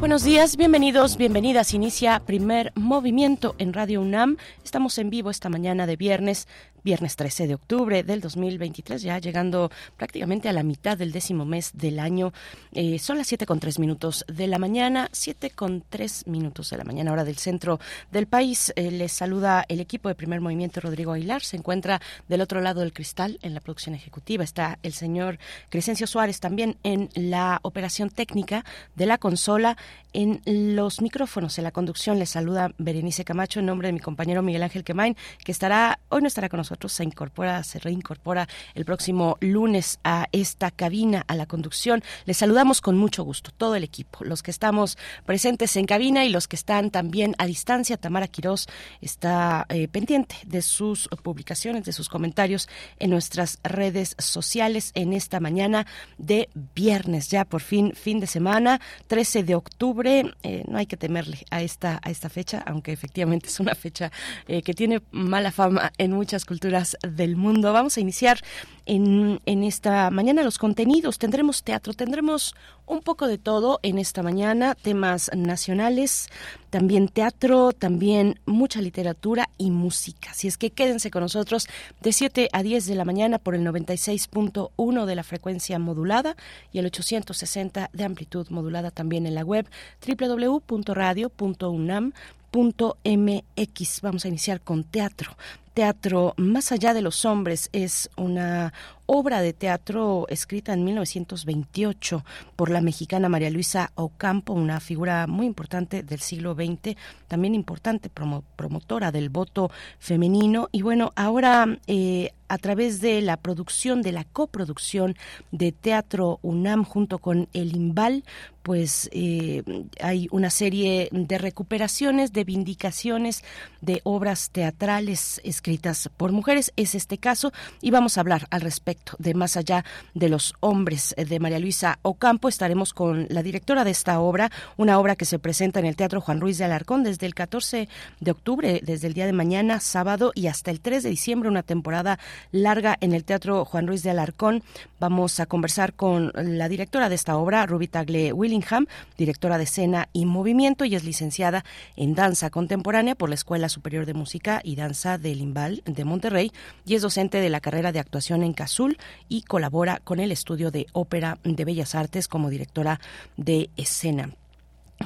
Buenos días, bienvenidos, bienvenidas. Inicia primer movimiento en Radio UNAM. Estamos en vivo esta mañana de viernes viernes 13 de octubre del 2023, ya llegando prácticamente a la mitad del décimo mes del año. Eh, son las 7 con 3 minutos de la mañana, 7 con 3 minutos de la mañana, hora del centro del país. Eh, les saluda el equipo de primer movimiento Rodrigo Aguilar. Se encuentra del otro lado del cristal en la producción ejecutiva. Está el señor Crescencio Suárez también en la operación técnica de la consola. En los micrófonos, en la conducción, les saluda Berenice Camacho en nombre de mi compañero Miguel Ángel Quemain, que estará, hoy no estará con nosotros se incorpora, se reincorpora el próximo lunes a esta cabina, a la conducción. Les saludamos con mucho gusto, todo el equipo, los que estamos presentes en cabina y los que están también a distancia. Tamara Quirós está eh, pendiente de sus publicaciones, de sus comentarios en nuestras redes sociales en esta mañana de viernes, ya por fin, fin de semana, 13 de octubre. Eh, no hay que temerle a esta, a esta fecha, aunque efectivamente es una fecha eh, que tiene mala fama en muchas culturas del mundo. Vamos a iniciar en, esta mañana los contenidos. Tendremos teatro, tendremos un poco de todo en esta mañana, temas nacionales, también teatro, también mucha literatura y música. Así es que quédense con nosotros de 7 a 10 de la mañana por el 96.1 de la frecuencia modulada y el 860 de amplitud modulada también en la web www.radio.unam.mx. Vamos a iniciar con teatro teatro Más allá de los hombres es una obra de teatro escrita en 1928 por la mexicana María Luisa Ocampo, una figura muy importante del siglo XX, también importante promotora del voto femenino. Y bueno, ahora eh, a través de la producción, de la coproducción de Teatro UNAM junto con el IMBAL, pues eh, hay una serie de recuperaciones, de vindicaciones de obras teatrales escritas por mujeres. Es este caso y vamos a hablar al respecto de Más allá de los hombres eh, de María Luisa Ocampo. Estaremos con la directora de esta obra, una obra que se presenta en el Teatro Juan Ruiz de Alarcón desde el 14 de octubre, desde el día de mañana, sábado y hasta el 3 de diciembre, una temporada larga en el Teatro Juan Ruiz de Alarcón. Vamos a conversar con la directora de esta obra, Ruby Tagle Willingham, directora de escena y movimiento y es licenciada en danza contemporánea por la Escuela Superior de Música y Danza del De Monterrey y es docente de la carrera de actuación en Cazul y colabora con el estudio de ópera de Bellas Artes como directora de escena.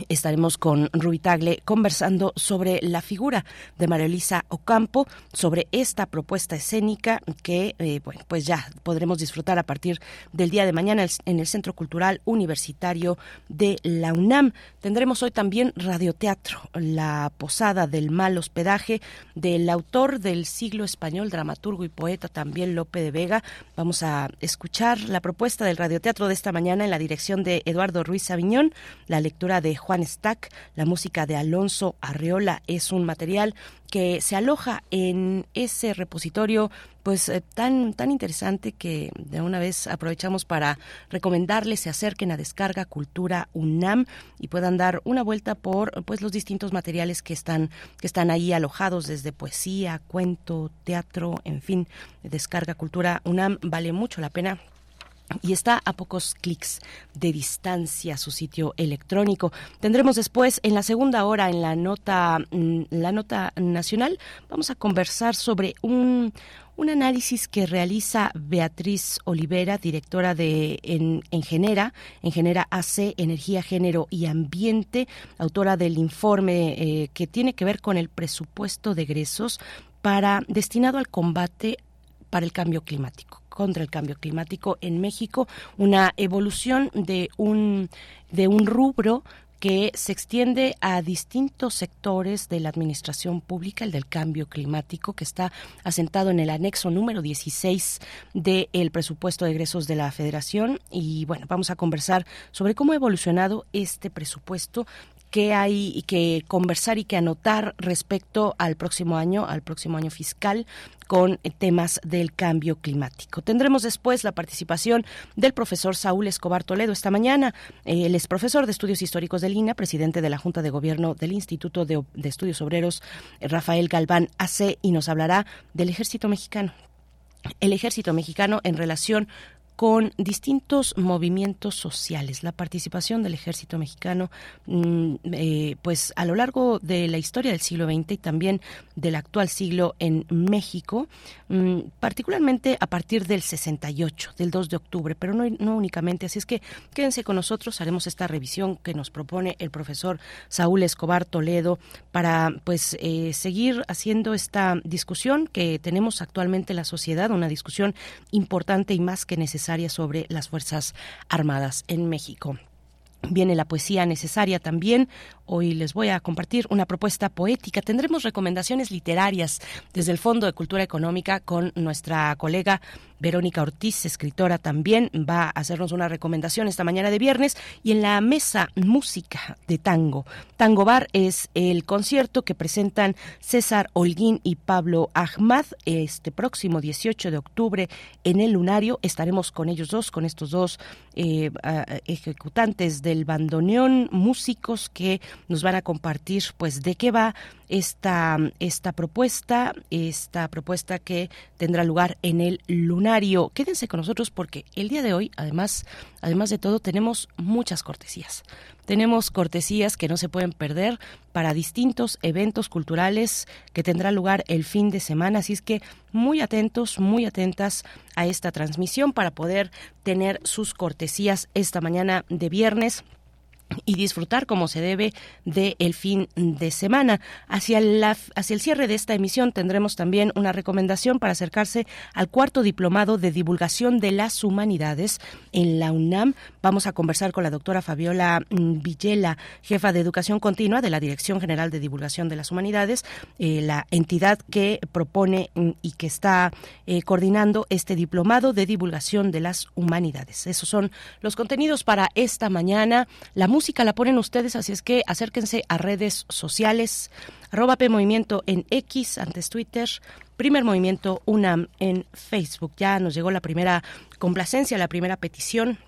Estaremos con Ruby Tagle conversando sobre la figura de María Elisa Ocampo, sobre esta propuesta escénica que, eh, pues ya podremos disfrutar a partir del día de mañana en el Centro Cultural Universitario de la UNAM. Tendremos hoy también radioteatro, la posada del mal hospedaje del autor del siglo español, dramaturgo y poeta también Lope de Vega. Vamos a escuchar la propuesta del radioteatro de esta mañana en la dirección de Eduardo Ruiz Aviñón, la lectura de Juan Stack. La música de Alonso Arreola es un material que se aloja en ese repositorio pues eh, tan tan interesante que de una vez aprovechamos para recomendarles se acerquen a Descarga Cultura UNAM y puedan dar una vuelta por pues los distintos materiales que están que están ahí alojados desde poesía, cuento, teatro, en fin, Descarga Cultura UNAM vale mucho la pena y está a pocos clics de distancia su sitio electrónico. Tendremos después en la segunda hora en la nota mm, la nota nacional vamos a conversar sobre un un análisis que realiza Beatriz Olivera, directora de en, Genera, en Genera AC, Energía, Género y Ambiente, autora del informe eh, que tiene que ver con el presupuesto de egresos para destinado al combate para el cambio climático contra el cambio climático en México, una evolución de un, de un rubro que se extiende a distintos sectores de la administración pública, el del cambio climático, que está asentado en el anexo número 16 del presupuesto de egresos de la Federación. Y bueno, vamos a conversar sobre cómo ha evolucionado este presupuesto qué hay que conversar y que anotar respecto al próximo año, al próximo año fiscal con temas del cambio climático. Tendremos después la participación del profesor Saúl Escobar Toledo esta mañana. Él es profesor de Estudios Históricos de Lina, presidente de la Junta de Gobierno del Instituto de, de Estudios Obreros Rafael Galván AC y nos hablará del ejército mexicano el ejército mexicano en relación con distintos movimientos sociales. La participación del ejército mexicano, mm, eh, pues a lo largo de la historia del siglo XX y también del actual siglo en México, mm, particularmente a partir del 68, del 2 de octubre, pero no, no únicamente. Así es que quédense con nosotros, haremos esta revisión que nos propone el profesor Saúl Escobar Toledo para pues eh, seguir haciendo esta discusión que tenemos actualmente en la sociedad, una discusión importante y más que necesaria sobre las Fuerzas Armadas en México. Viene la poesía necesaria también. Hoy les voy a compartir una propuesta poética. Tendremos recomendaciones literarias desde el Fondo de Cultura Económica con nuestra colega Verónica Ortiz, escritora también, va a hacernos una recomendación esta mañana de viernes y en la mesa música de tango. Tango Bar es el concierto que presentan César Holguín y Pablo Ahmad este próximo 18 de octubre en el Lunario. Estaremos con ellos dos, con estos dos eh, ejecutantes del bandoneón, músicos que nos van a compartir pues de qué va esta, esta propuesta, esta propuesta que tendrá lugar en el lunario. Quédense con nosotros porque el día de hoy, además, además de todo, tenemos muchas cortesías. Tenemos cortesías que no se pueden perder para distintos eventos culturales que tendrá lugar el fin de semana. Así es que muy atentos, muy atentas a esta transmisión para poder tener sus cortesías esta mañana de viernes y disfrutar como se debe del el fin de semana. Hacia, la, hacia el cierre de esta emisión tendremos también una recomendación para acercarse al cuarto diplomado de divulgación de las humanidades en la UNAM. Vamos a conversar con la doctora Fabiola mm, Villela, jefa de educación continua de la Dirección General de Divulgación de las Humanidades, eh, la entidad que propone mm, y que está eh, coordinando este diplomado de divulgación de las humanidades. Esos son los contenidos para esta mañana. La música música la ponen ustedes, así es que acérquense a redes sociales, arroba P Movimiento en X, antes Twitter, Primer Movimiento UNAM en Facebook. Ya nos llegó la primera complacencia, la primera petición.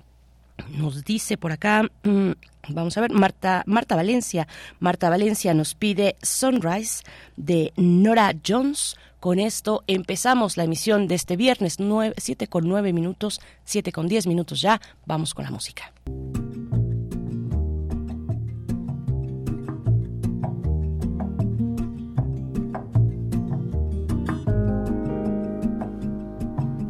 Nos dice por acá, mm, vamos a ver, Marta, Marta Valencia. Marta Valencia nos pide Sunrise de Nora Jones. Con esto empezamos la emisión de este viernes, 7 con 9 minutos, 7 con 10 minutos ya. Vamos con la música.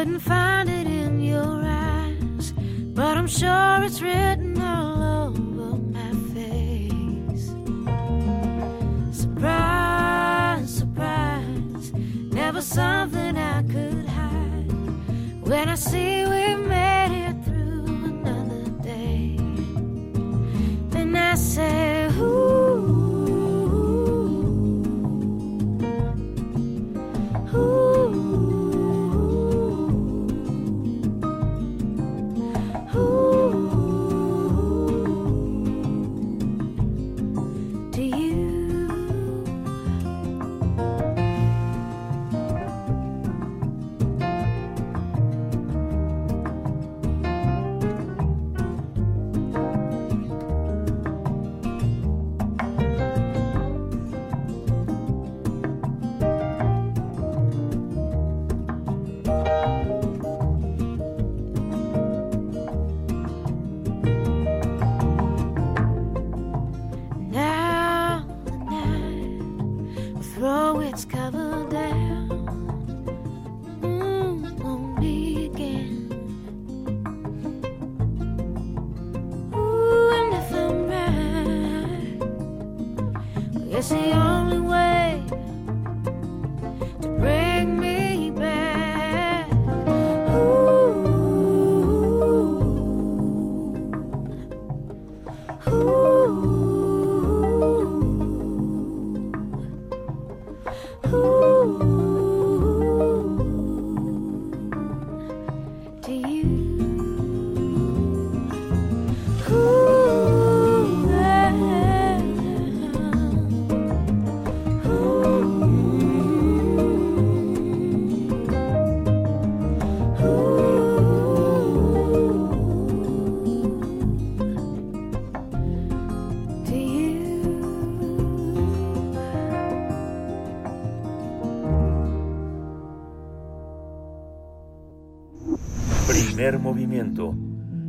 Couldn't find it in your eyes, but I'm sure it's written something I could hide. When I see we made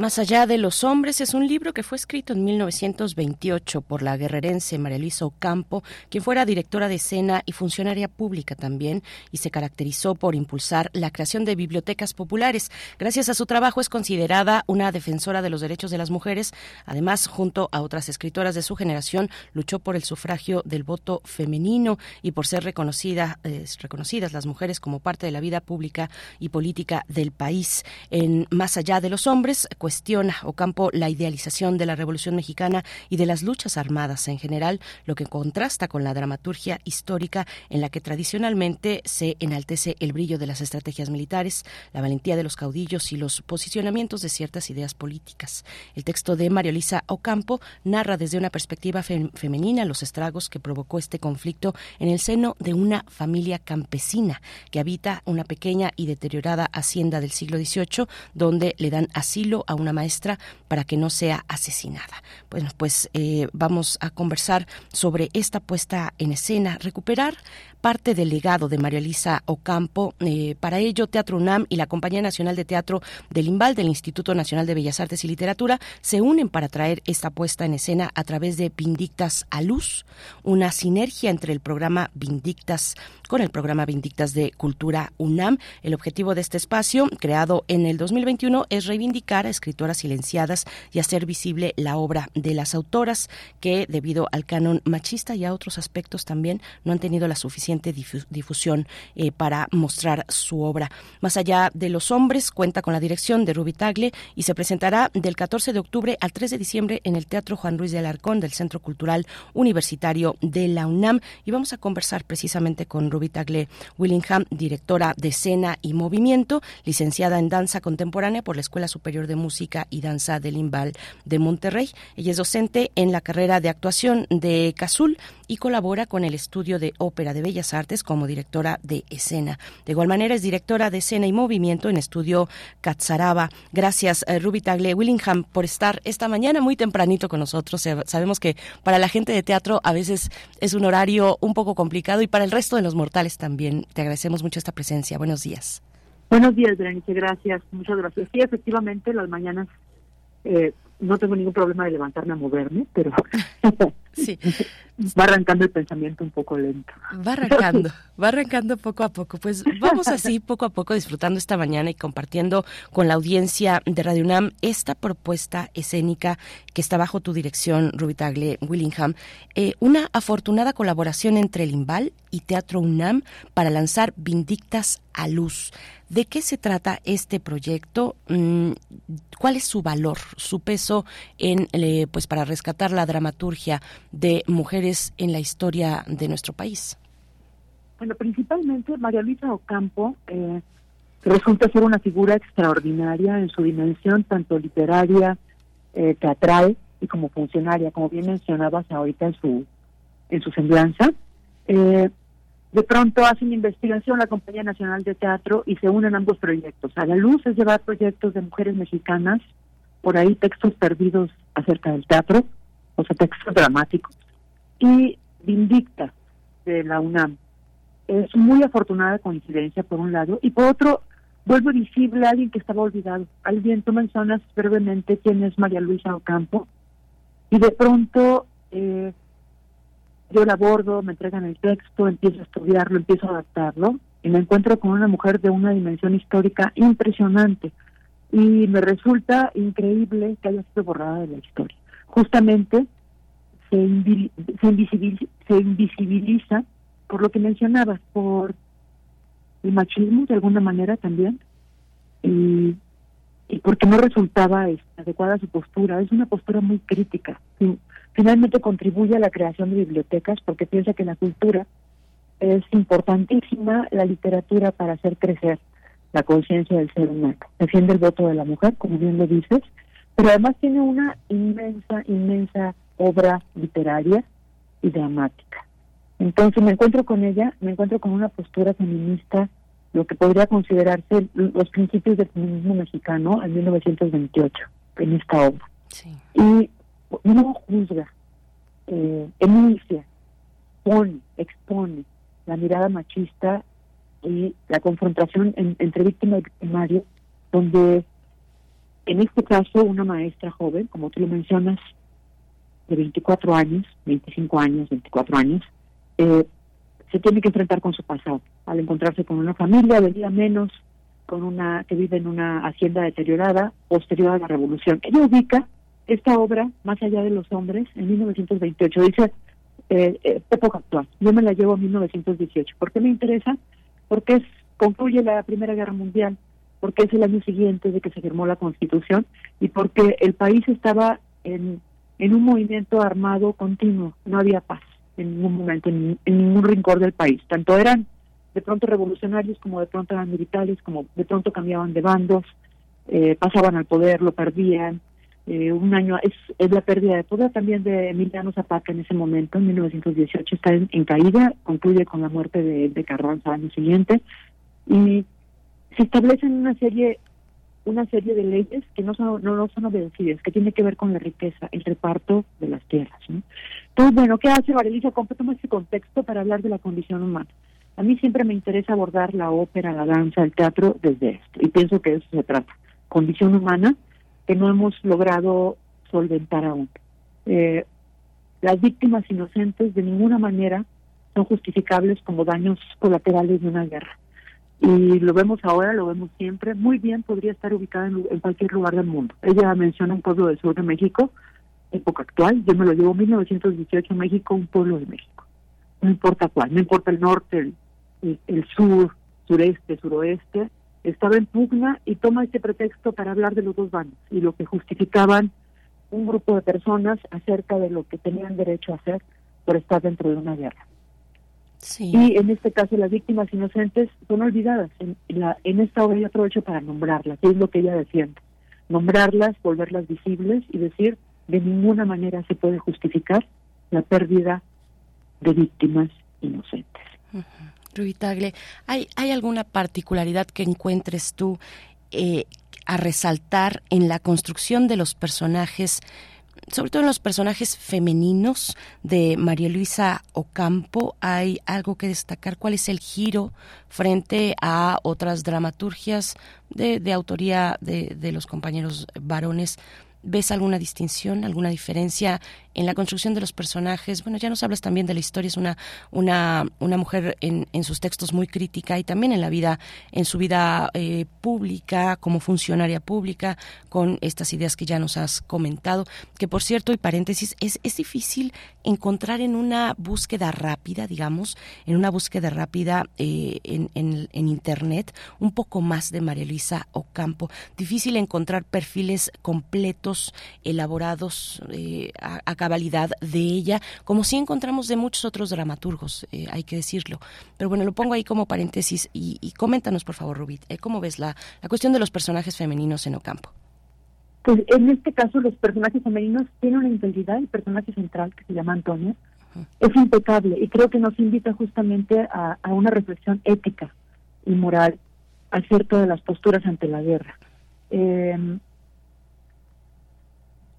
Más allá de los hombres es un libro que fue escrito en 1928 por la guerrerense María Luisa Ocampo, quien fuera directora de escena y funcionaria pública también, y se caracterizó por impulsar la creación de bibliotecas populares. Gracias a su trabajo es considerada una defensora de los derechos de las mujeres. Además, junto a otras escritoras de su generación, luchó por el sufragio del voto femenino y por ser eh, reconocidas las mujeres como parte de la vida pública y política del país. En Más allá de los hombres, cuestiona Ocampo la idealización de la Revolución Mexicana y de las luchas armadas en general, lo que contrasta con la dramaturgia histórica en la que tradicionalmente se enaltece el brillo de las estrategias militares, la valentía de los caudillos y los posicionamientos de ciertas ideas políticas. El texto de María Luisa Ocampo narra desde una perspectiva fem- femenina los estragos que provocó este conflicto en el seno de una familia campesina que habita una pequeña y deteriorada hacienda del siglo XVIII, donde le dan asilo a una maestra para que no sea asesinada. Bueno, pues eh, vamos a conversar sobre esta puesta en escena, recuperar parte del legado de María Elisa Ocampo. Eh, para ello, Teatro UNAM y la Compañía Nacional de Teatro del IMBAL del Instituto Nacional de Bellas Artes y Literatura se unen para traer esta puesta en escena a través de Vindictas a Luz, una sinergia entre el programa Vindictas con el programa Vindictas de Cultura UNAM. El objetivo de este espacio, creado en el 2021, es reivindicar a escritoras silenciadas y hacer visible la obra de las autoras que, debido al canon machista y a otros aspectos también, no han tenido la suficiente difu- difusión eh, para mostrar su obra. Más allá de los hombres, cuenta con la dirección de Ruby Tagle y se presentará del 14 de octubre al 3 de diciembre en el Teatro Juan Ruiz de Alarcón del Centro Cultural Universitario de la UNAM. Y vamos a conversar precisamente con Ruby Tagle Willingham, directora de escena y movimiento, licenciada en danza contemporánea por la Escuela Superior de Música y Danza del IMBAL de Monterrey. Ella es docente en la carrera de actuación de CASUL y colabora con el Estudio de Ópera de Bellas Artes como directora de escena. De igual manera es directora de escena y movimiento en Estudio Catzaraba. Gracias, eh, Ruby Tagle Willingham, por estar esta mañana muy tempranito con nosotros. Eh, Sabemos que para la gente de teatro a veces es un horario un poco complicado y para el resto de los mortales también. Te agradecemos mucho esta presencia. Buenos días. Buenos días, Berenice, gracias, muchas gracias. Sí, efectivamente, las mañanas eh, no tengo ningún problema de levantarme a moverme, pero Sí, va arrancando el pensamiento un poco lento. va arrancando, va arrancando poco a poco. Pues vamos así, poco a poco, disfrutando esta mañana y compartiendo con la audiencia de Radio UNAM esta propuesta escénica que está bajo tu dirección, Ruby Tagle Willingham. Eh, una afortunada colaboración entre el IMBAL y Teatro UNAM para lanzar Vindictas a Luz. ¿De qué se trata este proyecto? Mm, ¿Cuál es su valor, su peso en, pues, para rescatar la dramaturgia de mujeres en la historia de nuestro país? Bueno, principalmente María Luisa Ocampo eh, resulta ser una figura extraordinaria en su dimensión tanto literaria, eh, teatral y como funcionaria, como bien mencionabas ahorita en su en su semblanza. Eh, de pronto hacen investigación la Compañía Nacional de Teatro y se unen ambos proyectos. A la luz es llevar proyectos de mujeres mexicanas, por ahí textos perdidos acerca del teatro, o sea, textos dramáticos, y Vindicta de la UNAM. es muy afortunada coincidencia por un lado y por otro vuelve visible a alguien que estaba olvidado. Alguien, tú mencionas brevemente quién es María Luisa Ocampo y de pronto eh, yo la abordo, me entregan el texto, empiezo a estudiarlo, empiezo a adaptarlo y me encuentro con una mujer de una dimensión histórica impresionante y me resulta increíble que haya sido borrada de la historia. Justamente se, se invisibiliza por lo que mencionabas, por el machismo de alguna manera también, y, y porque no resultaba adecuada su postura. Es una postura muy crítica. Finalmente contribuye a la creación de bibliotecas porque piensa que la cultura es importantísima, la literatura para hacer crecer la conciencia del ser humano. Defiende el voto de la mujer, como bien lo dices, pero además tiene una inmensa, inmensa obra literaria y dramática. Entonces me encuentro con ella, me encuentro con una postura feminista, lo que podría considerarse los principios del feminismo mexicano en 1928, en esta obra. Y no juzga, eh, enuncia, pone, expone la mirada machista y la confrontación entre víctima y victimario, donde en este caso una maestra joven, como tú lo mencionas, de 24 años, 25 años, 24 años, eh, se tiene que enfrentar con su pasado. Al encontrarse con una familia, venía menos, con una que vive en una hacienda deteriorada, posterior a la revolución. Ella ubica esta obra, Más allá de los hombres, en 1928. Dice, eh, eh, época actual. Yo me la llevo a 1918. ¿Por qué me interesa? Porque concluye la Primera Guerra Mundial, porque es el año siguiente de que se firmó la Constitución y porque el país estaba en, en un movimiento armado continuo, no había paz en ningún momento, en, ningún rincón del país. Tanto eran de pronto revolucionarios como de pronto eran militares, como de pronto cambiaban de bandos, eh, pasaban al poder, lo perdían. Eh, un año es, es la pérdida de poder también de Emiliano Zapata en ese momento, en 1918, está en, caída, concluye con la muerte de, de Carranza año siguiente, y se establecen una serie una serie de leyes que no son, no, son obedecidas, que tiene que ver con la riqueza, el reparto de las tierras. Entonces, bueno, ¿qué hace Vareliza? Toma este contexto para hablar de la condición humana. A mí siempre me interesa abordar la ópera, la danza, el teatro desde esto, y pienso que eso se trata. Condición humana que no hemos logrado solventar aún. Eh, las víctimas inocentes de ninguna manera son justificables como daños colaterales de una guerra y lo vemos ahora, lo vemos siempre, muy bien podría estar ubicada en, cualquier lugar del mundo. Ella menciona un pueblo del sur de México, época actual, yo me lo llevo 1918 México, un pueblo de México. No importa cuál, no importa el norte, el, el, sur, sureste, suroeste, estaba en pugna y toma este pretexto para hablar de los dos bandos y lo que justificaban un grupo de personas acerca de lo que tenían derecho a hacer por estar dentro de una guerra. Y en este caso las víctimas inocentes son olvidadas. En, la, en esta obra yo aprovecho para nombrarlas, que es lo que ella defiende. Nombrarlas, volverlas visibles y decir de ninguna manera se puede justificar la pérdida de víctimas inocentes. Uh ¿hay, ¿hay alguna particularidad que encuentres tú eh, a resaltar en la construcción de los personajes sobre todo en los personajes femeninos de María Luisa Ocampo, hay algo que destacar. ¿Cuál es el giro frente a otras dramaturgias de, de autoría de, de los compañeros varones? ¿Ves alguna distinción, alguna diferencia en la construcción de los personajes. Bueno, ya nos hablas también de la historia, es una, una, una mujer en, en sus textos muy crítica y también en la vida, en su vida eh, pública, como funcionaria pública, con estas ideas que ya nos has comentado, que por cierto, y paréntesis, es, es difícil encontrar en una búsqueda rápida, digamos, en una búsqueda rápida eh, en, en, Internet, un poco más de María Luisa Ocampo. Difícil encontrar perfiles completos, elaborados, eh, a, a cabalidad de ella, como si encontramos de muchos otros dramaturgos, eh, hay que decirlo. Pero bueno, lo pongo ahí como paréntesis y, coméntanos, por favor, Rubí, eh, ¿cómo ves la, la cuestión de los personajes femeninos en Ocampo? Pues en este caso los personajes femeninos tienen una integridad, el personaje central que se llama Antonio, es impecable y creo que nos invita justamente a, a una reflexión ética y moral acerca de las posturas ante la guerra. Eh,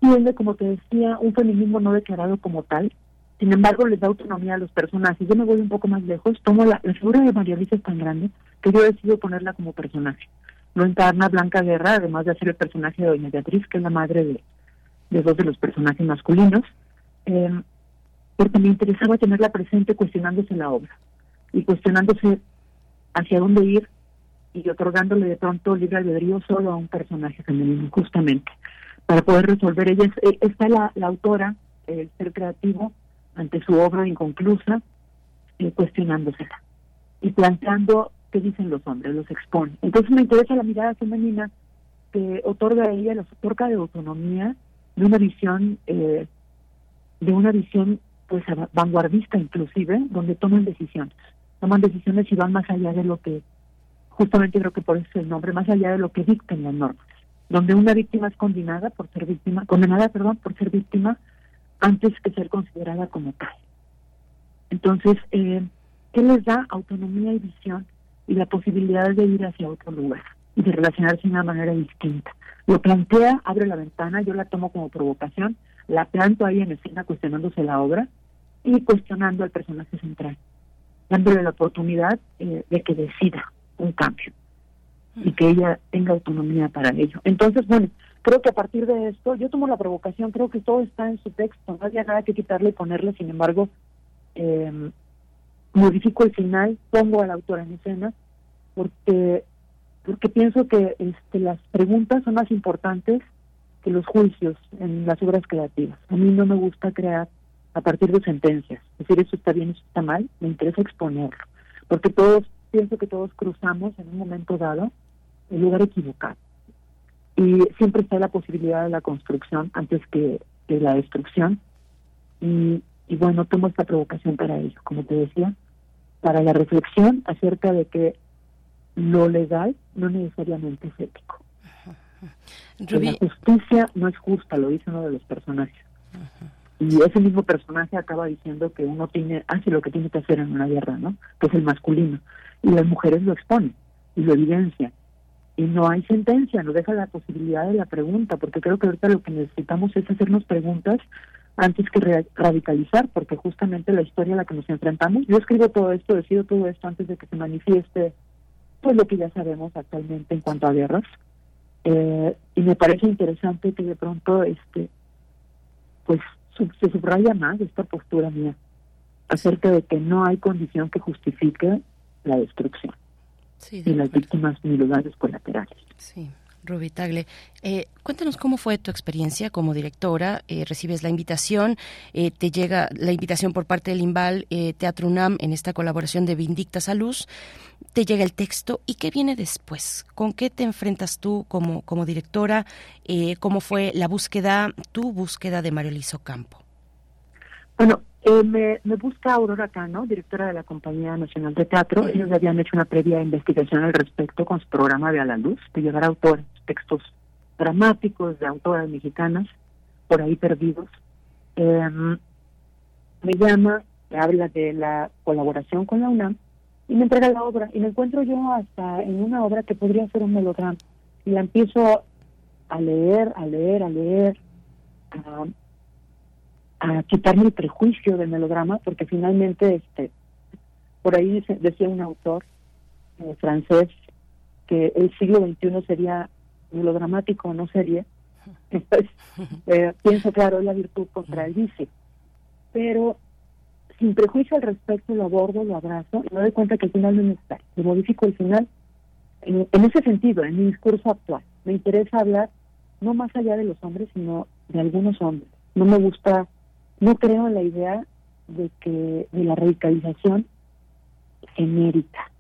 tiene, como te decía, un feminismo no declarado como tal. sin embargo les da autonomía a los personajes. Yo me voy un poco más lejos, tomo la, figura de María Luisa es tan grande que yo decido ponerla como personaje. No encarna Blanca Guerra, además de hacer el personaje de Doña Beatriz, que es la madre de, de dos de los personajes masculinos, eh, porque me interesaba tenerla presente cuestionándose la obra y cuestionándose hacia dónde ir y otorgándole de pronto libre albedrío solo a un personaje femenino, justamente, para poder resolver. Ella es, eh, está la, la autora, el ser creativo, ante su obra inconclusa, eh, cuestionándosela y planteando qué dicen los hombres, los expone. Entonces me interesa la mirada femenina que otorga a ella, los otorga de autonomía, de una visión, eh, de una visión pues vanguardista inclusive, donde toman decisiones, toman decisiones y van más allá de lo que, justamente creo que por eso el nombre, más allá de lo que dictan las normas, donde una víctima es condenada por ser víctima, condenada, perdón, por ser víctima antes que ser considerada como tal. Entonces, eh, ¿qué les da autonomía y visión y la posibilidad de ir hacia otro lugar y de relacionarse de una manera distinta? Lo plantea, abre la ventana, yo la tomo como provocación, la planto ahí en escena cuestionándose la obra y cuestionando al personaje central, dándole la oportunidad eh, de que decida un cambio y que ella tenga autonomía para ello. Entonces, bueno, creo que a partir de esto, yo tomo la provocación, creo que todo está en su texto, no había nada que quitarle y ponerle, sin embargo, eh, modifico el final, pongo al autor en escena, porque porque pienso que este, las preguntas son más importantes que los juicios en las obras creativas. A mí no me gusta crear a partir de sentencias, es decir, eso está bien, eso está mal, me interesa exponerlo, porque todos, pienso que todos cruzamos en un momento dado el lugar equivocado y siempre está la posibilidad de la construcción antes que de la destrucción. Y, y bueno, tomo esta provocación para ello, como te decía, para la reflexión acerca de que lo legal no necesariamente es ético. la justicia no es justa, lo dice uno de los personajes. Y ese mismo personaje acaba diciendo que uno tiene hace lo que tiene que hacer en una guerra, ¿no? Que es el masculino. Y las mujeres lo exponen y lo evidencian. Y no hay sentencia, no deja la posibilidad de la pregunta, porque creo que ahorita lo que necesitamos es hacernos preguntas antes que radicalizar, porque justamente la historia a la que nos enfrentamos, yo escribo todo esto, decido todo esto antes de que se manifieste pues lo que ya sabemos actualmente en cuanto a guerras, eh, y me parece interesante que de pronto este pues se subraya más esta postura mía acerca de que no hay condición que justifique la destrucción sí, y las víctimas ni los daños colaterales. Sí. Ruby Tagle, eh, cuéntanos cómo fue tu experiencia como directora. Eh, recibes la invitación, eh, te llega la invitación por parte del IMBAL Teatro UNAM en esta colaboración de Vindictas a Luz, te llega el texto y qué viene después. ¿Con qué te enfrentas tú como, como directora? ¿Cómo fue la búsqueda, tu búsqueda de Mario Lizo Campo? Bueno, eh, me, me, busca Aurora Cano, directora de la Compañía Nacional de Teatro. Ellos habían hecho una previa investigación al respecto con su programa de A la Luz, de llevar autores, textos dramáticos de autoras mexicanas, por ahí perdidos. Em, me llama, me habla de la colaboración con la UNAM y me entrega la obra. Y me encuentro yo hasta en una obra que podría ser un melodrama. Y la empiezo a leer, a leer, a leer, a a quitarme el prejuicio del melodrama, porque finalmente, este, por ahí decía un autor eh, francés que el siglo XXI sería melodramático, no sería. Entonces, eh, pienso, claro, es la virtud contra el vicio. Pero sin prejuicio al respecto, lo abordo, lo abrazo y me doy cuenta que al final no es necesario. Lo modifico el final en, en ese sentido, en mi discurso actual. Me interesa hablar no más allá de los hombres, sino de algunos hombres. No me gusta no creo en la idea de que de la radicalización genérica,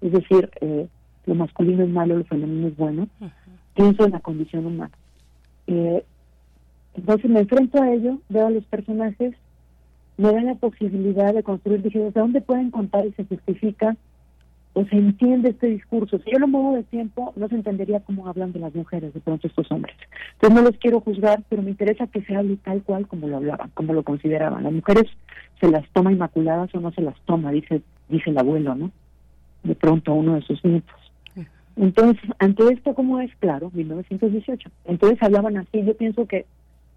es decir, eh, lo masculino es malo, lo femenino es bueno. Pienso en la condición humana. Eh, entonces me enfrento a ello, veo a los personajes, me dan la posibilidad de construir, dije, ¿de dónde pueden contar y se justifica o se entiende este discurso. Si yo lo muevo de tiempo, no se entendería cómo hablan de las mujeres, de pronto estos hombres. Entonces no los quiero juzgar, pero me interesa que se hable tal cual como lo hablaban, como lo consideraban. Las mujeres se las toma inmaculadas o no se las toma, dice, dice el abuelo, ¿no? De pronto uno de sus nietos. Entonces, ante esto, ¿cómo es? Claro, 1918. Entonces hablaban así. Yo pienso que,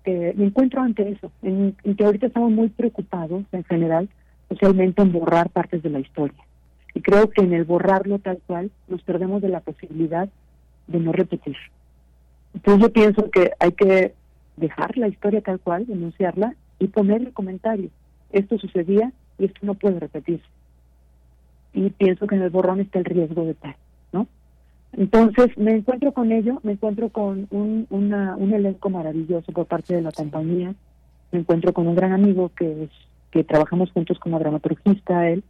que me encuentro ante eso, en, que ahorita estamos muy preocupados en general, socialmente, en borrar partes de la historia. Y creo que en el borrarlo tal cual nos perdemos de la posibilidad de no repetir. Entonces yo pienso que hay que dejar la historia tal cual, denunciarla y poner el comentario. Esto sucedía y esto no puede repetirse. Y pienso que en el borrón está el riesgo de tal, ¿no? Entonces me encuentro con ello, me encuentro con un, un elenco maravilloso por parte de la compañía, me encuentro con un gran amigo que que trabajamos juntos como dramaturgista, él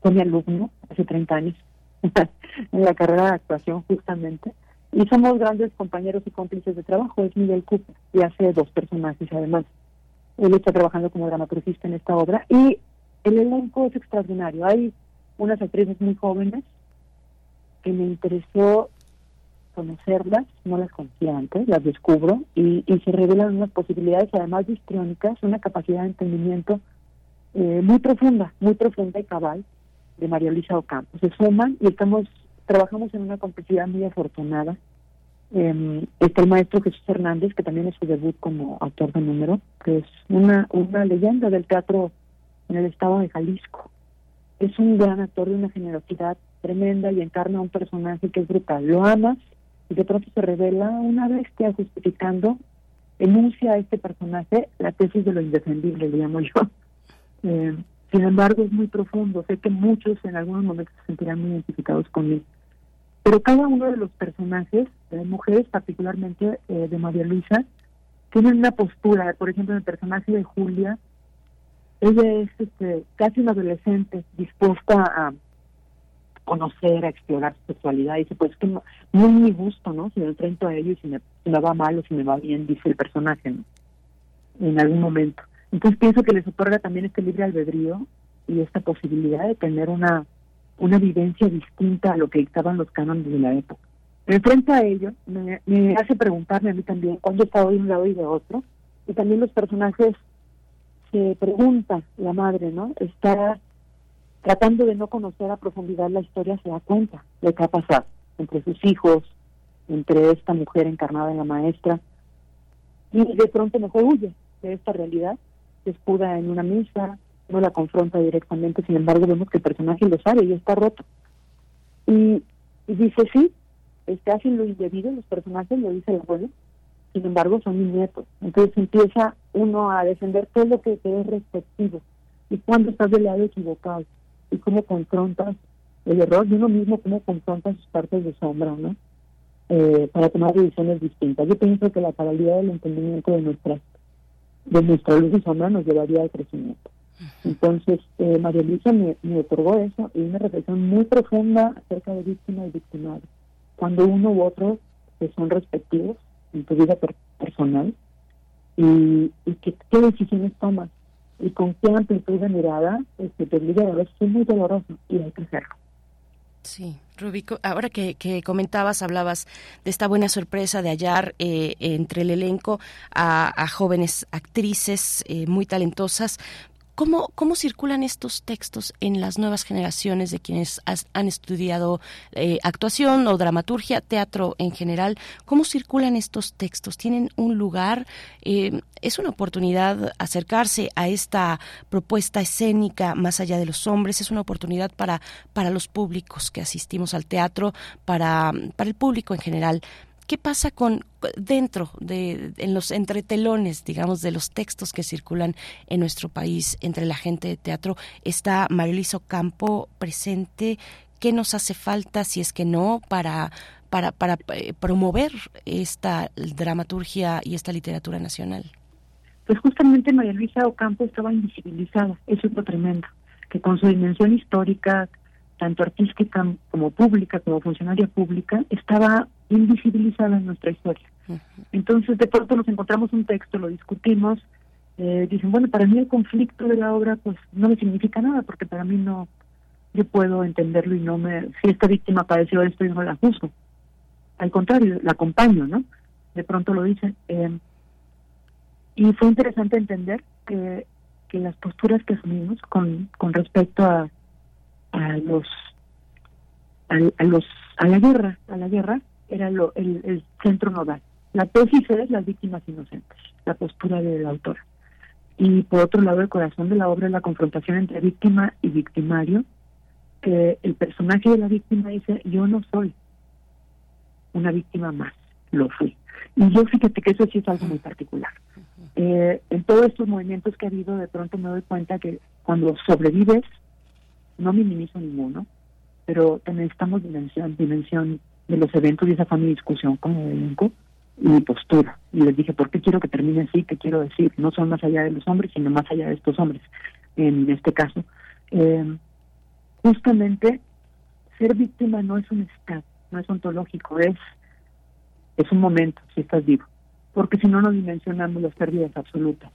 fue mi alumno hace 30 años en la carrera de actuación justamente, y somos grandes compañeros y cómplices de trabajo, es Miguel Cooper, y hace dos personajes además. Él está trabajando como dramaturgista en esta obra, y el elenco es extraordinario. Hay unas actrices muy jóvenes que me interesó conocerlas, no las conocía antes, las descubro y, se revelan unas posibilidades además histriónicas, una capacidad de entendimiento eh, muy profunda, muy profunda y cabal de María Luisa Ocampo. Se suman y estamos trabajamos en una complicidad muy afortunada. Eh, está el maestro Jesús Hernández, que también es su debut como autor de número, que es una, una leyenda del teatro en el estado de Jalisco. Es un gran actor de una generosidad tremenda y encarna un personaje que es brutal. Lo amas y de pronto se revela una bestia justificando, enuncia a este personaje la tesis de lo indefendible, le llamo yo. Eh, sin embargo, es muy profundo. Sé que muchos en algunos momentos se sentirán muy identificados conmigo. Pero cada uno de los personajes, de mujeres particularmente eh, de María Luisa, tienen una postura. Por ejemplo, el personaje de Julia, ella es este, casi una adolescente dispuesta a conocer, a explorar su sexualidad. Y dice, pues que no, no es mi gusto, ¿no? Si me enfrento a ello y si me, va mal o si me va bien, dice el personaje, ¿no? En algún momento. Entonces pienso que les otorga también este libre albedrío y esta posibilidad de tener una, una vivencia distinta a lo que dictaban los cánones de la época. Pero frente a ello, me, me hace preguntarme a mí también cuándo estado de un lado y de otro. Y también los personajes se pregunta la madre, ¿no? Está tratando de no conocer a profundidad la historia, se da cuenta de qué ha pasado entre sus hijos, entre esta mujer encarnada en la maestra, y de pronto mejor huye de esta realidad escuda en una misa, no la confronta directamente, sin embargo vemos que el personaje lo sabe y está roto. Y, dice, sí, este, hacen lo indebido los personajes, lo dice el abuelo, sin embargo son mis nietos. Entonces empieza uno a defender todo lo que te es respectivo y cuando estás del lado equivocado y cómo confrontas el error y uno mismo cómo confronta sus partes de sombra, ¿no? Eh, para tomar decisiones distintas. Yo pienso que la paralía del entendimiento de nuestras de nuestra luz y sombra nos llevaría al crecimiento. Entonces, eh, María Luisa me, otorgó eso y una reflexión muy profunda acerca de víctima y victimario. Cuando uno u otro que son respectivos en tu vida personal y, y qué decisiones tomas y con qué amplitud de mirada este, te obliga a veces es muy doloroso y hay que hacerlo. Sí, Rubico, ahora que, comentabas, hablabas de esta buena sorpresa de hallar eh, entre el elenco a, jóvenes actrices eh, muy talentosas, ¿Cómo, ¿Cómo circulan estos textos en las nuevas generaciones de quienes han estudiado eh, actuación o dramaturgia, teatro en general? ¿Cómo circulan estos textos? ¿Tienen un lugar? Eh, ¿Es una oportunidad acercarse a esta propuesta escénica más allá de los hombres? ¿Es una oportunidad para, para los públicos que asistimos al teatro, para, para el público en general? ¿Qué pasa con dentro de en los entretelones, digamos, de los textos que circulan en nuestro país entre la gente de teatro? Está Marilisa Campo presente. ¿Qué nos hace falta, si es que no, para para, para eh, promover esta dramaturgia y esta literatura nacional? Pues justamente María Luisa Ocampo estaba invisibilizada, eso es tremendo, que con su dimensión histórica, tanto artística como pública, como funcionaria pública, estaba invisibilizada en nuestra historia. Entonces, de pronto nos encontramos un texto, lo discutimos, eh, dicen, bueno, para mí el conflicto de la obra pues no me significa nada, porque para mí no, yo puedo entenderlo y no me, si esta víctima padeció esto, yo no la juzgo. Al contrario, la acompaño, ¿no? De pronto lo dicen. Eh, y fue interesante entender que, que las posturas que asumimos con, con respecto a, a los a, los a la guerra, a la guerra, era lo, el, centro nodal. La tesis es las víctimas inocentes, la postura de la autora. Y por otro lado, el corazón de la obra es la confrontación entre víctima y victimario, que el personaje de la víctima dice, yo no soy una víctima más, lo fui. Y yo fíjate que eso sí es algo muy particular. Eh, en todos estos movimientos que ha habido, de pronto me doy cuenta que cuando sobrevives, no minimizo ninguno, pero necesitamos dimensión, dimensión de los eventos y esa fue mi discusión con el elenco y mi postura. Y les dije, ¿por qué quiero que termine así? ¿Qué quiero decir? No son más allá de los hombres, sino más allá de estos hombres, en este caso. Eh, justamente, ser víctima no es un estado, no es ontológico, es, es un momento, si estás vivo. Porque si no, no dimensionamos las pérdidas absolutas.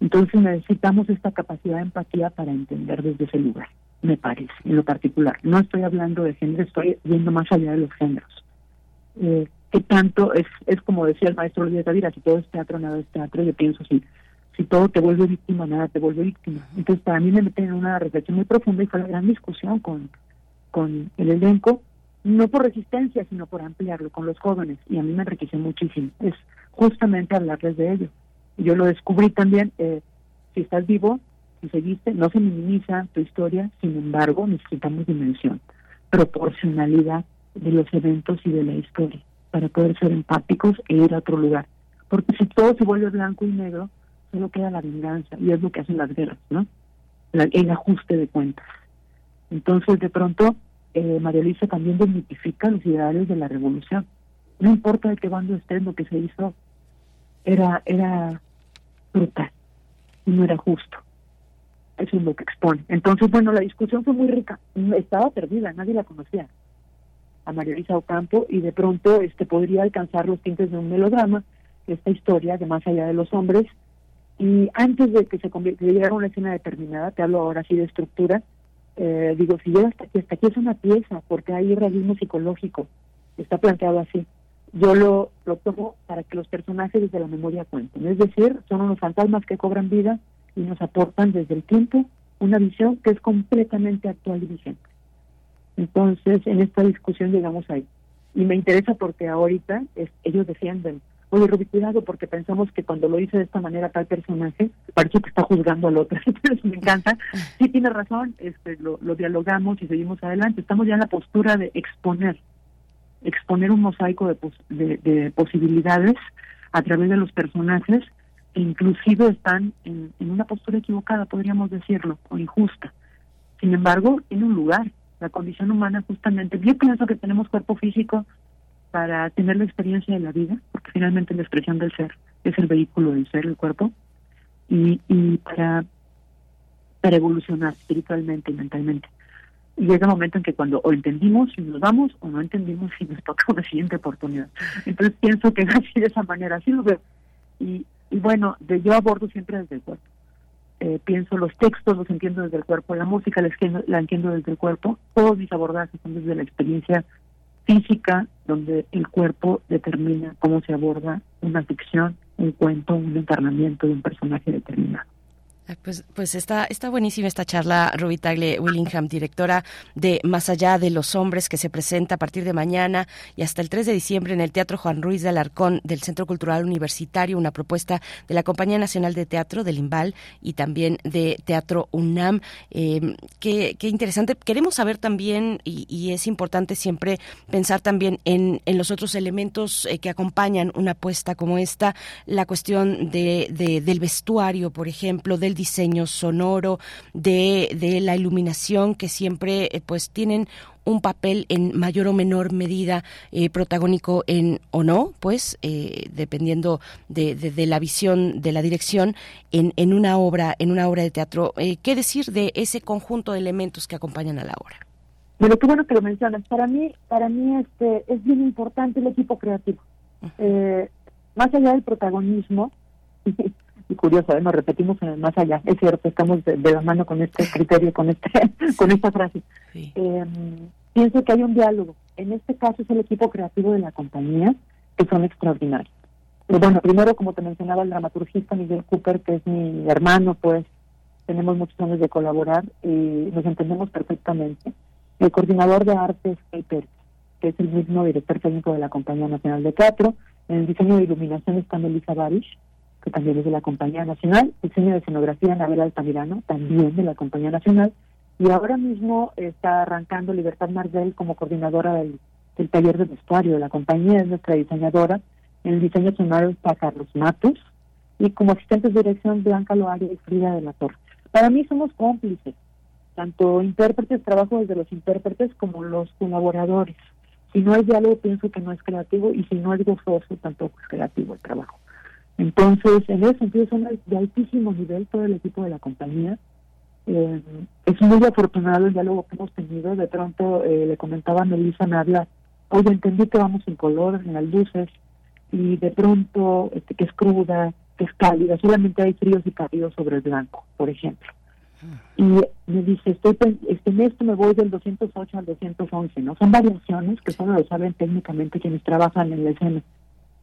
Entonces necesitamos esta capacidad de empatía para entender desde ese lugar, me parece, en lo particular. No estoy hablando de género, estoy viendo más allá de los géneros. Eh, ¿Qué tanto es, es como decía el maestro Luis Tavira, si todo es teatro, nada es teatro? Yo pienso así. Si todo te vuelve víctima, nada te vuelve víctima. Entonces, para mí me meten en una reflexión muy profunda y fue la gran discusión con, con el elenco, no por resistencia, sino por ampliarlo con los jóvenes. Y a mí me enriqueció muchísimo. Es justamente hablarles de ello. Yo lo descubrí también, eh, si estás vivo, si seguiste, no se minimiza tu historia, sin embargo, necesitamos dimensión, proporcionalidad de los eventos y de la historia para poder ser empáticos e ir a otro lugar. Porque si todo se vuelve blanco y negro, solo queda la venganza, y es lo que hacen las guerras, ¿no? el ajuste de cuentas. Entonces, de pronto, eh, María Luisa también desmitifica los ideales de la revolución. No importa de qué bando estés, lo que se hizo era, era brutal y no era justo. Eso es lo que expone. Entonces, bueno, la discusión fue muy rica. Estaba perdida, nadie la conocía a María Luisa Ocampo y de pronto este podría alcanzar los tintes de un melodrama, esta historia de más allá de los hombres. Y antes de que se convirtiera una escena determinada, te hablo ahora sí de estructura, eh, digo, si llega hasta aquí, hasta aquí es una pieza, porque hay realismo psicológico, está planteado así. Yo lo, lo tomo para que los personajes desde la memoria cuenten, es decir, son unos fantasmas que cobran vida y nos aportan desde el tiempo una visión que es completamente actual y vigente. Entonces, en esta discusión llegamos ahí. Y me interesa porque ahorita ellos defienden, oye, Rubí, cuidado, porque pensamos que cuando lo hice de esta manera tal personaje, parece que está juzgando al otro. Entonces, me encanta. Sí, tiene razón, este, lo, dialogamos y seguimos adelante. Estamos ya en la postura de exponer, exponer un mosaico de, de, posibilidades a través de los personajes inclusive están en, en una postura equivocada, podríamos decirlo, o injusta. Sin embargo, tiene un lugar la condición humana justamente. Yo pienso que tenemos cuerpo físico para tener la experiencia de la vida, porque finalmente la expresión del ser es el vehículo del ser, el cuerpo, y, y para, para evolucionar espiritualmente y mentalmente. Y llega un momento en que cuando o entendimos y nos vamos, o no entendimos y nos toca una siguiente oportunidad. Entonces pienso que así de esa manera, así lo veo. Y, y bueno, de, yo abordo siempre desde el cuerpo. Eh, pienso los textos los entiendo desde el cuerpo, la música la, la entiendo desde el cuerpo, todos mis abordajes son desde la experiencia física, donde el cuerpo determina cómo se aborda una ficción, un cuento, un encarnamiento de un personaje determinado. Pues, pues está, está buenísima esta charla, Ruby Tagle Willingham, directora de Más allá de los hombres, que se presenta a partir de mañana y hasta el 3 de diciembre en el Teatro Juan Ruiz de Alarcón del Centro Cultural Universitario, una propuesta de la Compañía Nacional de Teatro del IMBAL y también de Teatro UNAM. Eh, qué, interesante. Queremos saber también, y, es importante siempre pensar también en, los otros elementos eh, que acompañan una apuesta como esta, la cuestión de, del vestuario, por ejemplo, del diseño sonoro, de, de la iluminación que siempre eh, pues tienen un papel en mayor o menor medida eh, protagónico en o no, pues eh, dependiendo de, de, la visión de la dirección en, en una obra en una obra de teatro. ¿Qué decir de ese conjunto de elementos que acompañan a la obra? Bueno, qué bueno que lo mencionas. Para mí, para mí este es bien importante el equipo creativo. más allá del protagonismo, y curioso, ¿eh? nos repetimos más allá. Es cierto, estamos de, la mano con este criterio, con este con esta frase. Em, pienso que hay un diálogo. En este caso es el equipo creativo de la compañía, que son extraordinarios. bueno, primero, como te mencionaba, el dramaturgista Miguel Cooper, que es mi hermano, pues tenemos muchos años de colaborar y nos entendemos perfectamente. El coordinador de artes, que es el mismo director técnico de la Compañía Nacional de Teatro, En el diseño de iluminación está Melissa Barish, que también es de la Compañía Nacional. Diseño de escenografía, Anabel Altamirano, también de la Compañía Nacional. Y ahora mismo está arrancando Libertad Mardel como coordinadora del, taller de vestuario la compañía, es nuestra diseñadora. En el diseño sonoro está Carlos Matus y como asistentes de dirección Blanca Loaria y Frida de la Torre. Para mí somos cómplices, tanto intérpretes, trabajo desde los intérpretes como los colaboradores. Si no hay diálogo, pienso que no es creativo y si no es gozoso, tampoco es creativo el trabajo. Entonces, en ese sentido, son de altísimo nivel todo el equipo de la compañía. Eh, es muy afortunado el diálogo que hemos tenido. De pronto eh, le comentaba a Melissa Navia, oye, entendí que vamos en color, en las luces, y de pronto este, que es cruda, que es cálida, solamente hay fríos y cálidos sobre el blanco, por ejemplo. Y me dice, estoy este, en esto me voy del 208 al 211, ¿no? Son variaciones que solo lo saben técnicamente quienes trabajan en la escena.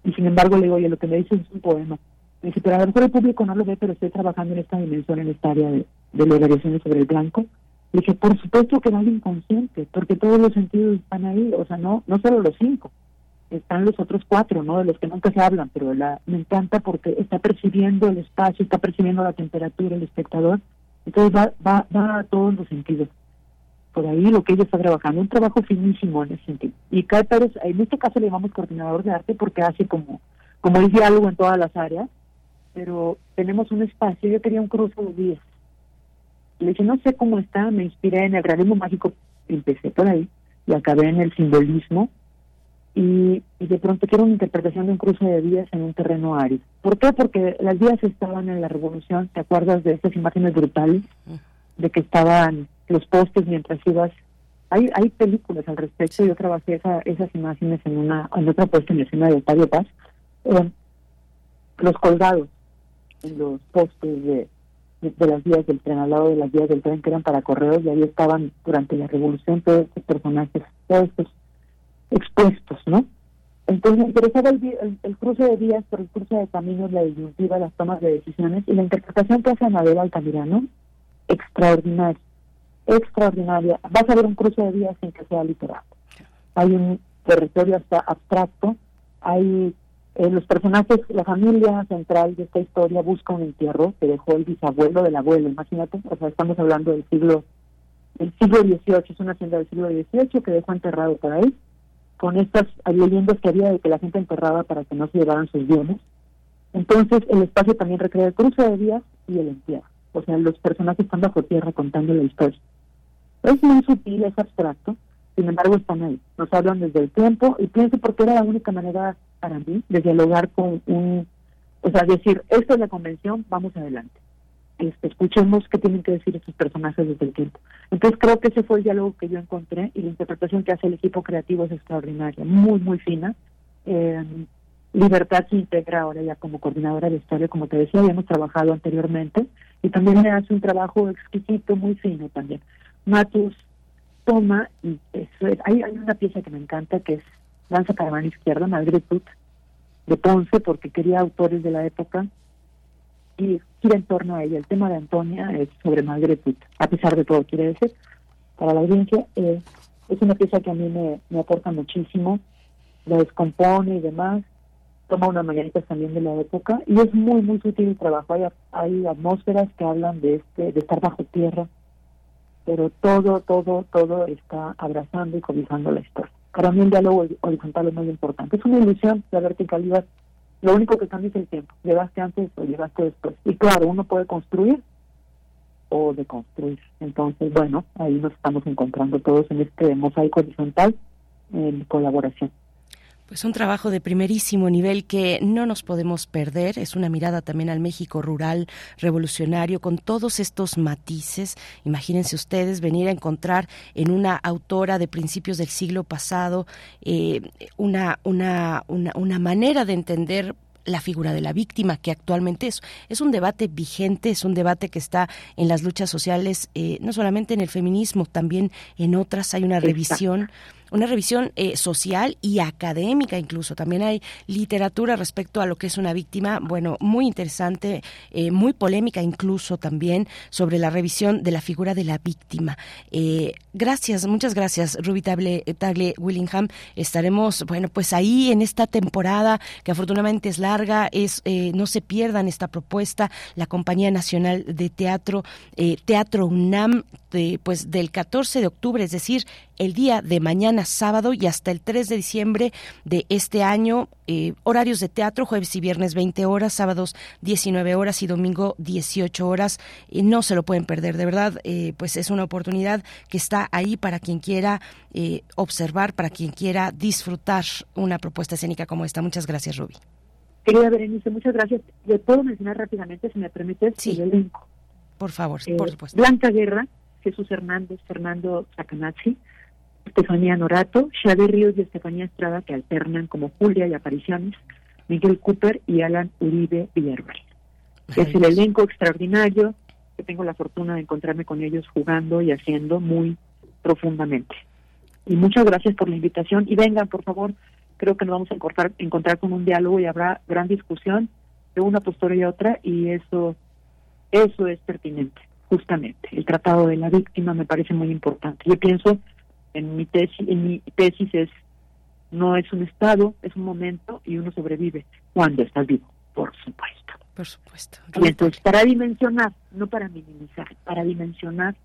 Y sin embargo le digo, oye, lo que me dices es un poema. Me dice, pero a lo mejor el público no lo ve, pero estoy trabajando en esta dimensión, en esta área de, de las variaciones sobre el blanco. Le dije, por supuesto que va al inconsciente, porque todos los sentidos están ahí, o sea, no, no solo los cinco, están los otros cuatro, ¿no? De los que nunca se hablan, pero la, me encanta porque está percibiendo el espacio, está percibiendo la temperatura, el espectador, entonces va, va, va a todos los sentidos. Por ahí lo que ella está trabajando, un trabajo finísimo en ese sentido. Y Pérez, en este caso le llamamos coordinador de arte porque hace como, como el diálogo en todas las áreas, pero tenemos un espacio, yo quería un cruce de días. Le dije, no sé cómo está, me inspiré en el realismo mágico, empecé por ahí y acabé en el simbolismo y, de pronto quiero una interpretación de un cruce de vías en un terreno árido. ¿Por qué? Porque las vías estaban en la revolución, ¿te acuerdas de estas imágenes brutales? De que estaban los postes mientras ibas... Hay, hay películas al respecto, yo trabajé esa, esas imágenes en una en otra puesta en escena de Octavio Paz. Eh, los colgados en los postes de, de, las vías del tren, al lado de las vías del tren que eran para correos, y ahí estaban durante la revolución todos estos personajes, todos estos expuestos, ¿no? Entonces me interesaba el, cruce de vías por el cruce de caminos, la disyuntiva, las tomas de decisiones y la interpretación que hace Anabel Altamirano, extraordinaria, extraordinaria. Vas a ver un cruce de vías sin que sea literal. Hay un territorio hasta abstracto, hay eh, los personajes, la familia central de esta historia busca un entierro que dejó el bisabuelo del abuelo, imagínate, o sea, estamos hablando del siglo, del siglo XVIII, es una hacienda del siglo XVIII que dejó enterrado por ahí con estas leyendas que había de que la gente enterraba para que no se llevaran sus bienes. Entonces el espacio también recrea el cruce de vías y el entierro. O sea, los personajes están bajo tierra contando la historia. Es muy sutil, es abstracto, sin embargo están ahí. Nos hablan desde el tiempo y pienso porque era la única manera para mí de dialogar con un, o sea, decir, esta es la convención, vamos adelante. Este, escuchemos qué tienen que decir estos personajes desde el tiempo. Entonces creo que ese fue el diálogo que yo encontré y la interpretación que hace el equipo creativo es extraordinaria, muy, muy fina. Eh, Libertad se integra ahora ya como coordinadora de historia, como te decía, habíamos trabajado anteriormente y también me hace un trabajo exquisito, muy fino también. Matus toma, y hay, hay una pieza que me encanta que es Danza para mano izquierda, Madrid de Ponce, porque quería autores de la época y gira en torno a ella. El tema de Antonia es sobre Margaret a pesar de todo, quiere decir, para la audiencia. Eh, es una pieza que a mí me, me aporta muchísimo, la descompone y demás, toma unas mañanitas también de la época y es muy, muy sutil el trabajo. Hay, hay atmósferas que hablan de este de estar bajo tierra, pero todo, todo, todo está abrazando y cobijando la historia. Para mí el diálogo horizontal es muy importante. Es una ilusión la verticalidad lo único que cambia es el tiempo. Llegaste antes o llegaste después. Y claro, uno puede construir o deconstruir. Entonces, bueno, ahí nos estamos encontrando todos en este mosaico horizontal en colaboración. Pues un trabajo de primerísimo nivel que no nos podemos perder. Es una mirada también al México rural, revolucionario, con todos estos matices. Imagínense ustedes venir a encontrar en una autora de principios del siglo pasado eh, una, una, una, una manera de entender la figura de la víctima, que actualmente es, es un debate vigente, es un debate que está en las luchas sociales, eh, no solamente en el feminismo, también en otras hay una revisión una revisión eh, social y académica incluso. También hay literatura respecto a lo que es una víctima, bueno, muy interesante, eh, muy polémica incluso también sobre la revisión de la figura de la víctima. Eh, gracias, muchas gracias, Ruby Tagle, Willingham. Estaremos, bueno, pues ahí en esta temporada que afortunadamente es larga, es no se pierdan esta propuesta, la Compañía Nacional de Teatro, Teatro UNAM, pues del 14 de octubre, es decir, el día de mañana sábado y hasta el 3 de diciembre de este año. Eh, horarios de teatro, jueves y viernes 20 horas, sábados 19 horas y domingo 18 horas. y no se lo pueden perder, de verdad, eh, pues es una oportunidad que está ahí para quien quiera eh, observar, para quien quiera disfrutar una propuesta escénica como esta. Muchas gracias, Ruby. Querida Berenice, muchas gracias. ¿Le puedo mencionar rápidamente, si me permite, sí. el elenco? Por favor, por supuesto. Blanca Guerra, Jesús Hernández, Fernando Sacanazzi, Estefanía Norato, Xavier Ríos y Estefanía Estrada, que alternan como Julia y apariciones, Miguel Cooper y Alan Uribe Villarreal. Es el elenco extraordinario que tengo la fortuna de encontrarme con ellos jugando y haciendo muy profundamente. Y muchas gracias por la invitación y vengan, por favor, creo que nos vamos a encontrar, encontrar con un diálogo y habrá gran discusión de una postura y otra y eso, eso es pertinente, justamente. El tratado de la víctima me parece muy importante. Yo pienso en mi tesis, en mi tesis es no es un estado, es un momento y uno sobrevive cuando está vivo, por supuesto. Por supuesto. Y entonces, para dimensionar, no para minimizar, para dimensionar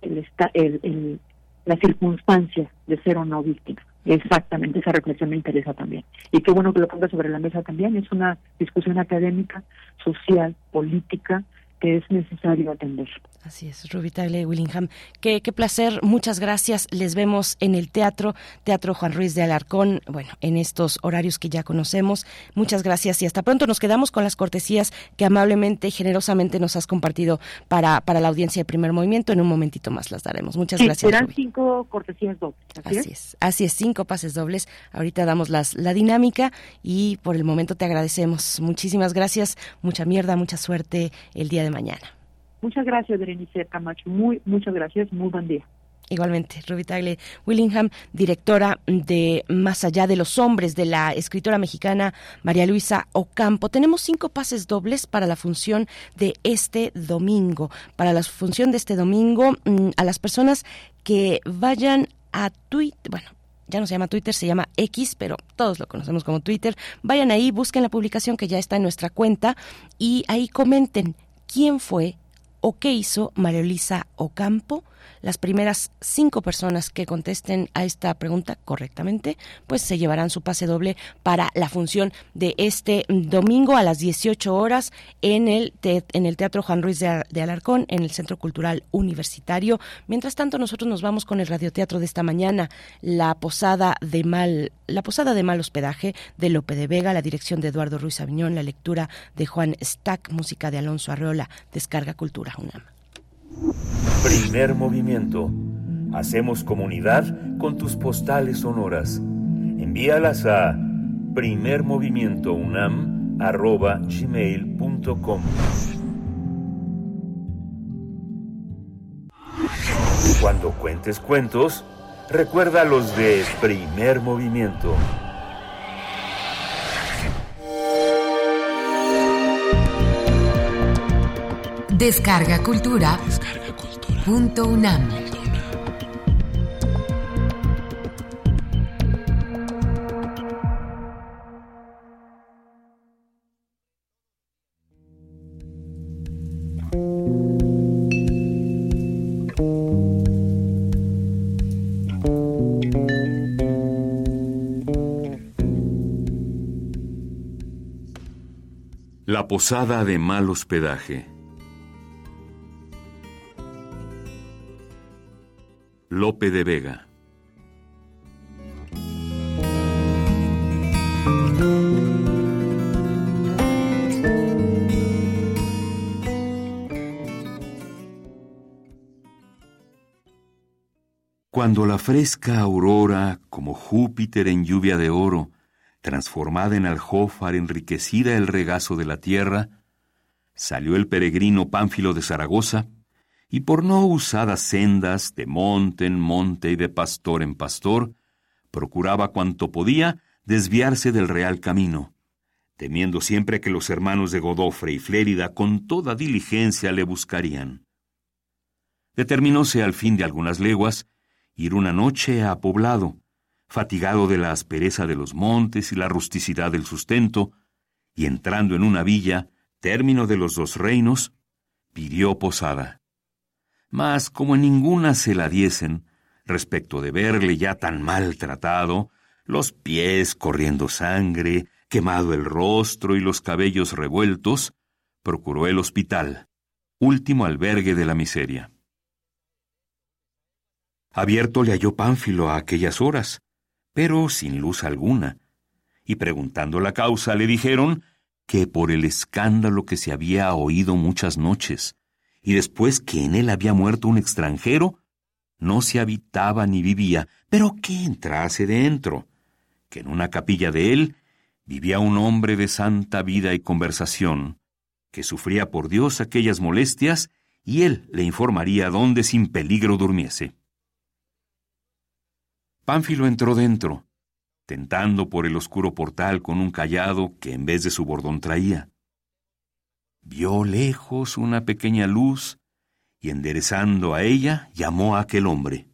el, esta, el, el, la circunstancia de ser o no víctima. Exactamente, esa reflexión me interesa también. Y qué bueno que lo ponga sobre la mesa también. Es una discusión académica, social, política, que es necesario atender. Así es, Ruby Tagle Willingham. Qué, qué placer, muchas gracias. Les vemos en el teatro, Teatro Juan Ruiz de Alarcón, bueno, en estos horarios que ya conocemos. Muchas gracias y hasta pronto. Nos quedamos con las cortesías que amablemente y generosamente nos has compartido para, para la audiencia de primer movimiento. En un momentito más las daremos. Muchas gracias. Serán cinco cortesías dobles. Así, es? así es, cinco pases dobles. Ahorita damos las, la dinámica y por el momento te agradecemos. Muchísimas gracias, mucha mierda, mucha suerte el día de mañana. Muchas gracias, Berenice Camacho. Muy, muchas gracias. Muy buen día. Igualmente, Ruby Tagle Willingham, directora de Más allá de los hombres, de la escritora mexicana María Luisa Ocampo. Tenemos cinco pases dobles para la función de este domingo. Para la función de este domingo, mm, a las personas que vayan a Twitter, bueno, ya no se llama Twitter, se llama X, pero todos lo conocemos como Twitter. Vayan ahí, busquen la publicación que ya está en nuestra cuenta y ahí comenten quién fue o qué hizo María Luisa Ocampo las primeras cinco personas que contesten a esta pregunta correctamente, pues se llevarán su pase doble para la función de este domingo a las 18 horas en el, Teatro Juan Ruiz de, de Alarcón, en el Centro Cultural Universitario. Mientras tanto, nosotros nos vamos con el radioteatro de esta mañana, La Posada de Mal, La Posada de Mal Hospedaje de Lope de Vega, la dirección de Eduardo Ruiz Aviñón, la lectura de Juan Stack, música de Alonso Arreola, Descarga Cultura Primer movimiento. Hacemos comunidad con tus postales sonoras. Envíalas a primermovimientounam.gmail.com Cuando cuentes cuentos, recuerda los de primer movimiento. Descarga Cultura. Punto UNAM. La posada de mal hospedaje. Lope de Vega. Cuando la fresca aurora, como Júpiter en lluvia de oro, transformada en aljófar, enriquecida el regazo de la tierra, salió el peregrino Pánfilo de Zaragoza, y por no usadas sendas de monte en monte y de pastor en pastor, procuraba cuanto podía desviarse del real camino, temiendo siempre que los hermanos de Godofre y Flérida con toda diligencia le buscarían. Determinóse al fin de algunas leguas ir una noche a poblado, fatigado de la aspereza de los montes y la rusticidad del sustento, y entrando en una villa, término de los dos reinos, pidió posada. Mas como en ninguna se la diesen, respecto de verle ya tan maltratado, los pies corriendo sangre, quemado el rostro y los cabellos revueltos, procuró el hospital, último albergue de la miseria. Abierto le halló Pánfilo a aquellas horas, pero sin luz alguna, y preguntando la causa le dijeron que por el escándalo que se había oído muchas noches, y después que en él había muerto un extranjero, no se habitaba ni vivía, pero que entrase dentro, que en una capilla de él vivía un hombre de santa vida y conversación, que sufría por Dios aquellas molestias, y él le informaría dónde sin peligro durmiese. Pánfilo entró dentro, tentando por el oscuro portal con un callado que en vez de su bordón traía. Vio lejos una pequeña luz y enderezando a ella llamó a aquel hombre.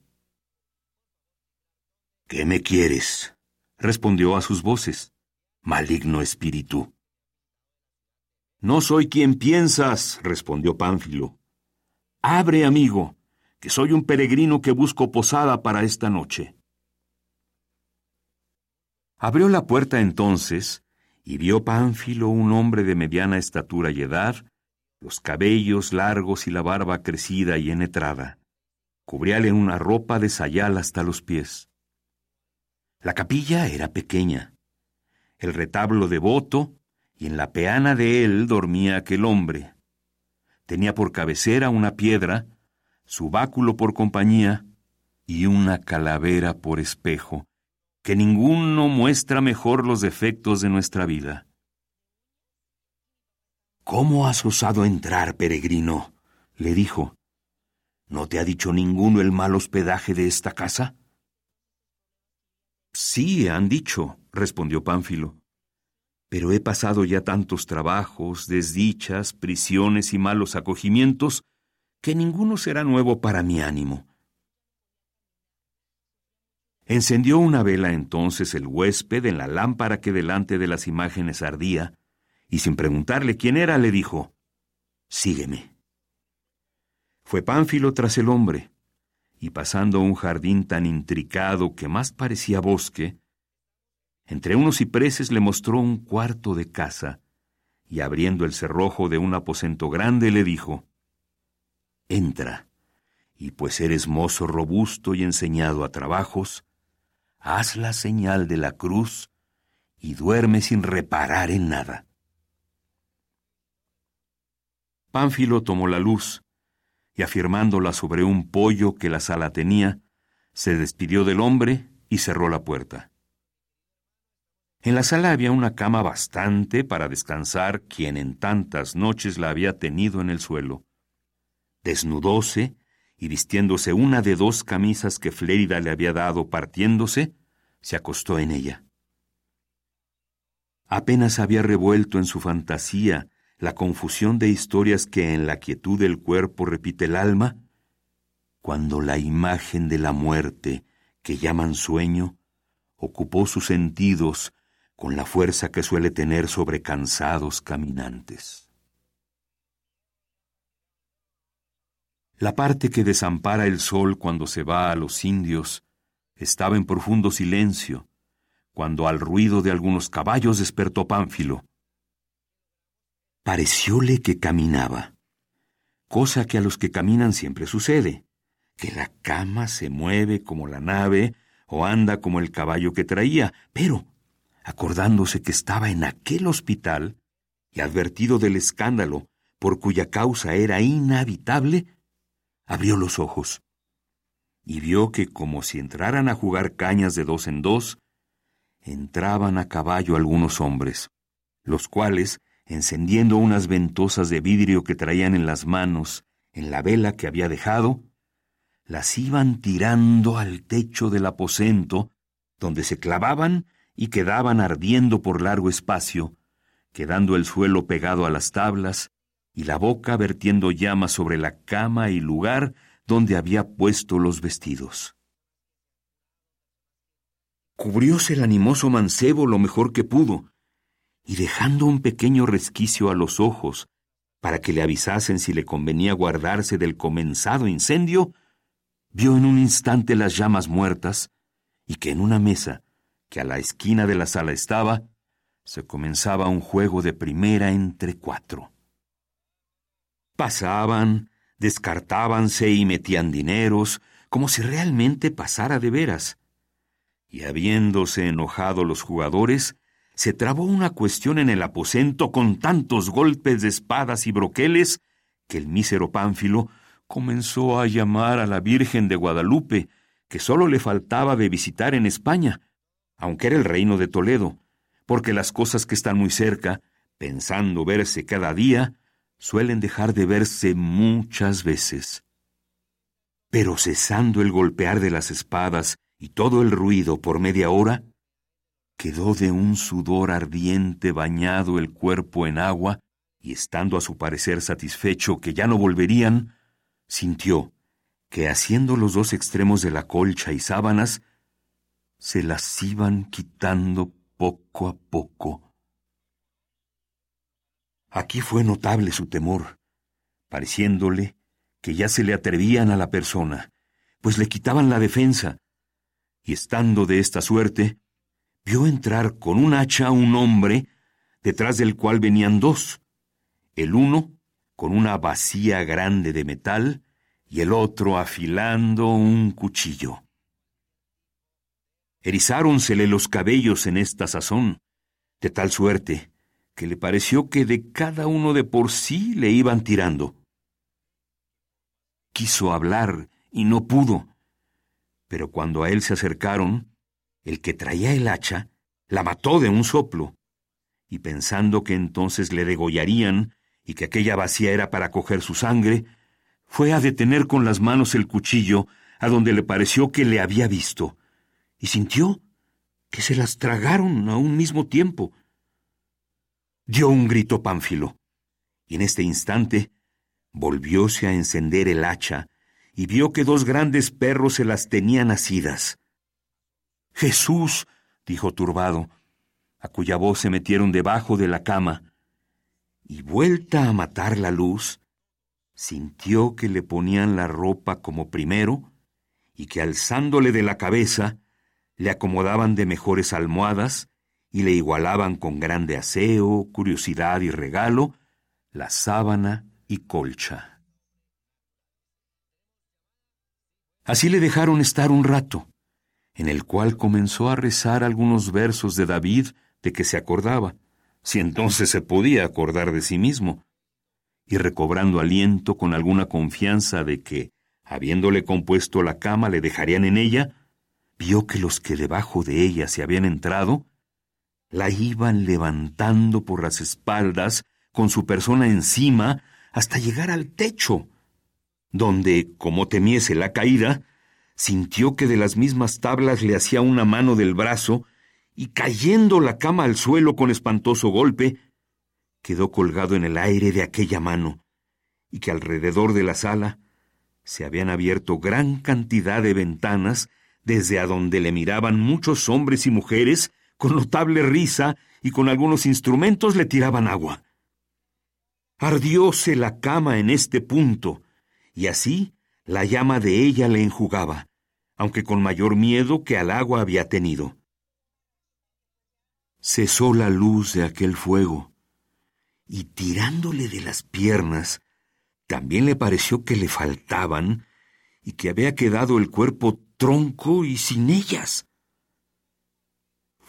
¿Qué me quieres? respondió a sus voces. Maligno espíritu. No soy quien piensas, respondió Pánfilo. Abre, amigo, que soy un peregrino que busco posada para esta noche. Abrió la puerta entonces y vio Pánfilo un hombre de mediana estatura y edad, los cabellos largos y la barba crecida y enetrada. Cubríale una ropa de sayal hasta los pies. La capilla era pequeña. El retablo devoto, y en la peana de él dormía aquel hombre. Tenía por cabecera una piedra, su báculo por compañía y una calavera por espejo, que ninguno muestra mejor los defectos de nuestra vida. ¿Cómo has osado entrar, peregrino? le dijo. ¿No te ha dicho ninguno el mal hospedaje de esta casa? Sí, han dicho, respondió Pánfilo. Pero he pasado ya tantos trabajos, desdichas, prisiones y malos acogimientos, que ninguno será nuevo para mi ánimo. Encendió una vela entonces el huésped en la lámpara que delante de las imágenes ardía, y sin preguntarle quién era, le dijo, Sígueme. Fue Pánfilo tras el hombre, y pasando un jardín tan intricado que más parecía bosque, entre unos cipreses le mostró un cuarto de casa, y abriendo el cerrojo de un aposento grande le dijo, Entra, y pues eres mozo robusto y enseñado a trabajos, haz la señal de la cruz y duerme sin reparar en nada. Pánfilo tomó la luz y afirmándola sobre un pollo que la sala tenía, se despidió del hombre y cerró la puerta. En la sala había una cama bastante para descansar quien en tantas noches la había tenido en el suelo. Desnudóse y vistiéndose una de dos camisas que Flérida le había dado partiéndose, se acostó en ella. Apenas había revuelto en su fantasía la confusión de historias que en la quietud del cuerpo repite el alma, cuando la imagen de la muerte, que llaman sueño, ocupó sus sentidos con la fuerza que suele tener sobre cansados caminantes. La parte que desampara el sol cuando se va a los indios estaba en profundo silencio, cuando al ruido de algunos caballos despertó Pánfilo. Parecióle que caminaba, cosa que a los que caminan siempre sucede, que la cama se mueve como la nave o anda como el caballo que traía, pero, acordándose que estaba en aquel hospital y advertido del escándalo por cuya causa era inhabitable, abrió los ojos y vio que como si entraran a jugar cañas de dos en dos, entraban a caballo algunos hombres, los cuales, encendiendo unas ventosas de vidrio que traían en las manos en la vela que había dejado, las iban tirando al techo del aposento, donde se clavaban y quedaban ardiendo por largo espacio, quedando el suelo pegado a las tablas y la boca vertiendo llamas sobre la cama y lugar donde había puesto los vestidos. Cubrióse el animoso mancebo lo mejor que pudo, y dejando un pequeño resquicio a los ojos, para que le avisasen si le convenía guardarse del comenzado incendio, vio en un instante las llamas muertas, y que en una mesa, que a la esquina de la sala estaba, se comenzaba un juego de primera entre cuatro. Pasaban, descartábanse y metían dineros, como si realmente pasara de veras. Y habiéndose enojado los jugadores, se trabó una cuestión en el aposento con tantos golpes de espadas y broqueles que el mísero Pánfilo comenzó a llamar a la Virgen de Guadalupe, que sólo le faltaba de visitar en España, aunque era el reino de Toledo, porque las cosas que están muy cerca, pensando verse cada día, suelen dejar de verse muchas veces. Pero cesando el golpear de las espadas y todo el ruido por media hora, quedó de un sudor ardiente bañado el cuerpo en agua, y estando a su parecer satisfecho que ya no volverían, sintió que haciendo los dos extremos de la colcha y sábanas, se las iban quitando poco a poco Aquí fue notable su temor, pareciéndole que ya se le atrevían a la persona, pues le quitaban la defensa, y estando de esta suerte, vio entrar con un hacha un hombre, detrás del cual venían dos, el uno con una vacía grande de metal y el otro afilando un cuchillo. Erizáronsele los cabellos en esta sazón, de tal suerte que le pareció que de cada uno de por sí le iban tirando. Quiso hablar y no pudo, pero cuando a él se acercaron, el que traía el hacha la mató de un soplo, y pensando que entonces le degollarían y que aquella vacía era para coger su sangre, fue a detener con las manos el cuchillo a donde le pareció que le había visto, y sintió que se las tragaron a un mismo tiempo, dio un grito Pánfilo, y en este instante volvióse a encender el hacha y vio que dos grandes perros se las tenían asidas. Jesús, dijo turbado, a cuya voz se metieron debajo de la cama, y vuelta a matar la luz, sintió que le ponían la ropa como primero, y que alzándole de la cabeza, le acomodaban de mejores almohadas, y le igualaban con grande aseo, curiosidad y regalo la sábana y colcha. Así le dejaron estar un rato, en el cual comenzó a rezar algunos versos de David de que se acordaba, si entonces se podía acordar de sí mismo, y recobrando aliento con alguna confianza de que, habiéndole compuesto la cama, le dejarían en ella, vio que los que debajo de ella se habían entrado la iban levantando por las espaldas con su persona encima hasta llegar al techo, donde, como temiese la caída, sintió que de las mismas tablas le hacía una mano del brazo y cayendo la cama al suelo con espantoso golpe, quedó colgado en el aire de aquella mano, y que alrededor de la sala se habían abierto gran cantidad de ventanas desde a donde le miraban muchos hombres y mujeres con notable risa y con algunos instrumentos le tiraban agua. Ardióse la cama en este punto, y así la llama de ella le enjugaba, aunque con mayor miedo que al agua había tenido. Cesó la luz de aquel fuego, y tirándole de las piernas, también le pareció que le faltaban y que había quedado el cuerpo tronco y sin ellas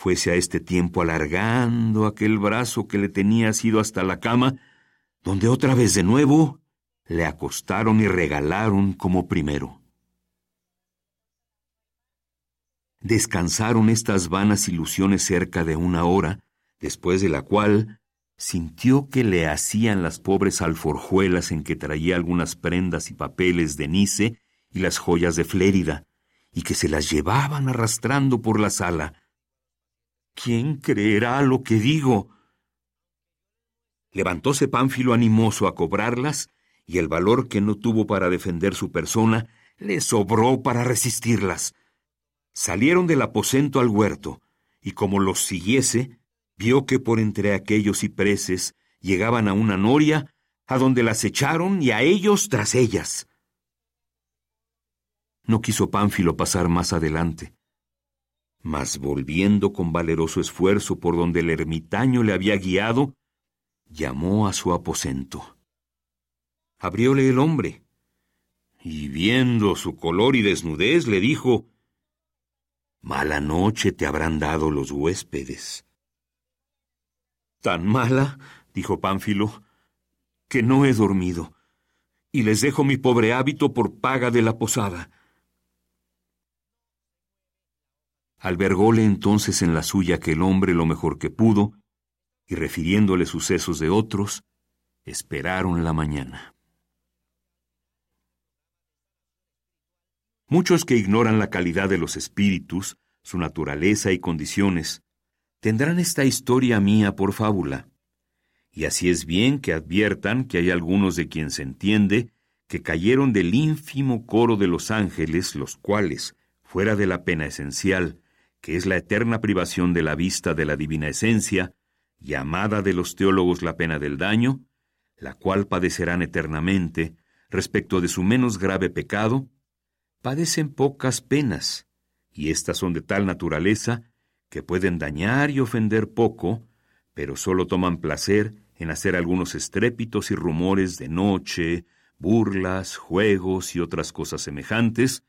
fuese a este tiempo alargando aquel brazo que le tenía asido hasta la cama, donde otra vez de nuevo le acostaron y regalaron como primero. Descansaron estas vanas ilusiones cerca de una hora, después de la cual sintió que le hacían las pobres alforjuelas en que traía algunas prendas y papeles de Nice y las joyas de Flérida, y que se las llevaban arrastrando por la sala. ¿Quién creerá lo que digo? Levantóse Pánfilo animoso a cobrarlas, y el valor que no tuvo para defender su persona le sobró para resistirlas. Salieron del aposento al huerto, y como los siguiese, vio que por entre aquellos cipreses llegaban a una noria, a donde las echaron y a ellos tras ellas. No quiso Pánfilo pasar más adelante, mas volviendo con valeroso esfuerzo por donde el ermitaño le había guiado, llamó a su aposento. Abrióle el hombre, y viendo su color y desnudez, le dijo, Mala noche te habrán dado los huéspedes. Tan mala, dijo Pánfilo, que no he dormido, y les dejo mi pobre hábito por paga de la posada. Albergóle entonces en la suya aquel hombre lo mejor que pudo, y refiriéndole sucesos de otros, esperaron la mañana. Muchos que ignoran la calidad de los espíritus, su naturaleza y condiciones, tendrán esta historia mía por fábula. Y así es bien que adviertan que hay algunos de quien se entiende que cayeron del ínfimo coro de los ángeles, los cuales, fuera de la pena esencial, que es la eterna privación de la vista de la divina esencia, llamada de los teólogos la pena del daño, la cual padecerán eternamente, respecto de su menos grave pecado, padecen pocas penas, y éstas son de tal naturaleza que pueden dañar y ofender poco, pero sólo toman placer en hacer algunos estrépitos y rumores de noche, burlas, juegos y otras cosas semejantes,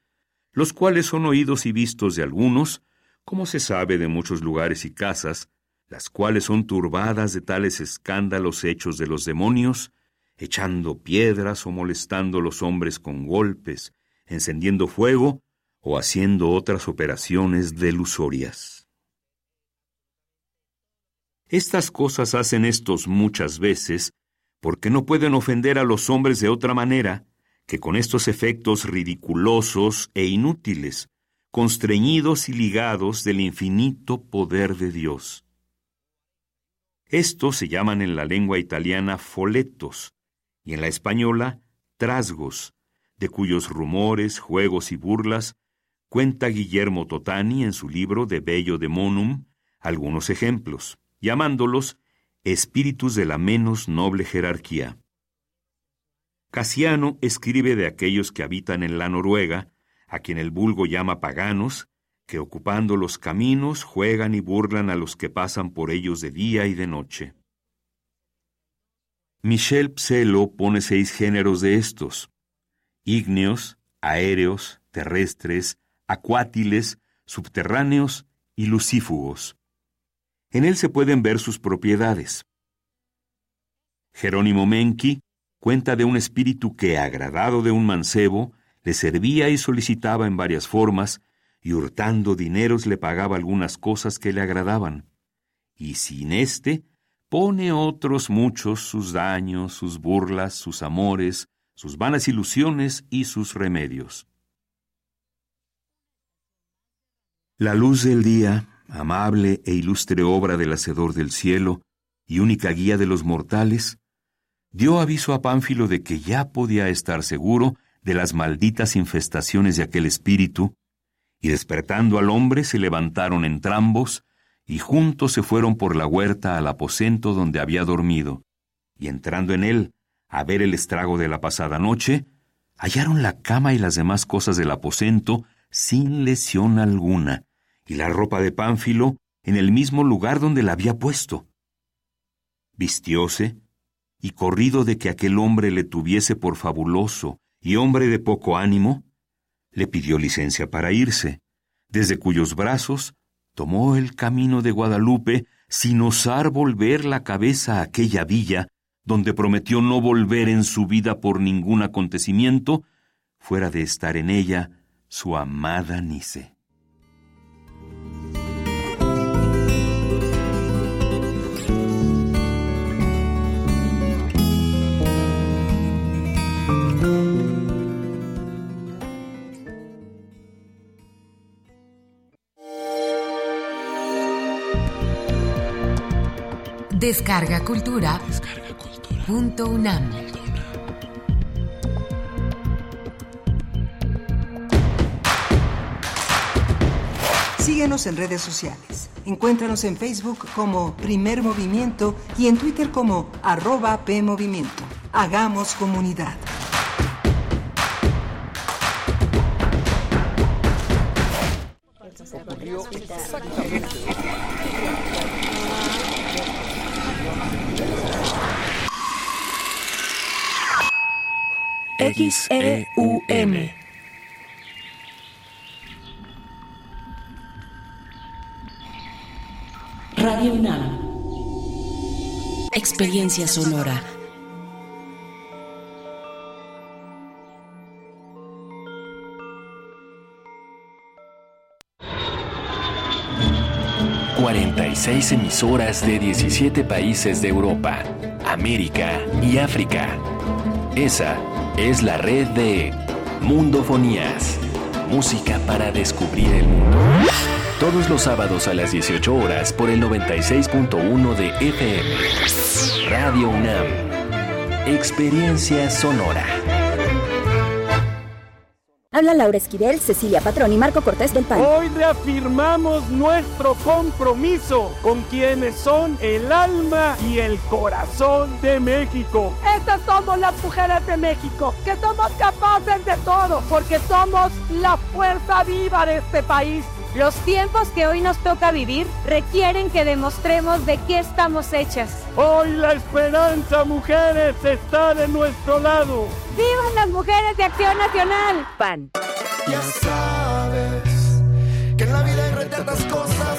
los cuales son oídos y vistos de algunos, como se sabe de muchos lugares y casas, las cuales son turbadas de tales escándalos hechos de los demonios, echando piedras o molestando a los hombres con golpes, encendiendo fuego o haciendo otras operaciones delusorias. Estas cosas hacen estos muchas veces porque no pueden ofender a los hombres de otra manera que con estos efectos ridiculosos e inútiles, constreñidos y ligados del infinito poder de Dios. Estos se llaman en la lengua italiana foletos y en la española trasgos, de cuyos rumores, juegos y burlas cuenta Guillermo Totani en su libro De Bello Demonum algunos ejemplos, llamándolos espíritus de la menos noble jerarquía. Casiano escribe de aquellos que habitan en la Noruega, a quien el vulgo llama paganos, que ocupando los caminos juegan y burlan a los que pasan por ellos de día y de noche. Michel Pselo pone seis géneros de estos, ígneos, aéreos, terrestres, acuátiles, subterráneos y lucífugos. En él se pueden ver sus propiedades. Jerónimo Menki cuenta de un espíritu que, agradado de un mancebo, le servía y solicitaba en varias formas, y hurtando dineros le pagaba algunas cosas que le agradaban. Y sin éste, pone otros muchos sus daños, sus burlas, sus amores, sus vanas ilusiones y sus remedios. La luz del día, amable e ilustre obra del Hacedor del cielo y única guía de los mortales, dio aviso a Pánfilo de que ya podía estar seguro de las malditas infestaciones de aquel espíritu, y despertando al hombre se levantaron entrambos, y juntos se fueron por la huerta al aposento donde había dormido, y entrando en él a ver el estrago de la pasada noche, hallaron la cama y las demás cosas del aposento sin lesión alguna, y la ropa de Pánfilo en el mismo lugar donde la había puesto. Vistióse, y corrido de que aquel hombre le tuviese por fabuloso y hombre de poco ánimo, le pidió licencia para irse, desde cuyos brazos tomó el camino de Guadalupe sin osar volver la cabeza a aquella villa donde prometió no volver en su vida por ningún acontecimiento, fuera de estar en ella su amada Nice. Descarga Cultura. Descarga Cultura. Punto UNAM. Síguenos en redes sociales. Encuéntranos en Facebook como Primer Movimiento y en Twitter como arroba PMovimiento. Hagamos comunidad. XEUM. Radio UNAM. Experiencia sonora. ...46 emisoras de 17 países de Europa, América y África. Esa es la red de Mundofonías. Música para descubrir el mundo. Todos los sábados a las 18 horas por el 96.1 de FM. Radio UNAM. Experiencia sonora. Habla Laura Esquivel, Cecilia Patrón y Marco Cortés del PAN. Hoy reafirmamos nuestro compromiso con quienes son el alma y el corazón de México. Estas somos las mujeres de México, que somos capaces de todo, porque somos la fuerza viva de este país. Los tiempos que hoy nos toca vivir requieren que demostremos de qué estamos hechas. Hoy la esperanza, mujeres, está de nuestro lado. ¡Vivan las mujeres de Acción Nacional! PAN. Ya sabes que en la vida hay retratas cosas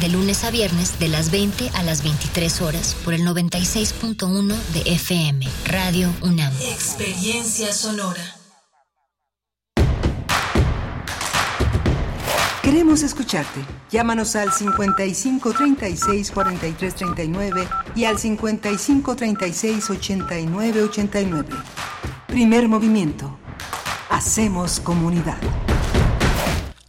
De lunes a viernes, de las 20 a las 23 horas, por el 96.1 de FM, Radio UNAM. Experiencia sonora. Queremos escucharte. Llámanos al 55 36 43 39 y al 55 36 89 89. Primer movimiento. Hacemos comunidad.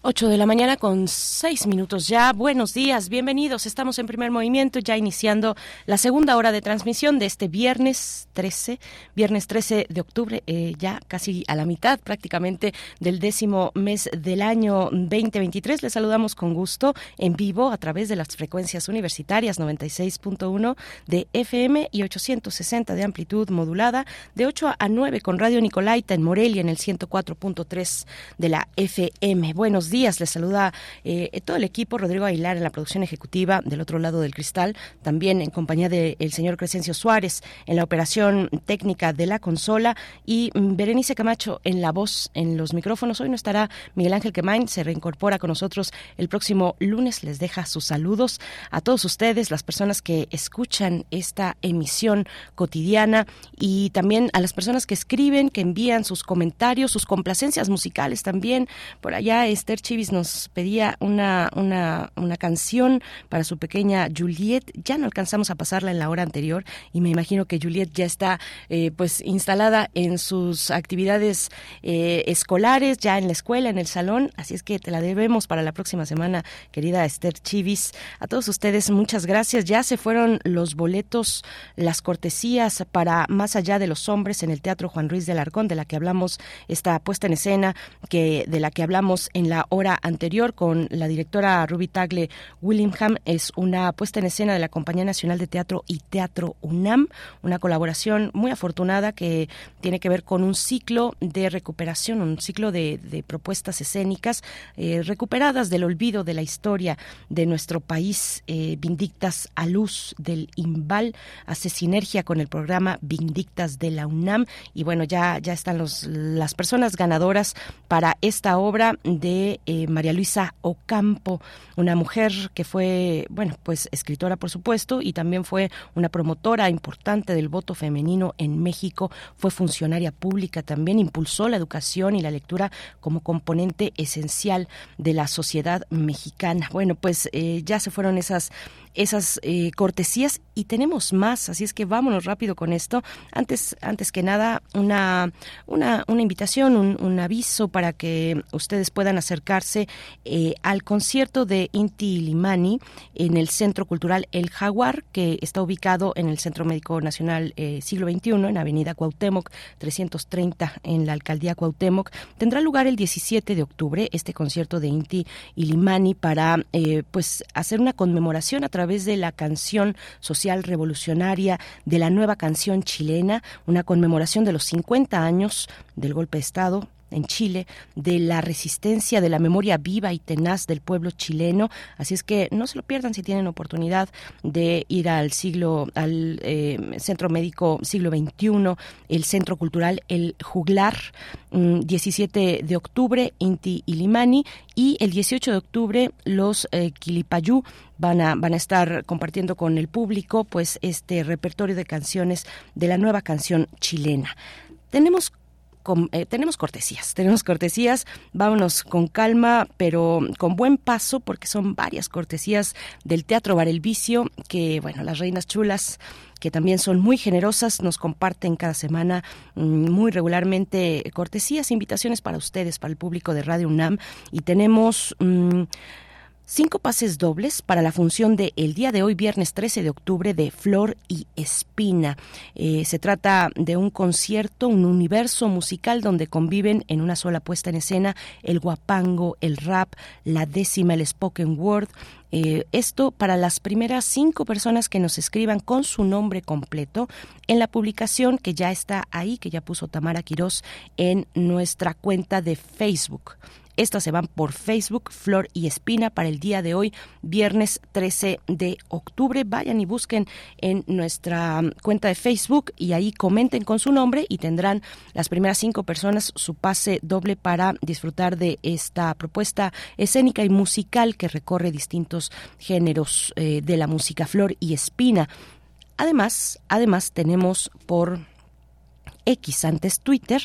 8 de la mañana con 6 minutos ya. Buenos días, bienvenidos. Estamos en primer movimiento, ya iniciando la segunda hora de transmisión de este viernes 13, viernes 13 de octubre, eh, ya casi a la mitad prácticamente del décimo mes del año 2023. Les saludamos con gusto en vivo a través de las frecuencias universitarias 96.1 de FM y 860 de amplitud modulada, de 8 a 9 con Radio Nicolaita en Morelia en el 104.3 de la FM. Buenos días, les saluda eh, todo el equipo, Rodrigo Aguilar en la producción ejecutiva del otro lado del cristal, también en compañía del señor Crescencio Suárez en la operación técnica de la consola y mm, Berenice Camacho en la voz, en los micrófonos. Hoy no estará Miguel Ángel Quemain, se reincorpora con nosotros el próximo lunes, les deja sus saludos a todos ustedes, las personas que escuchan esta emisión cotidiana y también a las personas que escriben, que envían sus comentarios, sus complacencias musicales también. Por allá Esther Chivis nos pedía una, una, una canción para su pequeña Juliet. Ya no alcanzamos a pasarla en la hora anterior y me imagino que Juliet ya está eh, pues instalada en sus actividades eh, escolares, ya en la escuela, en el salón. Así es que te la debemos para la próxima semana, querida Esther Chivis. A todos ustedes, muchas gracias. Ya se fueron los boletos, las cortesías para Más allá de los hombres en el Teatro Juan Ruiz de Alarcón, de la que hablamos, esta puesta en escena, que de la que hablamos en la hora anterior con la directora Ruby Tagle Willingham. Es una puesta en escena de la Compañía Nacional de Teatro y Teatro UNAM, una colaboración muy afortunada que tiene que ver con un ciclo de recuperación, un ciclo de, propuestas escénicas eh, recuperadas del olvido de la historia de nuestro país, eh, Vindictas a luz del Imbal, hace sinergia con el programa Vindictas de la UNAM y bueno, ya, ya están los, las personas ganadoras para esta obra de eh, María Luisa Ocampo, una mujer que fue, bueno, pues escritora por supuesto y también fue una promotora importante del voto femenino en México, fue funcionaria pública también, impulsó la educación y la lectura como componente esencial de la sociedad mexicana. Bueno, pues eh, ya se fueron esas esas eh, cortesías y tenemos más, así es que vámonos rápido con esto. Antes, antes que nada, una, una, una invitación, un, aviso para que ustedes puedan eh, al concierto de Inti Limani en el Centro Cultural El Jaguar, que está ubicado en el Centro Médico Nacional eh, Siglo XXI, en Avenida Cuauhtémoc, 330, en la Alcaldía Cuauhtémoc. Tendrá lugar el 17 de octubre este concierto de Inti Limani para pues hacer una conmemoración a través de la canción social revolucionaria de la nueva canción chilena, una conmemoración de los 50 años del golpe de Estado en Chile, de la resistencia, de la memoria viva y tenaz del pueblo chileno. Así es que no se lo pierdan si tienen oportunidad de ir al siglo, al eh, Centro Médico Siglo XXI, el Centro Cultural El Juglar, 17 mm, de octubre, Inti y Limani, y el 18 de octubre los eh, Quilipayú van a, van a estar compartiendo con el público pues este repertorio de canciones de la nueva canción chilena. Tenemos eh, tenemos cortesías, tenemos cortesías, vámonos con calma, pero con buen paso, porque son varias cortesías del Teatro Bar El Vicio, que, bueno, las reinas chulas que también son muy generosas, nos comparten cada semana mm, muy regularmente cortesías, invitaciones para ustedes, para el público de Radio UNAM, y tenemos... Mm, Cinco pases dobles para la función de el día de hoy, viernes 13 de octubre, de Flor y Espina. Eh, se trata de un concierto, un universo musical donde conviven en una sola puesta en escena el guapango, el rap, la décima, el spoken word, eh, esto para las primeras cinco personas que nos escriban con su nombre completo en la publicación que ya está ahí, que ya puso Tamara Quirós en nuestra cuenta de Facebook. Estas se van por Facebook, Flor y Espina, para el día de hoy, viernes 13 de octubre. Vayan y busquen en nuestra cuenta de Facebook y ahí comenten con su nombre y tendrán las primeras cinco personas su pase doble para disfrutar de esta propuesta escénica y musical que recorre distintos géneros eh, de la música Flor y Espina. Además, además tenemos por X antes Twitter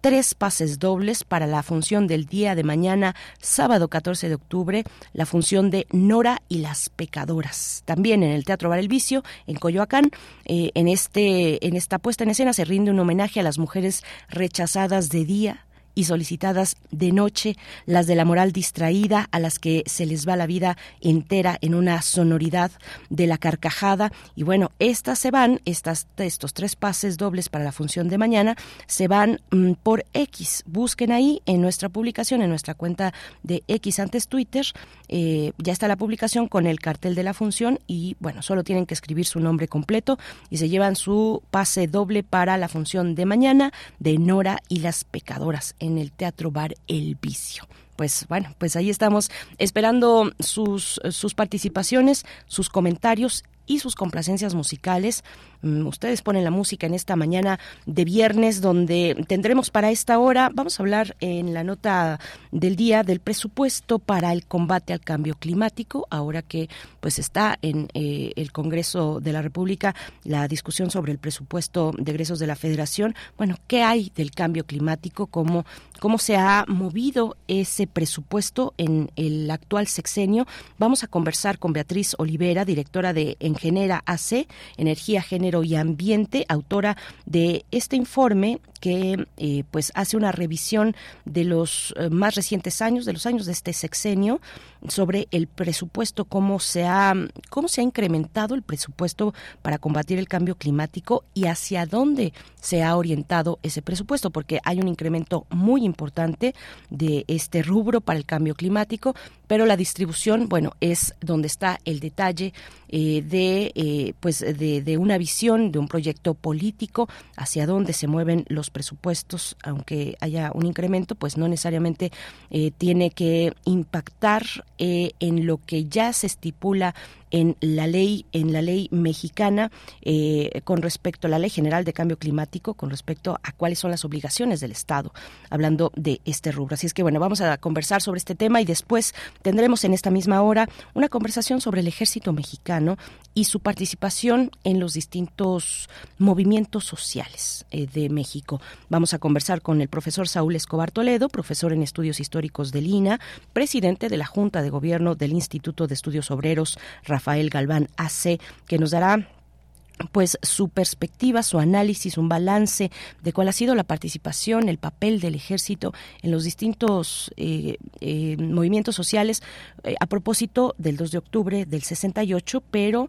tres pases dobles para la función del día de mañana, sábado 14 de octubre, la función de Nora y las pecadoras. También en el Teatro Bar El Vicio, en Coyoacán, eh, en, este, en esta puesta en escena se rinde un homenaje a las mujeres rechazadas de día y solicitadas de noche, las de la moral distraída, a las que se les va la vida entera en una sonoridad de la carcajada. Y bueno, estas se van, estas, estos tres pases dobles para la función de mañana, se van mm, por X. Busquen ahí en nuestra publicación, en nuestra cuenta de X antes Twitter, eh, ya está la publicación con el cartel de la función y bueno, solo tienen que escribir su nombre completo y se llevan su pase doble para la función de mañana de Nora y las pecadoras el Teatro Bar El Vicio pues bueno, pues ahí estamos esperando sus, sus participaciones, sus comentarios y sus complacencias musicales. Mm, ustedes ponen la música en esta mañana de viernes donde tendremos para esta hora, vamos a hablar en la nota del día del presupuesto para el combate al cambio climático, ahora que pues está en eh, el Congreso de la República la discusión sobre el presupuesto de egresos de la Federación. Bueno, ¿qué hay del cambio climático? ¿Cómo, cómo se ha movido ese presupuesto en el actual sexenio. Vamos a conversar con Beatriz Olivera, directora de Engenera AC, Energía, Y Ambiente, autora de este informe que eh, pues hace una revisión de los eh, más recientes años, de los años de este sexenio, sobre el presupuesto, cómo se ha, cómo se ha incrementado el presupuesto para combatir el cambio climático y hacia dónde se ha orientado ese presupuesto, porque hay un incremento muy importante de este rubro para el cambio climático, pero la distribución, bueno, es donde está el detalle eh, de, pues de, de una visión, de un proyecto político, hacia dónde se mueven los presupuestos, aunque haya un incremento, pues no necesariamente eh, tiene que impactar eh, en lo que ya se estipula en la ley en la ley mexicana eh, con respecto a la ley general de cambio climático con respecto a cuáles son las obligaciones del Estado hablando de este rubro. Así es que bueno vamos a conversar sobre este tema y después tendremos en esta misma hora una conversación sobre el ejército mexicano y su participación en los distintos movimientos sociales eh, de México. Vamos a conversar con el profesor Saúl Escobar Toledo profesor en estudios históricos del INA presidente de la Junta de Gobierno del Instituto de Estudios Obreros Rafael Galván AC, que nos dará pues su perspectiva, su análisis, un balance de cuál ha sido la participación, el papel del ejército en los distintos eh, eh, movimientos sociales eh, a propósito del 2 de octubre del 68, pero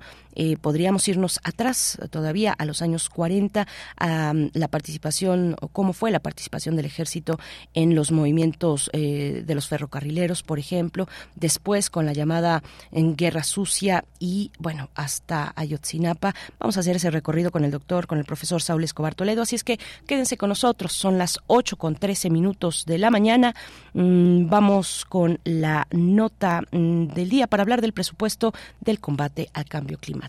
podríamos irnos atrás todavía a los años 40 a la participación o cómo fue la participación del ejército en los movimientos de los ferrocarrileros, por ejemplo, después con la llamada en Guerra Sucia y bueno, hasta Ayotzinapa. Vamos a hacer ese recorrido con el doctor, con el profesor Saúl Escobar Toledo. Así es que quédense con nosotros. Son las 8 con 13 minutos de la mañana. Mm, vamos con la nota mm, del día para hablar del presupuesto del combate al cambio climático.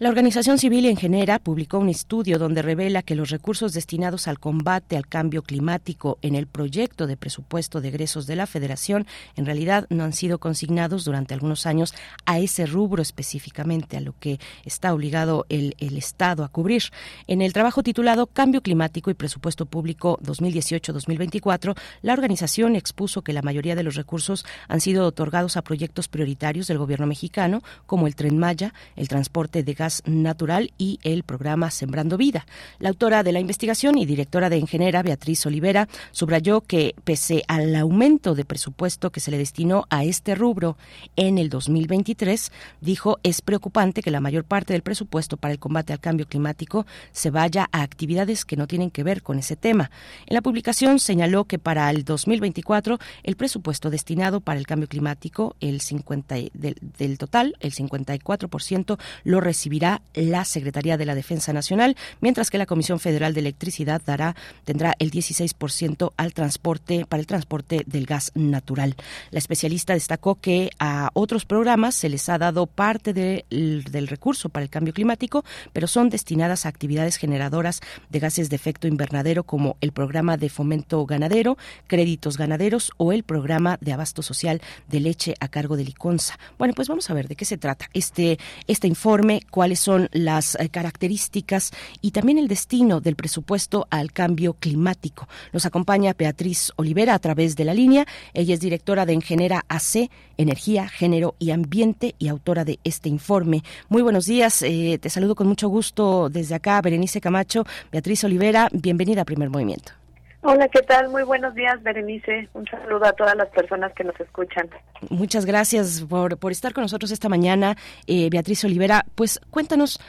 La organización civil en Genera publicó un estudio donde revela que los recursos destinados al combate al cambio climático en el proyecto de presupuesto de egresos de la Federación en realidad no han sido consignados durante algunos años a ese rubro específicamente, a lo que está obligado el, el Estado a cubrir. En el trabajo titulado Cambio Climático y Presupuesto Público 2018-2024, la organización expuso que la mayoría de los recursos han sido otorgados a proyectos prioritarios del gobierno mexicano, como el Tren Maya, el transporte de gas natural y el programa Sembrando Vida. La autora de la investigación y directora de Engenera, Beatriz Olivera, subrayó que pese al aumento de presupuesto que se le destinó a este rubro en el 2023, dijo es preocupante que la mayor parte del presupuesto para el combate al cambio climático se vaya a actividades que no tienen que ver con ese tema. En la publicación señaló que para el 2024 el presupuesto destinado para el cambio climático, el 50 del, del total, el 54% lo recibirá la Secretaría de la Defensa Nacional, mientras que la Comisión Federal de Electricidad dará tendrá el 16% al transporte para el transporte del gas natural. La especialista destacó que a otros programas se les ha dado parte del recurso para el cambio climático, pero son destinadas a actividades generadoras de gases de efecto invernadero como el programa de fomento ganadero, créditos ganaderos o el programa de abasto social de leche a cargo de Liconza. Bueno, pues vamos a ver de qué se trata este este informe, cuál cuáles son las eh, características y también el destino del presupuesto al cambio climático. Nos acompaña Beatriz Olivera a través de la línea. Ella es directora de Engenera AC, Energía, Género y Ambiente y autora de este informe. Muy buenos días. Eh, te saludo con mucho gusto desde acá, Berenice Camacho. Beatriz Olivera, bienvenida a Primer Movimiento. Hola, ¿qué tal? Muy buenos días, Berenice. Un saludo a todas las personas que nos escuchan. Muchas gracias por, por estar con nosotros esta mañana, eh, Beatriz Olivera. Pues cuéntanos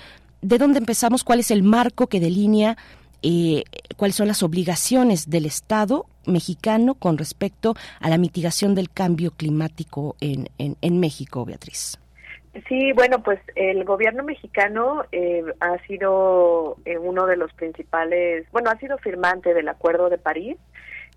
de dónde empezamos, cuál es el marco que delinea, eh, cuáles son las obligaciones del Estado mexicano con respecto a la mitigación del cambio climático en, en, en México, Beatriz. Sí, bueno, pues el gobierno mexicano eh, ha sido eh, uno de los principales, bueno, ha sido firmante del Acuerdo de París,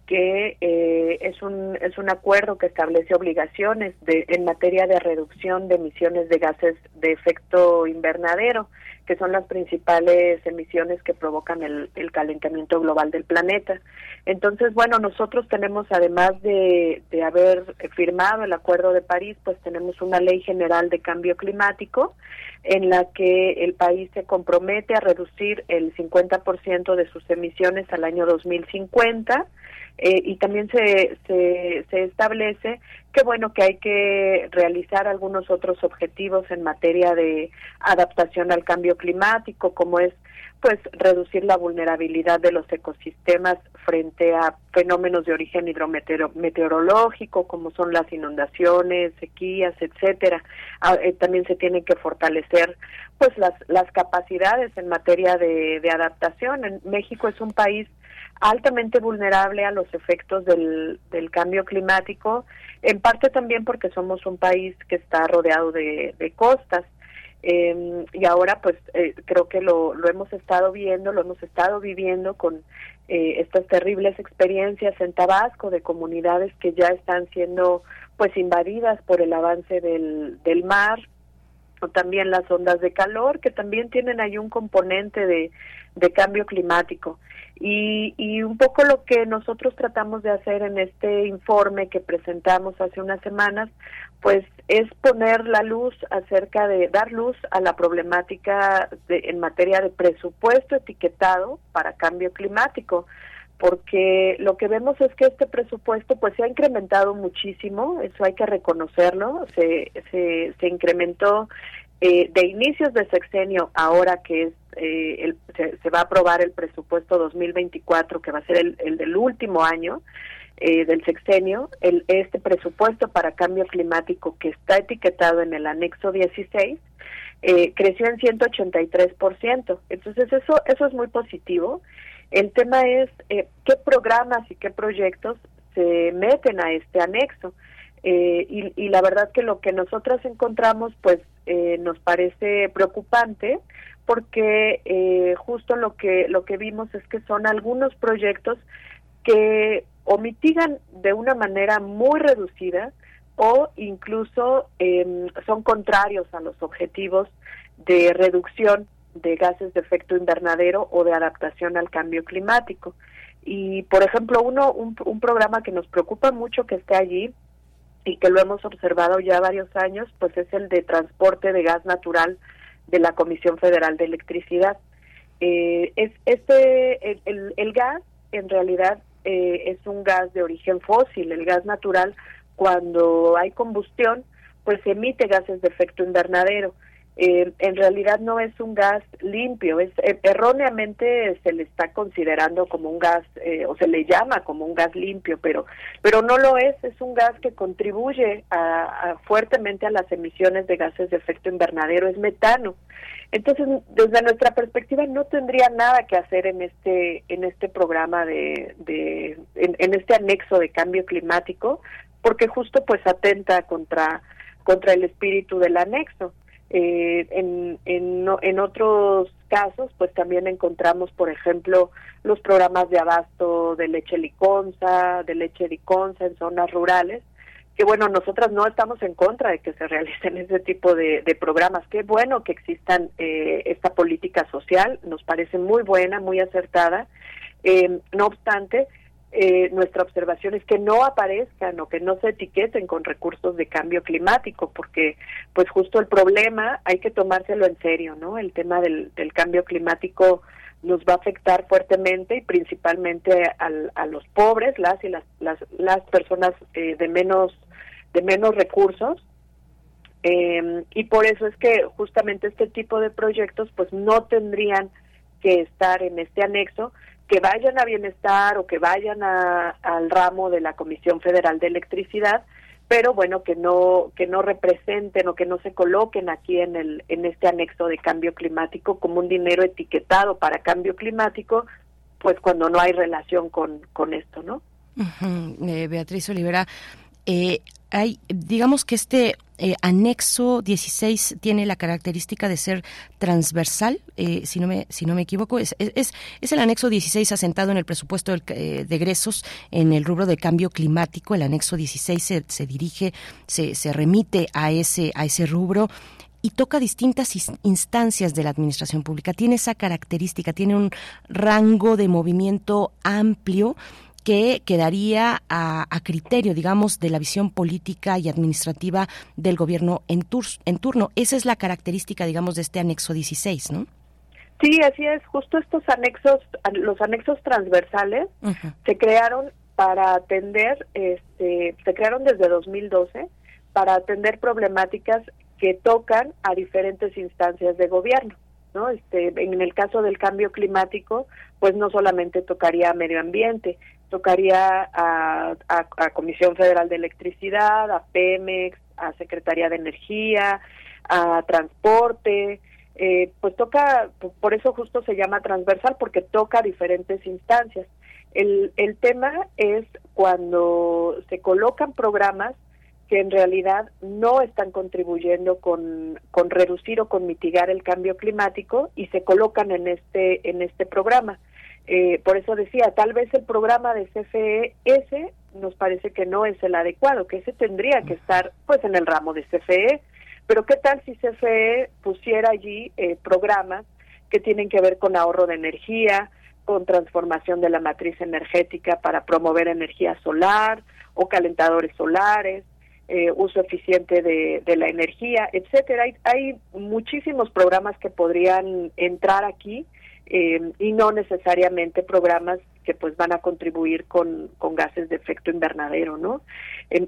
que eh, es un es un acuerdo que establece obligaciones de, en materia de reducción de emisiones de gases de efecto invernadero que son las principales emisiones que provocan el, calentamiento global del planeta. Entonces, bueno, nosotros tenemos, además de, de haber firmado el Acuerdo de París, pues tenemos una ley general de cambio climático en la que el país se compromete a reducir el 50% de sus emisiones al año 2050 eh, y también se, se establece que bueno que hay que realizar algunos otros objetivos en materia de adaptación al cambio climático como es pues reducir la vulnerabilidad de los ecosistemas frente a fenómenos de origen hidrometeorológico como son las inundaciones, sequías, etcétera. Ah, eh, también se tienen que fortalecer pues las las capacidades en materia de, de adaptación. En México es un país altamente vulnerable a los efectos del, del cambio climático, en parte también porque somos un país que está rodeado de, costas. Eh, y ahora pues eh, creo que lo, lo hemos estado viendo, lo hemos estado viviendo con eh, estas terribles experiencias en Tabasco de comunidades que ya están siendo pues invadidas por el avance del, mar o también las ondas de calor que también tienen ahí un componente de cambio climático. Y, y un poco lo que nosotros tratamos de hacer en este informe que presentamos hace unas semanas, pues es poner la luz acerca de dar luz a la problemática de, en materia de presupuesto etiquetado para cambio climático porque lo que vemos es que este presupuesto pues se ha incrementado muchísimo, eso hay que reconocerlo, se, se, se incrementó eh, de inicios de sexenio, ahora que es eh, el, se, va a aprobar el presupuesto 2024, que va a ser el, el del último año eh, del sexenio, el, este presupuesto para cambio climático que está etiquetado en el anexo 16, eh, creció en 183%. Entonces eso, eso es muy positivo. El tema es eh, qué programas y qué proyectos se meten a este anexo. Y, y, la verdad que lo que nosotras encontramos pues eh, nos parece preocupante porque eh, justo lo que lo que vimos es que son algunos proyectos que o mitigan de una manera muy reducida o incluso eh, son contrarios a los objetivos de reducción de gases de efecto invernadero o de adaptación al cambio climático. Y, por ejemplo, uno un, un programa que nos preocupa mucho que esté allí y que lo hemos observado ya varios años, pues es el de transporte de gas natural de la Comisión Federal de Electricidad. Eh, es este el, gas en realidad eh, es un gas de origen fósil, el gas natural cuando hay combustión pues emite gases de efecto invernadero eh, en realidad no es un gas limpio, es eh, erróneamente se le está considerando como un gas eh, o se le llama como un gas limpio, pero pero no lo es, es un gas que contribuye a, a fuertemente a las emisiones de gases de efecto invernadero, es metano. Entonces, desde nuestra perspectiva no tendría nada que hacer en este en este programa de, de en, en este anexo de cambio climático, porque justo pues atenta contra contra el espíritu del anexo. Eh, en, en, en otros casos, pues también encontramos, por ejemplo, los programas de abasto de leche liconza, de leche liconza en zonas rurales, que bueno, nosotras no estamos en contra de que se realicen ese tipo de, programas. Qué bueno que existan eh, esta política social, nos parece muy buena, muy acertada. Eh, no obstante, eh, nuestra observación es que no aparezcan o que no se etiqueten con recursos de cambio climático, porque pues justo el problema hay que tomárselo en serio, ¿no? El tema del, del cambio climático nos va a afectar fuertemente y principalmente al, a los pobres, las y las, las, las personas eh, de menos de menos recursos eh, y por eso es que justamente este tipo de proyectos pues no tendrían que estar en este anexo que vayan a bienestar o que vayan a, al ramo de la Comisión Federal de Electricidad, pero bueno que no que no representen o que no se coloquen aquí en el en este anexo de cambio climático como un dinero etiquetado para cambio climático, pues cuando no hay relación con con esto, ¿no? Eh, Beatriz Olivera, eh, hay, digamos que este eh, anexo 16 tiene la característica de ser transversal, eh, si, no me, si no me equivoco, es, es, es el anexo 16 asentado en el presupuesto del, eh, de egresos en el rubro de cambio climático. El anexo 16 se, se dirige, se, se remite a ese, a ese rubro y toca distintas instancias de la administración pública. Tiene esa característica, tiene un rango de movimiento amplio que quedaría a, criterio, digamos, de la visión política y administrativa del gobierno en, en turno. Esa es la característica, digamos, de este anexo 16, ¿no? Sí, así es. Justo estos anexos, los anexos transversales, se crearon para atender, este, se crearon desde 2012 para atender problemáticas que tocan a diferentes instancias de gobierno. ¿no? Este, en el caso del cambio climático, pues no solamente tocaría a medio ambiente, tocaría a, a, Comisión Federal de Electricidad, a Pemex, a Secretaría de Energía, a Transporte, eh, pues toca, por eso justo se llama transversal, porque toca diferentes instancias. El, el tema es cuando se colocan programas que en realidad no están contribuyendo con, con reducir o con mitigar el cambio climático y se colocan en este en este programa. Eh, por eso decía, tal vez el programa de CFE ese nos parece que no es el adecuado, que ese tendría que estar pues en el ramo de CFE, pero qué tal si CFE pusiera allí eh, programas que tienen que ver con ahorro de energía, con transformación de la matriz energética para promover energía solar o calentadores solares, eh, uso eficiente de, la energía, etcétera. Hay, hay, muchísimos programas que podrían entrar aquí eh, y no necesariamente programas que pues van a contribuir con, con gases de efecto invernadero, ¿no?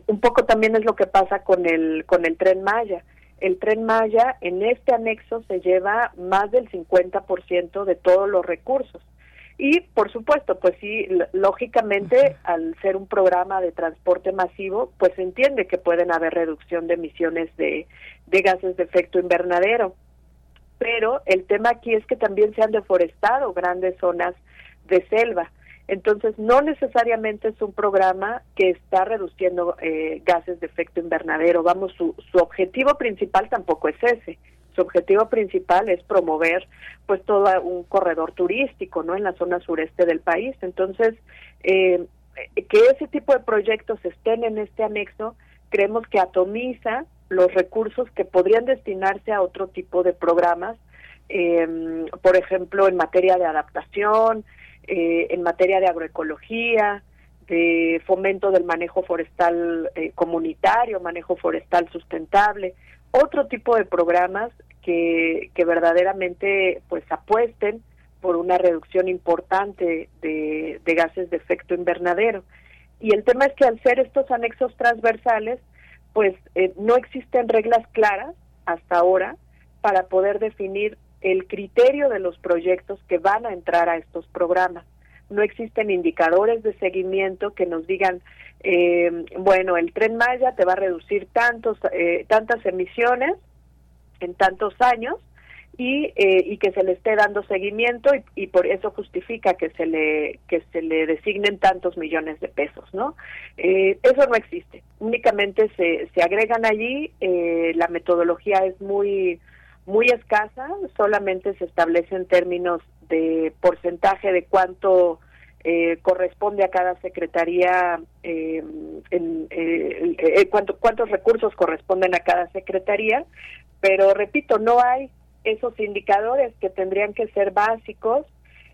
un poco también es lo que pasa con el con el tren Maya. El tren Maya en este anexo se lleva más del 50% de todos los recursos. Y por supuesto, pues sí, lógicamente al ser un programa de transporte masivo, pues se entiende que pueden haber reducción de emisiones de, de gases de efecto invernadero. Pero el tema aquí es que también se han deforestado grandes zonas de selva. Entonces, no necesariamente es un programa que está reduciendo eh, gases de efecto invernadero. Vamos, su, su objetivo principal tampoco es ese su objetivo principal es promover pues todo un corredor turístico no en la zona sureste del país entonces eh, que ese tipo de proyectos estén en este anexo creemos que atomiza los recursos que podrían destinarse a otro tipo de programas eh, por ejemplo en materia de adaptación eh, en materia de agroecología de fomento del manejo forestal comunitario, manejo forestal sustentable, otro tipo de programas que, que verdaderamente pues apuesten por una reducción importante de, gases de efecto invernadero. Y el tema es que al ser estos anexos transversales, pues eh, no existen reglas claras hasta ahora para poder definir el criterio de los proyectos que van a entrar a estos programas. No existen indicadores de seguimiento que nos digan, eh, bueno, el tren Maya te va a reducir tantos, eh, tantas emisiones en tantos años y, eh, y que se le esté dando seguimiento y, por eso justifica que se le que se le designen tantos millones de pesos no eh, eso no existe. Únicamente se, se agregan allí eh, la metodología es muy muy escasa solamente se establece en términos de porcentaje de cuánto corresponde a cada secretaría en, cuánto, cuántos recursos corresponden a cada secretaría pero repito, no hay esos indicadores que tendrían que ser básicos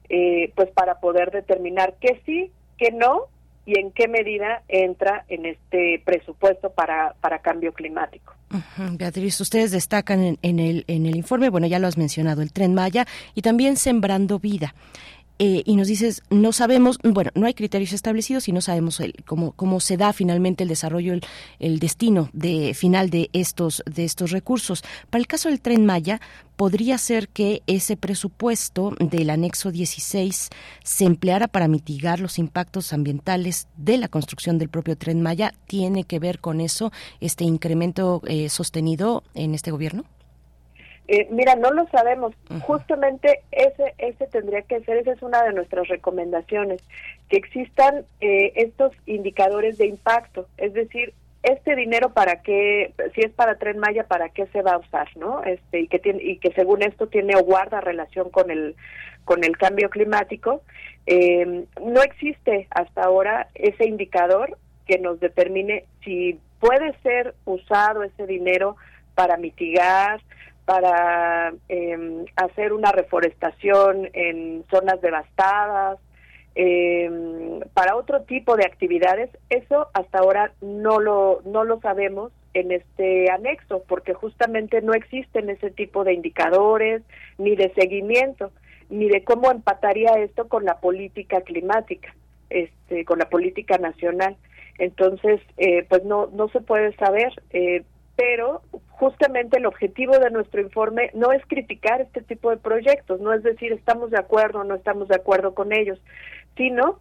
eh, pues para poder determinar qué sí, qué no y en qué medida entra en este presupuesto para, para cambio climático. Beatriz, ustedes destacan en, el, en el informe, bueno, ya lo has mencionado, el tren Maya y también Sembrando Vida. Eh, y nos dices, no sabemos, bueno, no hay criterios establecidos y no sabemos el, cómo, cómo se da finalmente el desarrollo, el, el, destino de, final de estos, de estos recursos. Para el caso del tren Maya, podría ser que ese presupuesto del anexo 16 se empleara para mitigar los impactos ambientales de la construcción del propio tren Maya. ¿Tiene que ver con eso este incremento eh, sostenido en este gobierno? Eh, mira, no lo sabemos. Justamente ese, ese tendría que ser, esa es una de nuestras recomendaciones, que existan eh, estos indicadores de impacto, es decir, este dinero para qué, si es para Tren Maya, para qué se va a usar, ¿no? Este y que tiene y que según esto tiene o guarda relación con el con el cambio climático. Eh, no existe hasta ahora ese indicador que nos determine si puede ser usado ese dinero para mitigar, para em, hacer una reforestación en zonas devastadas, em, para otro tipo de actividades, eso hasta ahora no lo, no lo sabemos en este anexo, porque justamente no existen ese tipo de indicadores, ni de seguimiento, ni de cómo empataría esto con la política climática, este, con la política nacional. Entonces, eh, pues no, no se puede saber. Eh, pero justamente el objetivo de nuestro informe no es criticar este tipo de proyectos, no es decir estamos de acuerdo o no estamos de acuerdo con ellos, sino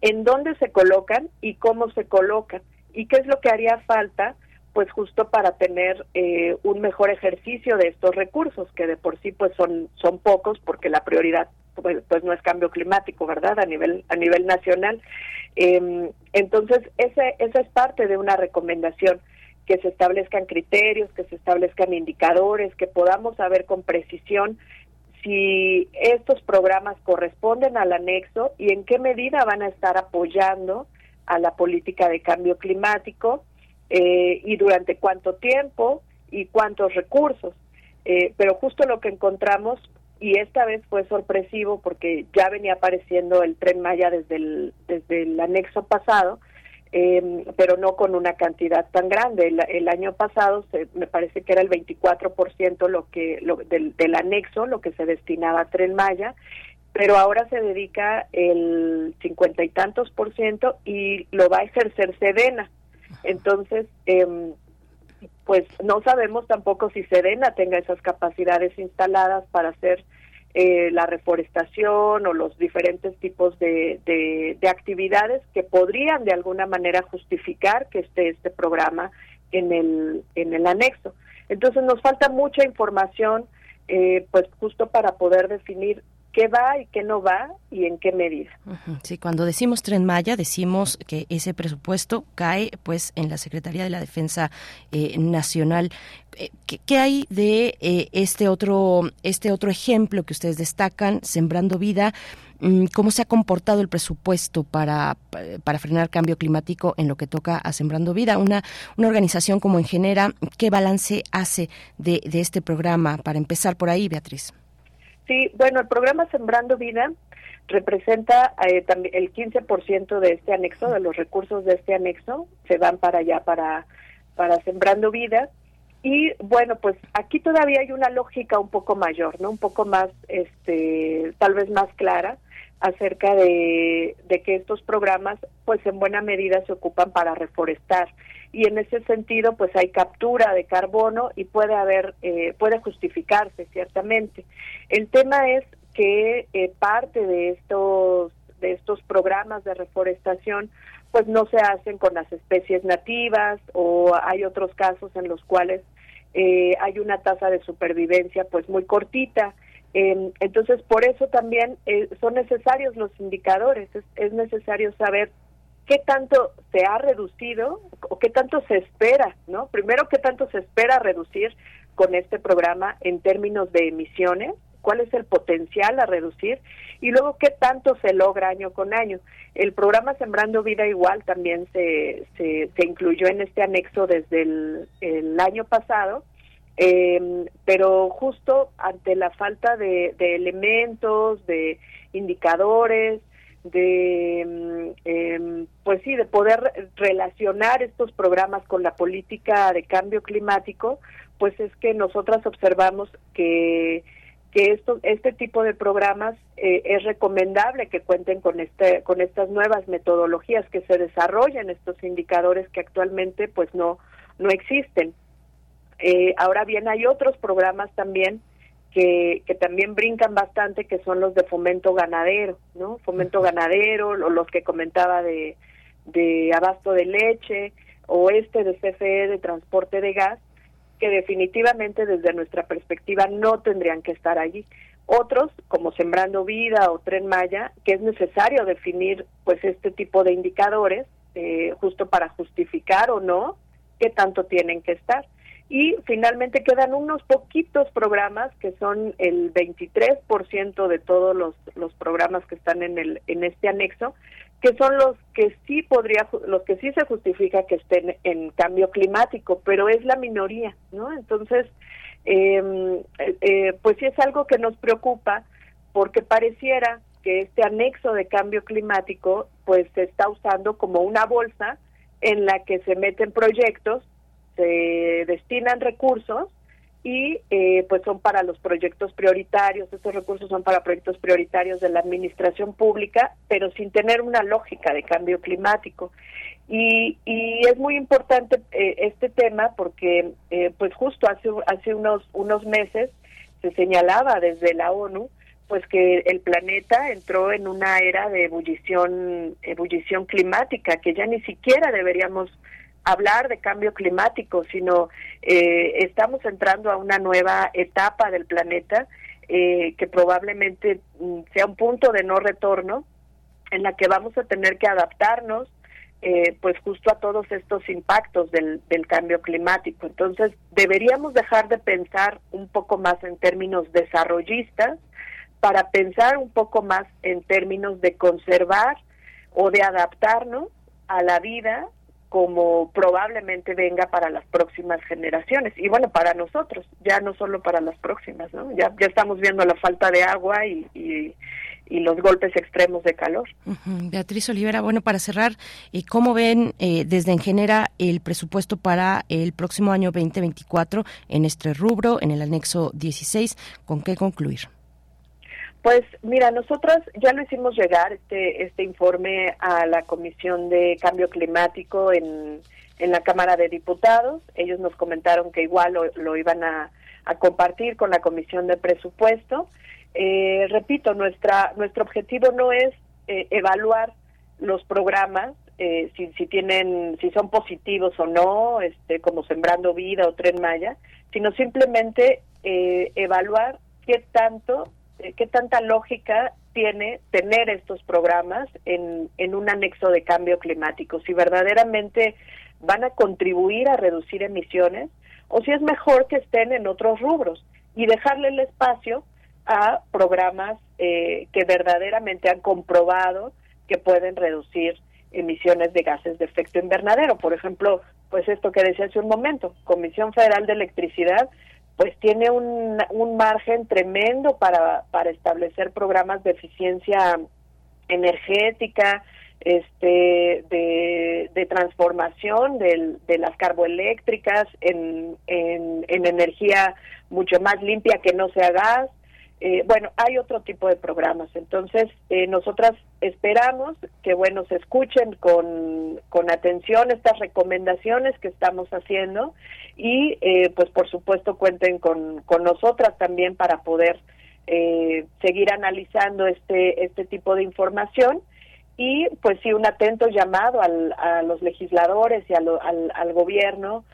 en dónde se colocan y cómo se colocan y qué es lo que haría falta pues justo para tener eh, un mejor ejercicio de estos recursos que de por sí pues son son pocos porque la prioridad pues, pues no es cambio climático verdad a nivel a nivel nacional. Eh, entonces ese esa es parte de una recomendación que se establezcan criterios, que se establezcan indicadores, que podamos saber con precisión si estos programas corresponden al anexo y en qué medida van a estar apoyando a la política de cambio climático eh, y durante cuánto tiempo y cuántos recursos. Eh, pero justo lo que encontramos, y esta vez fue sorpresivo porque ya venía apareciendo el tren Maya desde el, desde el anexo pasado, eh, pero no con una cantidad tan grande. El, año pasado se, me parece que era el 24% lo que, lo, del, del anexo, lo que se destinaba a Tren Maya, pero ahora se dedica el cincuenta y tantos por ciento y lo va a ejercer Sedena. Entonces, eh, pues no sabemos tampoco si Sedena tenga esas capacidades instaladas para hacer eh, la reforestación o los diferentes tipos de, de, actividades que podrían de alguna manera justificar que esté este programa en el, en el anexo. Entonces nos falta mucha información, eh, pues justo para poder definir qué va y qué no va y en qué medida. Sí, cuando decimos Tren Maya, decimos que ese presupuesto cae pues en la Secretaría de la Defensa eh, Nacional. Eh, ¿Qué, hay de eh, este otro este otro ejemplo que ustedes destacan, Sembrando Vida? Mm, ¿Cómo se ha comportado el presupuesto para, para frenar cambio climático en lo que toca a Sembrando Vida? Una, una organización como en Genera, ¿qué balance hace de este programa? Para empezar por ahí, Beatriz. Sí, bueno, el programa Sembrando Vida representa eh, el 15% de este anexo, de los recursos de este anexo, se van para allá, para, para Sembrando Vida. Y bueno, pues aquí todavía hay una lógica un poco mayor, ¿no? Un poco más, este, tal vez más clara acerca de, que estos programas, pues en buena medida se ocupan para reforestar. Y en ese sentido pues hay captura de carbono y puede haber eh, puede justificarse ciertamente. El tema es que eh, parte de estos de estos programas de reforestación pues no se hacen con las especies nativas o hay otros casos en los cuales eh, hay una tasa de supervivencia pues muy cortita em, entonces por eso también son necesarios los indicadores es necesario saber qué tanto se ha reducido o qué tanto se espera, ¿no? Primero, qué tanto se espera reducir con este programa en términos de emisiones, cuál es el potencial a reducir y luego qué tanto se logra año con año. El programa Sembrando Vida Igual también se, se, incluyó en este anexo desde el, año pasado, em, pero justo ante la falta de elementos, de indicadores, de em, pues sí de poder relacionar estos programas con la política de cambio climático pues es que nosotras observamos que que esto, este tipo de programas eh, es recomendable que cuenten con este con estas nuevas metodologías que se desarrollen estos indicadores que actualmente pues no no existen eh, ahora bien hay otros programas también que, que también brincan bastante, que son los de fomento ganadero, ¿no? Fomento ganadero, o los que comentaba de, de abasto de leche, o este de CFE de transporte de gas, que definitivamente desde nuestra perspectiva no tendrían que estar allí. Otros, como Sembrando Vida o Tren Maya, que es necesario definir pues este tipo de indicadores, eh, justo para justificar o no qué tanto tienen que estar y finalmente quedan unos poquitos programas que son el 23% de todos los, los programas que están en el en este anexo que son los que sí podría los que sí se justifica que estén en cambio climático pero es la minoría no entonces em, eh, pues sí es algo que nos preocupa porque pareciera que este anexo de cambio climático pues se está usando como una bolsa en la que se meten proyectos, se destinan recursos y eh, pues son para los proyectos prioritarios, estos recursos son para proyectos prioritarios de la administración pública, pero sin tener una lógica de cambio climático. Y, y es muy importante eh, este tema porque eh, pues justo hace, hace unos, unos meses se señalaba desde la ONU pues que el planeta entró en una era de ebullición, ebullición climática, que ya ni siquiera deberíamos hablar de cambio climático, sino eh, estamos entrando a una nueva etapa del planeta eh, que probablemente mm, sea un punto de no retorno en la que vamos a tener que adaptarnos eh, pues justo a todos estos impactos del, del cambio climático. Entonces deberíamos dejar de pensar un poco más en términos desarrollistas para pensar un poco más en términos de conservar o de adaptarnos a la vida como probablemente venga para las próximas generaciones. Y bueno para nosotros ya no solo para las próximas no ya ya estamos viendo la falta de agua y, y, los golpes extremos de calor. Beatriz Olivera bueno para cerrar eh, cómo ven eh, desde Engenera el presupuesto para el próximo año 2024 en este rubro en el anexo 16 con qué concluir pues mira, nosotros ya lo hicimos llegar este este informe a la Comisión de Cambio Climático en, en la Cámara de Diputados. Ellos nos comentaron que igual lo, iban a, compartir con la Comisión de Presupuesto. Eh, repito, nuestra nuestro objetivo no es eh, evaluar los programas eh, si, si tienen si son positivos o no, este como Sembrando Vida o Tren Maya, sino simplemente evaluar qué tanto eh, qué tanta lógica tiene tener estos programas en, en un anexo de cambio climático, si verdaderamente van a contribuir a reducir emisiones o si es mejor que estén en otros rubros y dejarle el espacio a programas eh, que verdaderamente han comprobado que pueden reducir emisiones de gases de efecto invernadero. Por ejemplo, pues esto que decía hace un momento, Comisión Federal de Electricidad pues tiene un, un margen tremendo para, para establecer programas de eficiencia energética, este de, de transformación de las carboeléctricas en, en, energía mucho más limpia que no sea gas, eh, bueno, hay otro tipo de programas. Entonces, eh, nosotras esperamos que, bueno, se escuchen con, con atención estas recomendaciones que estamos haciendo y, eh, pues, por supuesto, cuenten con, con nosotras también para poder seguir analizando este, este tipo de información y, pues, sí, un atento llamado al, a los legisladores y al, al gobierno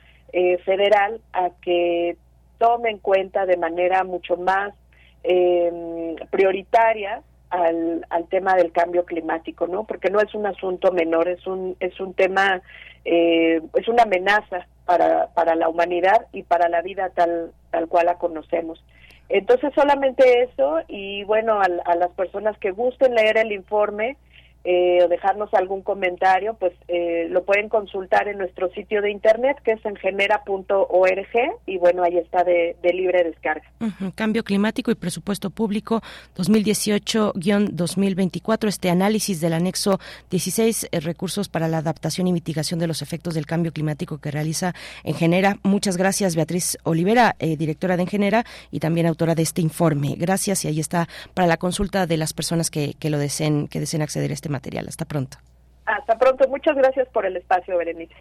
federal a que tome en cuenta de manera mucho más eh, prioritaria al, al tema del cambio climático, ¿no? Porque no es un asunto menor, es un es un tema eh, es una amenaza para para la humanidad y para la vida tal tal cual la conocemos. Entonces solamente eso y bueno a, a las personas que gusten leer el informe eh, o dejarnos algún comentario, pues eh, lo pueden consultar en nuestro sitio de internet que es engenera.org y bueno, ahí está de, libre descarga. Cambio climático y presupuesto público 2018-2024, este análisis del anexo 16, eh, recursos para la adaptación y mitigación de los efectos del cambio climático que realiza Engenera. Muchas gracias, Beatriz Olivera, directora de Engenera y también autora de este informe. Gracias y ahí está para la consulta de las personas que, que lo deseen, que deseen acceder a este material. Hasta pronto. Hasta pronto. Muchas gracias por el espacio, Berenice.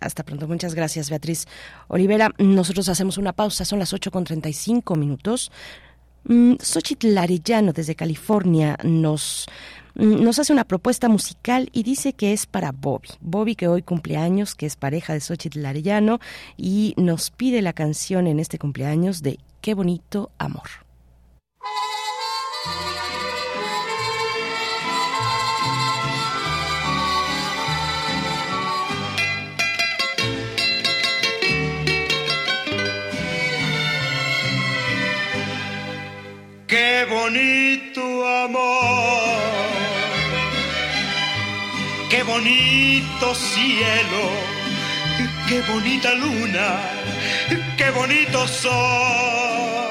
Hasta pronto. Muchas gracias, Beatriz Olivera. Nosotros hacemos una pausa. Son las 8 con 35 minutos. Mm, Xochitl Arellano, desde California, nos mm, nos hace una propuesta musical y dice que es para Bobby. Bobby que hoy cumpleaños, que es pareja de Xochitl Arellano y nos pide la canción en este cumpleaños de Qué bonito amor. Bonito amor, qué bonito cielo, qué bonita luna, qué bonito sol,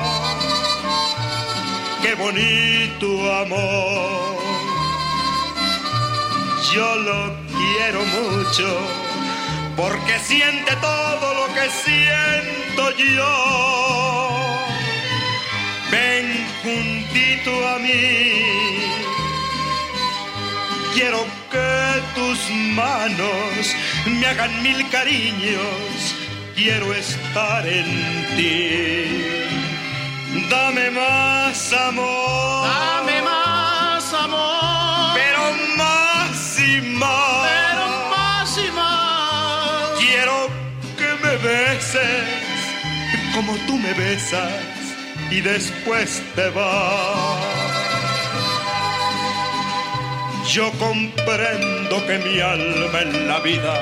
qué bonito amor. Yo lo quiero mucho porque siente todo lo que siento yo. Mí. Quiero que tus manos me hagan mil cariños. Quiero estar en ti. Dame más amor. Dame más amor. Pero más y más. Pero más y más. Quiero que me beses como tú me besas y después te vas. Yo comprendo que mi alma en la vida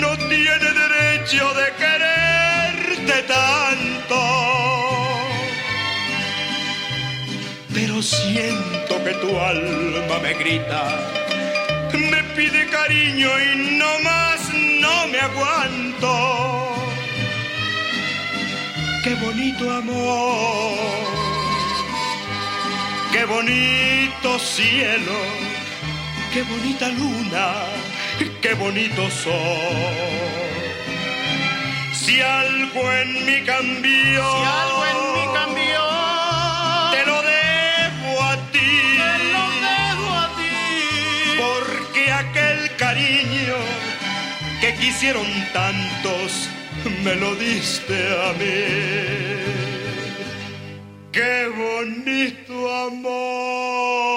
no tiene derecho de quererte tanto. Pero siento que tu alma me grita, me pide cariño y no más no me aguanto. Qué bonito amor, qué bonito cielo, qué bonita luna, qué bonito sol. Si algo en mí cambió, Si algo en mí cambió, te lo debo a ti. te lo dejo a ti. Porque aquel cariño que quisieron tantos me lo diste a mí. Qué bonito amor.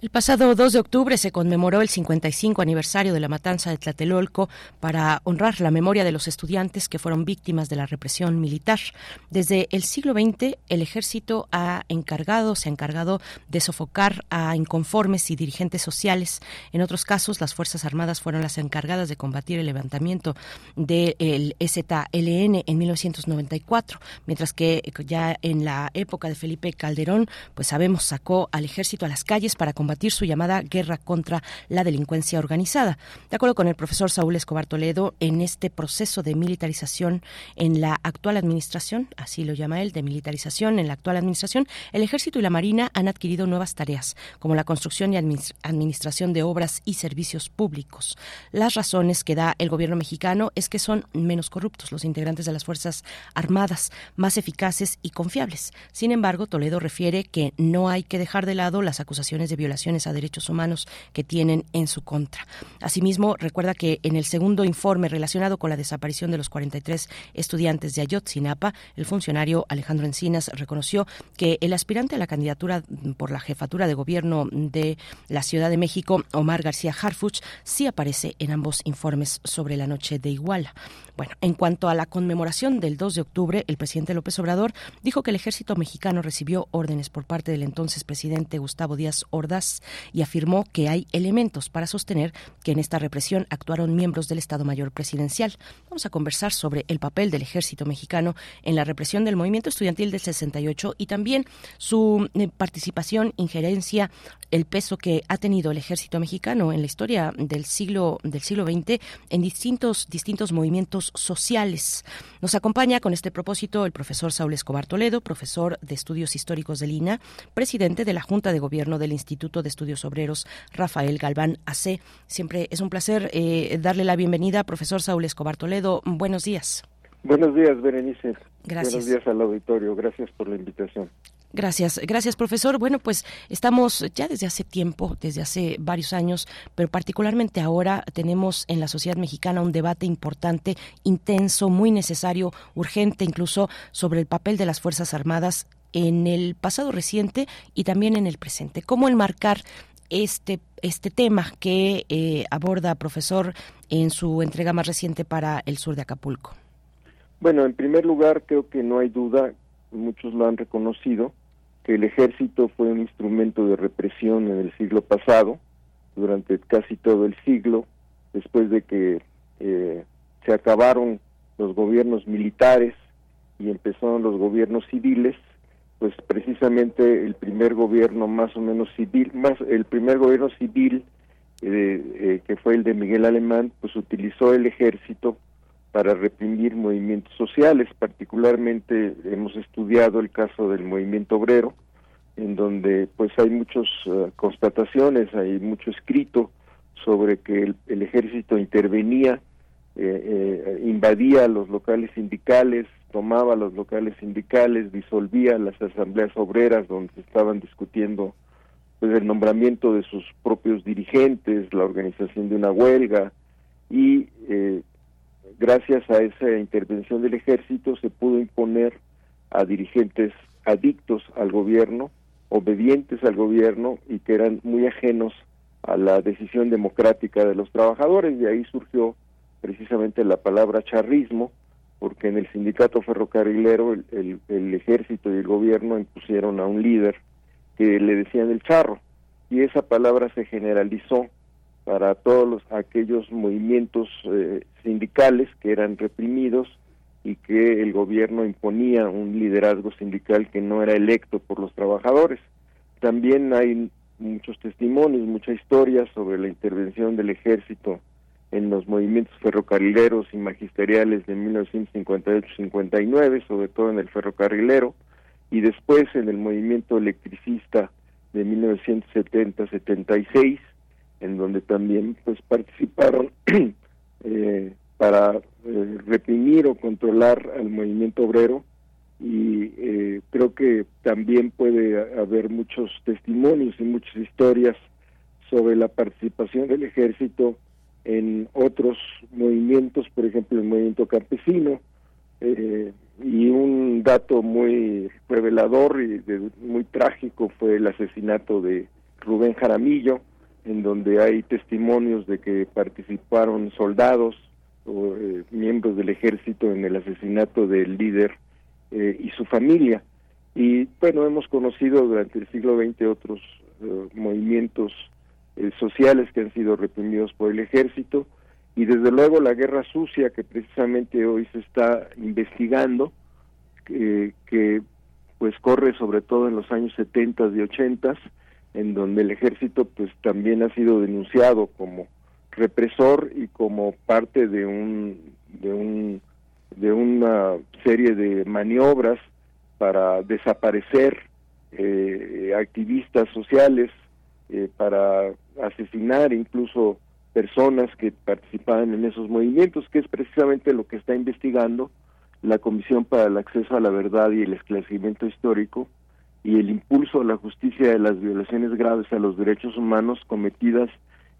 El pasado 2 de octubre se conmemoró el 55 aniversario de la matanza de Tlatelolco para honrar la memoria de los estudiantes que fueron víctimas de la represión militar. Desde el siglo XX, el ejército ha encargado, se ha encargado de sofocar a inconformes y dirigentes sociales. En otros casos, las Fuerzas Armadas fueron las encargadas de combatir el levantamiento del ZLN en 1994, mientras que ya en la época de Felipe Calderón, pues sabemos, sacó al ejército a las calles para combatir su llamada guerra contra la delincuencia organizada. De acuerdo con el profesor Saúl Escobar Toledo, en este proceso de militarización en la actual administración, así lo llama él, de militarización en la actual administración, el ejército y la marina han adquirido nuevas tareas, como la construcción y adminis- administración de obras y servicios públicos. Las razones que da el gobierno mexicano es que son menos corruptos los integrantes de las Fuerzas Armadas, más eficaces y confiables. Sin embargo, Toledo refiere que no hay que dejar de lado las acusaciones de a derechos humanos que tienen en su contra. Asimismo, recuerda que en el segundo informe relacionado con la desaparición de los 43 estudiantes de Ayotzinapa, el funcionario Alejandro Encinas reconoció que el aspirante a la candidatura por la jefatura de gobierno de la Ciudad de México, Omar García Harfuch, sí aparece en ambos informes sobre la noche de Iguala. Bueno, en cuanto a la conmemoración del 2 de octubre, el presidente López Obrador dijo que el ejército mexicano recibió órdenes por parte del entonces presidente Gustavo Díaz Ordaz y afirmó que hay elementos para sostener que en esta represión actuaron miembros del Estado Mayor Presidencial. Vamos a conversar sobre el papel del ejército mexicano en la represión del movimiento estudiantil del 68 y también su eh, participación, injerencia, el peso que ha tenido el ejército mexicano en la historia del siglo del siglo XX en distintos distintos movimientos sociales. Nos acompaña con este propósito el profesor Saúl Escobar Toledo, profesor de Estudios Históricos del INA, presidente de la Junta de Gobierno del Instituto de Estudios Obreros Rafael Galván AC. Siempre es un placer eh, darle la bienvenida, profesor Saúl Escobar Toledo. Buenos días. Buenos días, Berenice. Gracias. Buenos días al auditorio. Gracias por la invitación. Gracias, gracias profesor. Bueno, pues estamos ya desde hace tiempo, desde hace varios años, pero particularmente ahora tenemos en la sociedad mexicana un debate importante, intenso, muy necesario, urgente incluso sobre el papel de las Fuerzas Armadas en el pasado reciente y también en el presente. ¿Cómo enmarcar este, este tema que eh, aborda, profesor, en su entrega más reciente para el sur de Acapulco? Bueno, en primer lugar, creo que no hay duda, muchos lo han reconocido, que el ejército fue un instrumento de represión en el siglo pasado, durante casi todo el siglo, después de que eh, se acabaron los gobiernos militares y empezaron los gobiernos civiles, pues precisamente el primer gobierno más o menos civil, más el primer gobierno civil eh, eh, que fue el de Miguel Alemán, pues utilizó el ejército para reprimir movimientos sociales, particularmente hemos estudiado el caso del movimiento obrero, en donde pues hay muchas eh, constataciones, hay mucho escrito sobre que el, ejército intervenía, invadía los locales sindicales, tomaba los locales sindicales, disolvía las asambleas obreras donde se estaban discutiendo pues el nombramiento de sus propios dirigentes, la organización de una huelga y eh, gracias a esa intervención del ejército se pudo imponer a dirigentes adictos al gobierno, obedientes al gobierno y que eran muy ajenos a la decisión democrática de los trabajadores. De ahí surgió precisamente la palabra charrismo, porque en el sindicato ferrocarrilero el, el, ejército y el gobierno impusieron a un líder que le decían el charro y esa palabra se generalizó para todos los, aquellos movimientos eh, sindicales que eran reprimidos y que el gobierno imponía un liderazgo sindical que no era electo por los trabajadores. También hay muchos testimonios, mucha historia sobre la intervención del ejército en los movimientos ferrocarrileros y magisteriales de 1958-59, sobre todo en el ferrocarrilero, y después en el movimiento electricista de 1970-76, en donde también pues participaron eh, para eh, reprimir o controlar al movimiento obrero y eh, creo que también puede haber muchos testimonios y muchas historias sobre la participación del ejército en otros movimientos, por ejemplo el movimiento campesino, eh, y un dato muy revelador y muy trágico fue el asesinato de Rubén Jaramillo, en donde hay testimonios de que participaron soldados o eh, miembros del ejército en el asesinato del líder eh, y su familia. Y bueno, hemos conocido durante el siglo XX otros movimientos eh, sociales que han sido reprimidos por el ejército. Y desde luego la guerra sucia que precisamente hoy se está investigando que pues corre sobre todo en los años 70 y 80 en donde el ejército pues también ha sido denunciado como represor y como parte de un de un de una serie de maniobras para desaparecer eh, activistas sociales eh, para asesinar incluso personas que participaban en esos movimientos, que es precisamente lo que está investigando la Comisión para el Acceso a la Verdad y el Esclarecimiento Histórico y el impulso a la justicia de las violaciones graves a los derechos humanos cometidas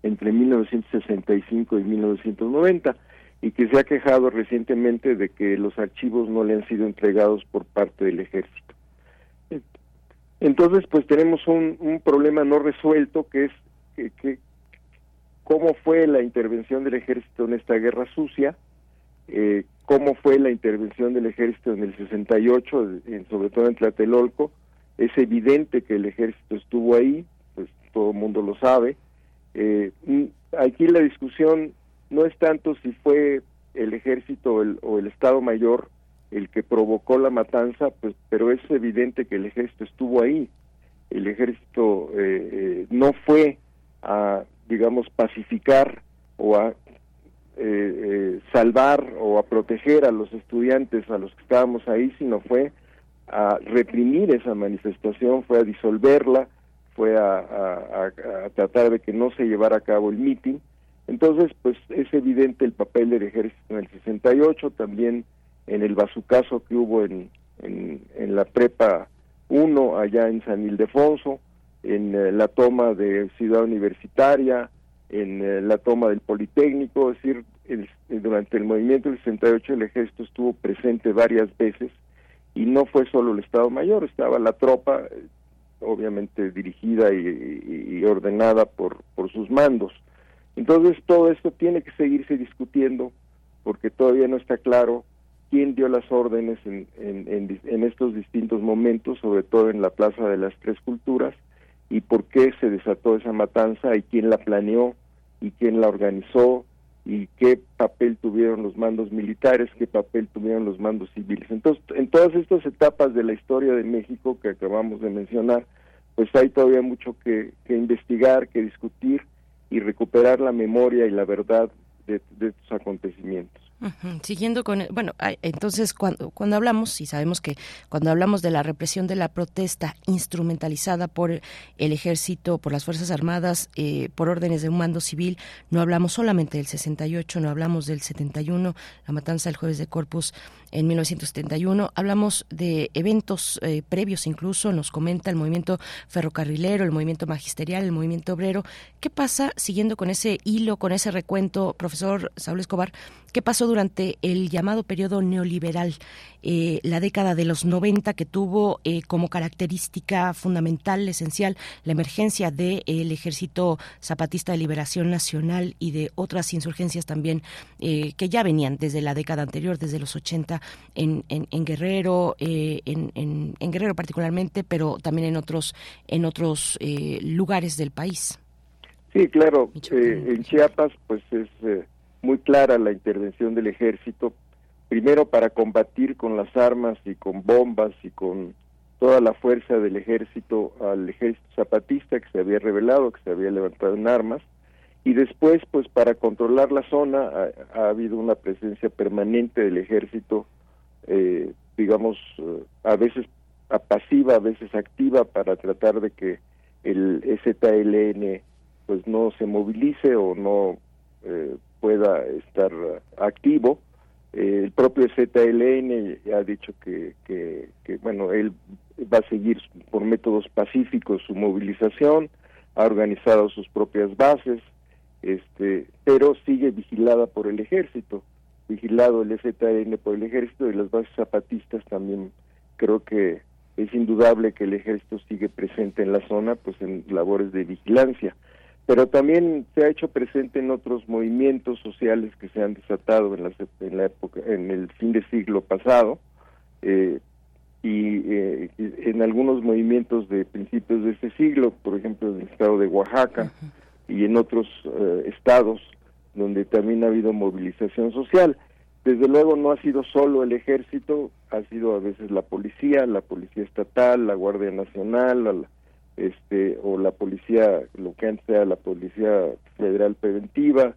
entre 1965 y 1990 y que se ha quejado recientemente de que los archivos no le han sido entregados por parte del ejército. Entonces, pues tenemos un, un problema no resuelto que es que, cómo fue la intervención del ejército en esta guerra sucia, eh, cómo fue la intervención del ejército en el 68, sobre todo en Tlatelolco. Es evidente que el ejército estuvo ahí, pues todo el mundo lo sabe. Eh, aquí la discusión no es tanto si fue el ejército el, o el Estado Mayor el que provocó la matanza, pues, pero es evidente que el ejército estuvo ahí. El ejército eh, eh, no fue a, digamos, pacificar o a eh, salvar o a proteger a los estudiantes, a los que estábamos ahí, sino fue a reprimir esa manifestación, fue a disolverla, fue a, a, tratar de que no se llevara a cabo el mitin. Entonces, pues es evidente el papel del ejército en el 68, también en el bazucazo que hubo en, en, la prepa 1 allá en San Ildefonso, en eh, la toma de Ciudad Universitaria, en eh, la toma del Politécnico, es decir, durante el movimiento del 68 el ejército estuvo presente varias veces y no fue solo el Estado Mayor, estaba la tropa, obviamente dirigida y, ordenada por, por sus mandos. Entonces todo esto tiene que seguirse discutiendo porque todavía no está claro quién dio las órdenes en, estos distintos momentos, sobre todo en la Plaza de las Tres Culturas, y por qué se desató esa matanza y quién la planeó y quién la organizó y qué papel tuvieron los mandos militares, qué papel tuvieron los mandos civiles. Entonces, en todas estas etapas de la historia de México que acabamos de mencionar, pues hay todavía mucho que, que investigar, que discutir y recuperar la memoria y la verdad de estos acontecimientos. Siguiendo con, bueno, entonces cuando, cuando hablamos, y sabemos que cuando hablamos de la represión de la protesta instrumentalizada por el ejército, por las Fuerzas Armadas, eh, por órdenes de un mando civil, no hablamos solamente del 68, no hablamos del 71, la matanza del jueves de Corpus en 1971. Hablamos de eventos eh, previos incluso, nos comenta el movimiento ferrocarrilero, el movimiento magisterial, el movimiento obrero. ¿Qué pasa, siguiendo con ese hilo, con ese recuento, profesor Saúl Escobar, qué pasó durante el llamado periodo neoliberal, eh, la década de los 90 que tuvo eh, como característica fundamental, esencial, la emergencia del ejército zapatista de liberación nacional y de otras insurgencias también que ya venían desde la década anterior, desde los 80 en, en, Guerrero, eh, en, en, Guerrero particularmente, pero también en otros, en otros eh, lugares del país. Sí, claro. Eh, en Chiapas, pues es clara la intervención del ejército, primero para combatir con las armas y con bombas y con toda la fuerza del ejército al ejército zapatista que se había revelado, que se había levantado en armas, y después pues para controlar la zona ha, habido una presencia permanente del ejército eh, digamos eh, a veces pasiva a veces activa para tratar de que el ZLN pues no se movilice o no eh, pueda estar activo. El propio ZLN ha dicho que, bueno él va a seguir por métodos pacíficos su movilización ha organizado sus propias bases este, pero sigue vigilada por el ejército, vigilado el FTN por el ejército y las bases zapatistas también. Creo que es indudable que el ejército sigue presente en la zona pues en labores de vigilancia pero también se ha hecho presente en otros movimientos sociales que se han desatado en la, en la época en el fin de siglo pasado eh, y eh, en algunos movimientos de principios de este siglo por ejemplo en el estado de Oaxaca y en otros eh, estados donde también ha habido movilización social. Desde luego no ha sido solo el ejército, ha sido a veces la policía, la policía estatal, la Guardia Nacional, este o la policía, lo que antes era la policía federal preventiva,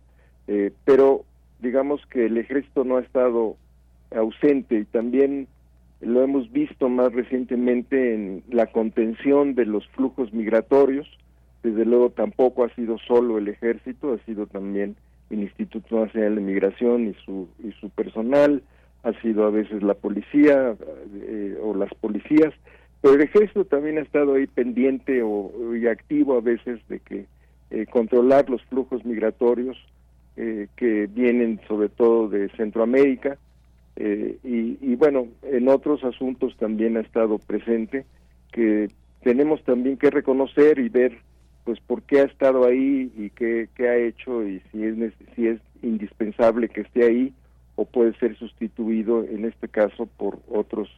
eh, pero digamos que el ejército no ha estado ausente y también lo hemos visto más recientemente en la contención de los flujos migratorios, desde luego tampoco ha sido solo el ejército, ha sido también el Instituto Nacional de Migración y su, y su personal, ha sido a veces la policía eh, o las policías, pero el ejército también ha estado ahí pendiente o, y activo a veces de que eh, controlar los flujos migratorios eh, que vienen sobre todo de Centroamérica y, y bueno, en otros asuntos también ha estado presente que tenemos también que reconocer y ver pues por qué ha estado ahí y qué, qué ha hecho y si es, si es indispensable que esté ahí o puede ser sustituido en este caso por otros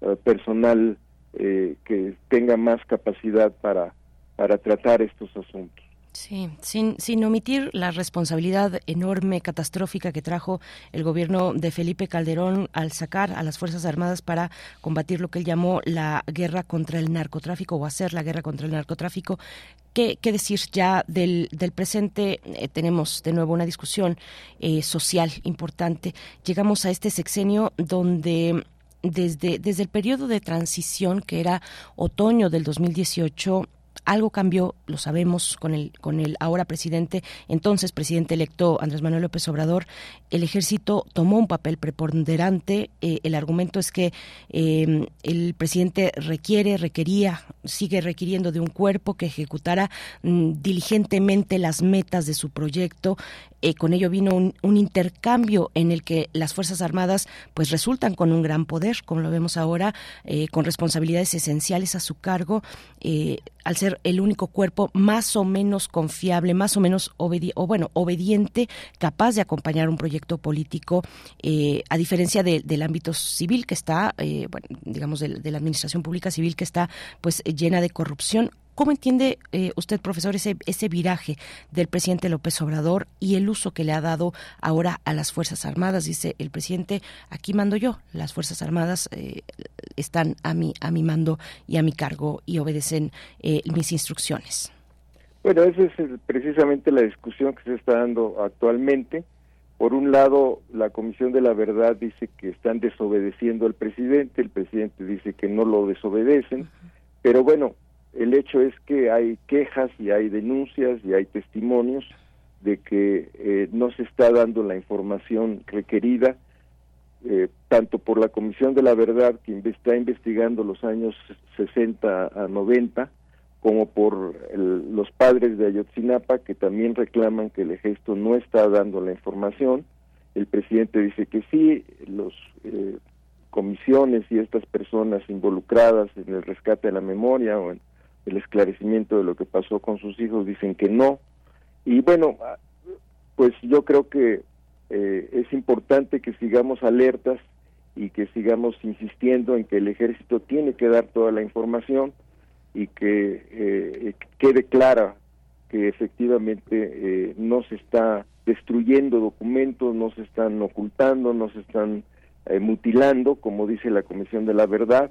eh, personal eh, que tenga más capacidad para, para tratar estos asuntos. Sí, sin, sin omitir la responsabilidad enorme, catastrófica que trajo el gobierno de Felipe Calderón al sacar a las Fuerzas Armadas para combatir lo que él llamó la guerra contra el narcotráfico o hacer la guerra contra el narcotráfico. ¿Qué, qué decir ya del, del presente? Eh, tenemos de nuevo una discusión eh, social importante. Llegamos a este sexenio donde desde, desde el periodo de transición, que era otoño del 2018, algo cambió, lo sabemos con el con el ahora presidente, entonces presidente electo Andrés Manuel López Obrador, el ejército tomó un papel preponderante. Eh, el argumento es que em, el presidente requiere, requería, sigue requiriendo de un cuerpo que ejecutara mm, diligentemente las metas de su proyecto. Eh, con ello vino un, un, intercambio en el que las Fuerzas Armadas pues resultan con un gran poder, como lo vemos ahora, eh, con responsabilidades esenciales a su cargo, al ser el único cuerpo más o menos confiable, más o menos obedi o bueno, obediente, capaz de acompañar un proyecto político, eh, a diferencia de, del ámbito civil que está, bueno, digamos, de, de la administración pública civil que está pues llena de corrupción ¿Cómo entiende eh, usted, profesor, ese, ese viraje del presidente López Obrador y el uso que le ha dado ahora a las Fuerzas Armadas? Dice el presidente, aquí mando yo, las Fuerzas Armadas eh, están a mi, a mi mando y a mi cargo y obedecen eh, mis instrucciones. Bueno, esa es precisamente la discusión que se está dando actualmente. Por un lado, la Comisión de la Verdad dice que están desobedeciendo al presidente, el presidente dice que no lo desobedecen, pero bueno, el hecho es que hay quejas y hay denuncias y hay testimonios de que eh, no se está dando la información requerida, eh, tanto por la Comisión de la Verdad, que está investigando los años 60 a 90, como por los padres de Ayotzinapa, que también reclaman que el ejército no está dando la información. El presidente dice que sí, los eh, comisiones y estas personas involucradas en el rescate de la memoria o en el esclarecimiento de lo que pasó con sus hijos, dicen que no. Y bueno, ah, pues yo creo que eh, es importante que sigamos alertas y que sigamos insistiendo en que el ejército tiene que dar toda la información y que eh, quede clara que efectivamente eh, no se está destruyendo documentos, no se están ocultando, no se están mutilando, como dice la Comisión de la Verdad.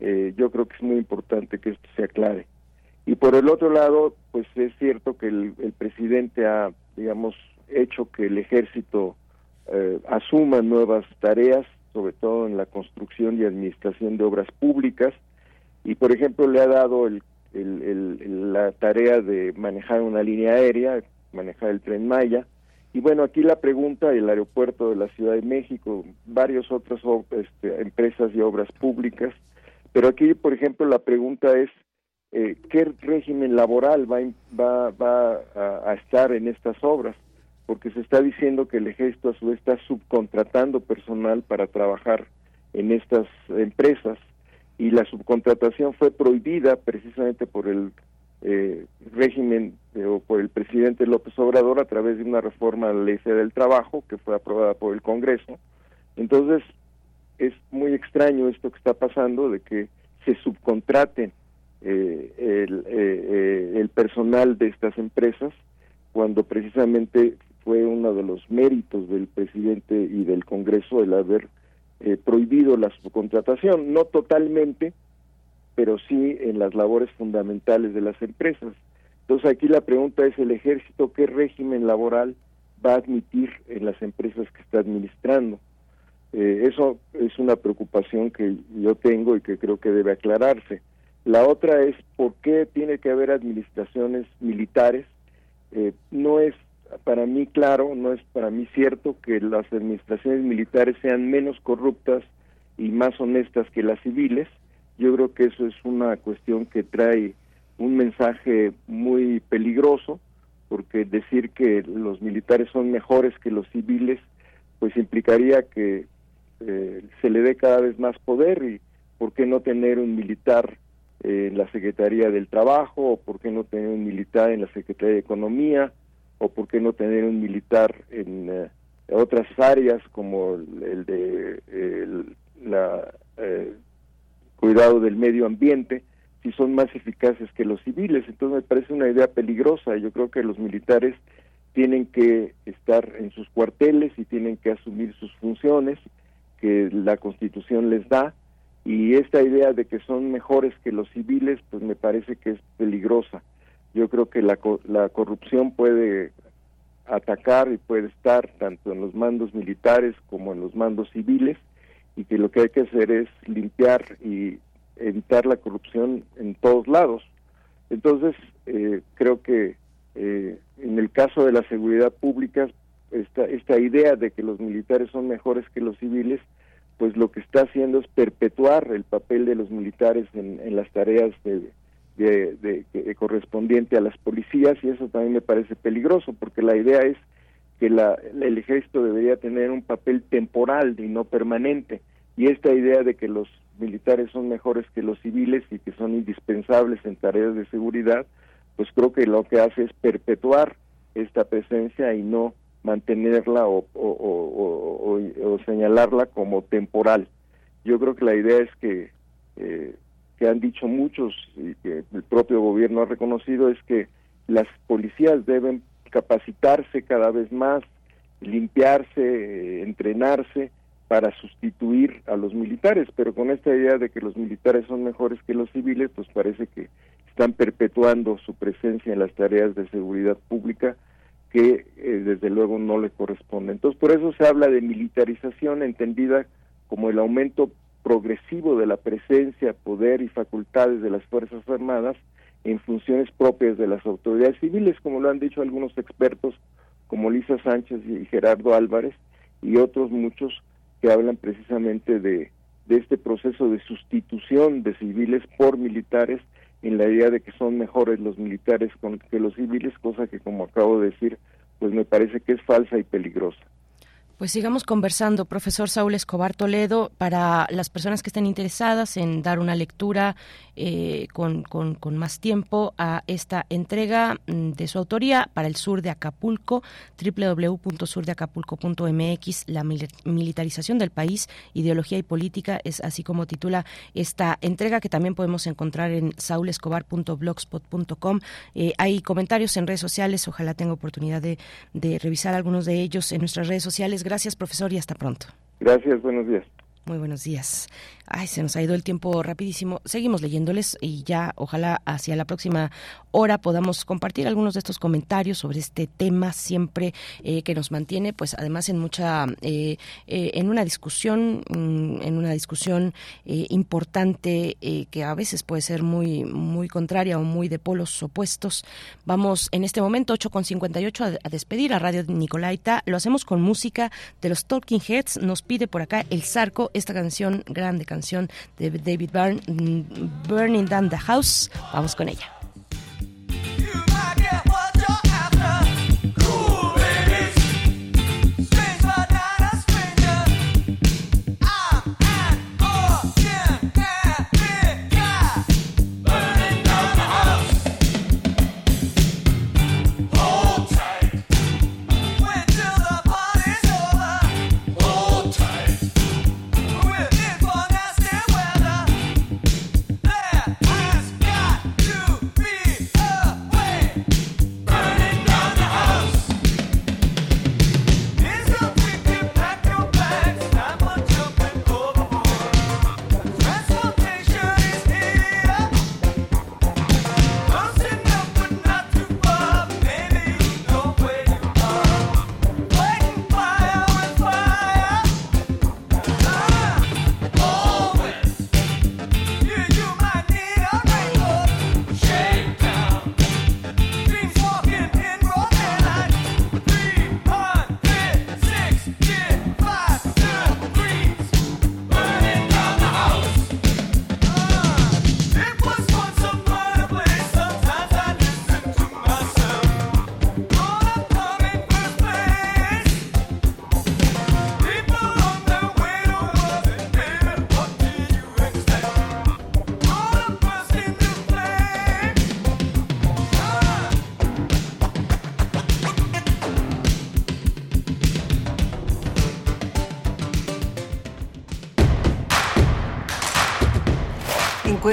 yo creo que es muy importante que esto se aclare. Y por el otro lado, pues es cierto que el, presidente ha, digamos, hecho que el ejército eh, asuma nuevas tareas, sobre todo en la construcción y administración de obras públicas, y por ejemplo le ha dado el, la tarea de manejar una línea aérea, manejar el tren Maya, y bueno, aquí la pregunta, el aeropuerto de la Ciudad de México, varias otras este, empresas y obras públicas, pero aquí, por ejemplo, la pregunta es, eh, qué régimen laboral va, va, va a, estar en estas obras, porque se está diciendo que el ejército a está subcontratando personal para trabajar en estas empresas y la subcontratación fue prohibida precisamente por el eh, régimen eh, o por el presidente López Obrador a través de una reforma a la ley del trabajo que fue aprobada por el Congreso. Entonces es muy extraño esto que está pasando de que se subcontraten eh, el, eh, eh, el personal de estas empresas cuando precisamente fue uno de los méritos del presidente y del Congreso el haber eh, prohibido la subcontratación, no totalmente, pero sí en las labores fundamentales de las empresas. Entonces aquí la pregunta es el ejército qué régimen laboral va a admitir en las empresas que está administrando. Eso es una preocupación que yo tengo y que creo que debe aclararse. La otra es por qué tiene que haber administraciones militares. Eh, no es para mí claro, no es para mí cierto que las administraciones militares sean menos corruptas y más honestas que las civiles. Yo creo que eso es una cuestión que trae un mensaje muy peligroso, porque decir que los militares son mejores que los civiles, pues implicaría que eh, se le dé cada vez más poder y por qué no tener un militar en la Secretaría del Trabajo, o por qué no tener un militar en la Secretaría de Economía, o por qué no tener un militar en eh, otras áreas como el, de el, la eh, cuidado del medio ambiente, si son más eficaces que los civiles. Entonces me parece una idea peligrosa. Yo creo que los militares tienen que estar en sus cuarteles y tienen que asumir sus funciones que la Constitución les da y esta idea de que son mejores que los civiles pues me parece que es peligrosa. Yo creo que la, la corrupción puede atacar y puede estar tanto en los mandos militares como en los mandos civiles y que lo que hay que hacer es limpiar y evitar la corrupción en todos lados. Entonces, eh, creo que eh, en el caso de la seguridad pública, esta, esta idea de que los militares son mejores que los civiles, pues lo que está haciendo es perpetuar el papel de los militares en, las tareas de, de, de, correspondiente a las policías y eso también me parece peligroso porque la idea es que la, el ejército debería tener un papel temporal y no permanente y esta idea de que los militares son mejores que los civiles y que son indispensables en tareas de seguridad, pues creo que lo que hace es perpetuar esta presencia y no mantenerla o, o, señalarla como temporal. Yo creo que la idea es que, eh, que han dicho muchos y que el propio gobierno ha reconocido es que las policías deben capacitarse cada vez más, limpiarse, eh, entrenarse para sustituir a los militares, pero con esta idea de que los militares son mejores que los civiles, pues parece que están perpetuando su presencia en las tareas de seguridad pública que eh, desde luego no le corresponde. Entonces, por eso se habla de militarización entendida como el aumento progresivo de la presencia, poder y facultades de las Fuerzas Armadas en funciones propias de las autoridades civiles, como lo han dicho algunos expertos como Lisa Sánchez y Gerardo Álvarez y otros muchos que hablan precisamente de, de este proceso de sustitución de civiles por militares en la idea de que son mejores los militares que los civiles, cosa que como acabo de decir, pues me parece que es falsa y peligrosa. Pues sigamos conversando, profesor Saúl Escobar Toledo, para las personas que estén interesadas en dar una lectura eh, con, con, más tiempo a esta entrega mm, de su autoría para el sur de Acapulco, www.surdeacapulco.mx, la militarización del país, ideología y política, es así como titula esta entrega que también podemos encontrar en saulescobar.blogspot.com. Eh, hay comentarios en redes sociales, ojalá tenga oportunidad de, de revisar algunos de ellos en nuestras redes sociales. Gracias, profesor, y hasta pronto. Gracias, buenos días. Muy buenos días. Ay, se nos ha ido el tiempo rapidísimo. Seguimos leyéndoles y ya ojalá hacia la próxima hora podamos compartir algunos de estos comentarios sobre este tema siempre eh, que nos mantiene, pues además en mucha, eh, eh, en una discusión, mm, en una discusión importante que a veces puede ser muy, muy contraria o muy de polos opuestos. Vamos en este momento 8.58 a, a despedir a Radio Nicolaita. Lo hacemos con música de los Talking Heads. Nos pide por acá el Zarco esta canción, grande canción de David Byrne, mm, Burning Down the House. Vamos con ella.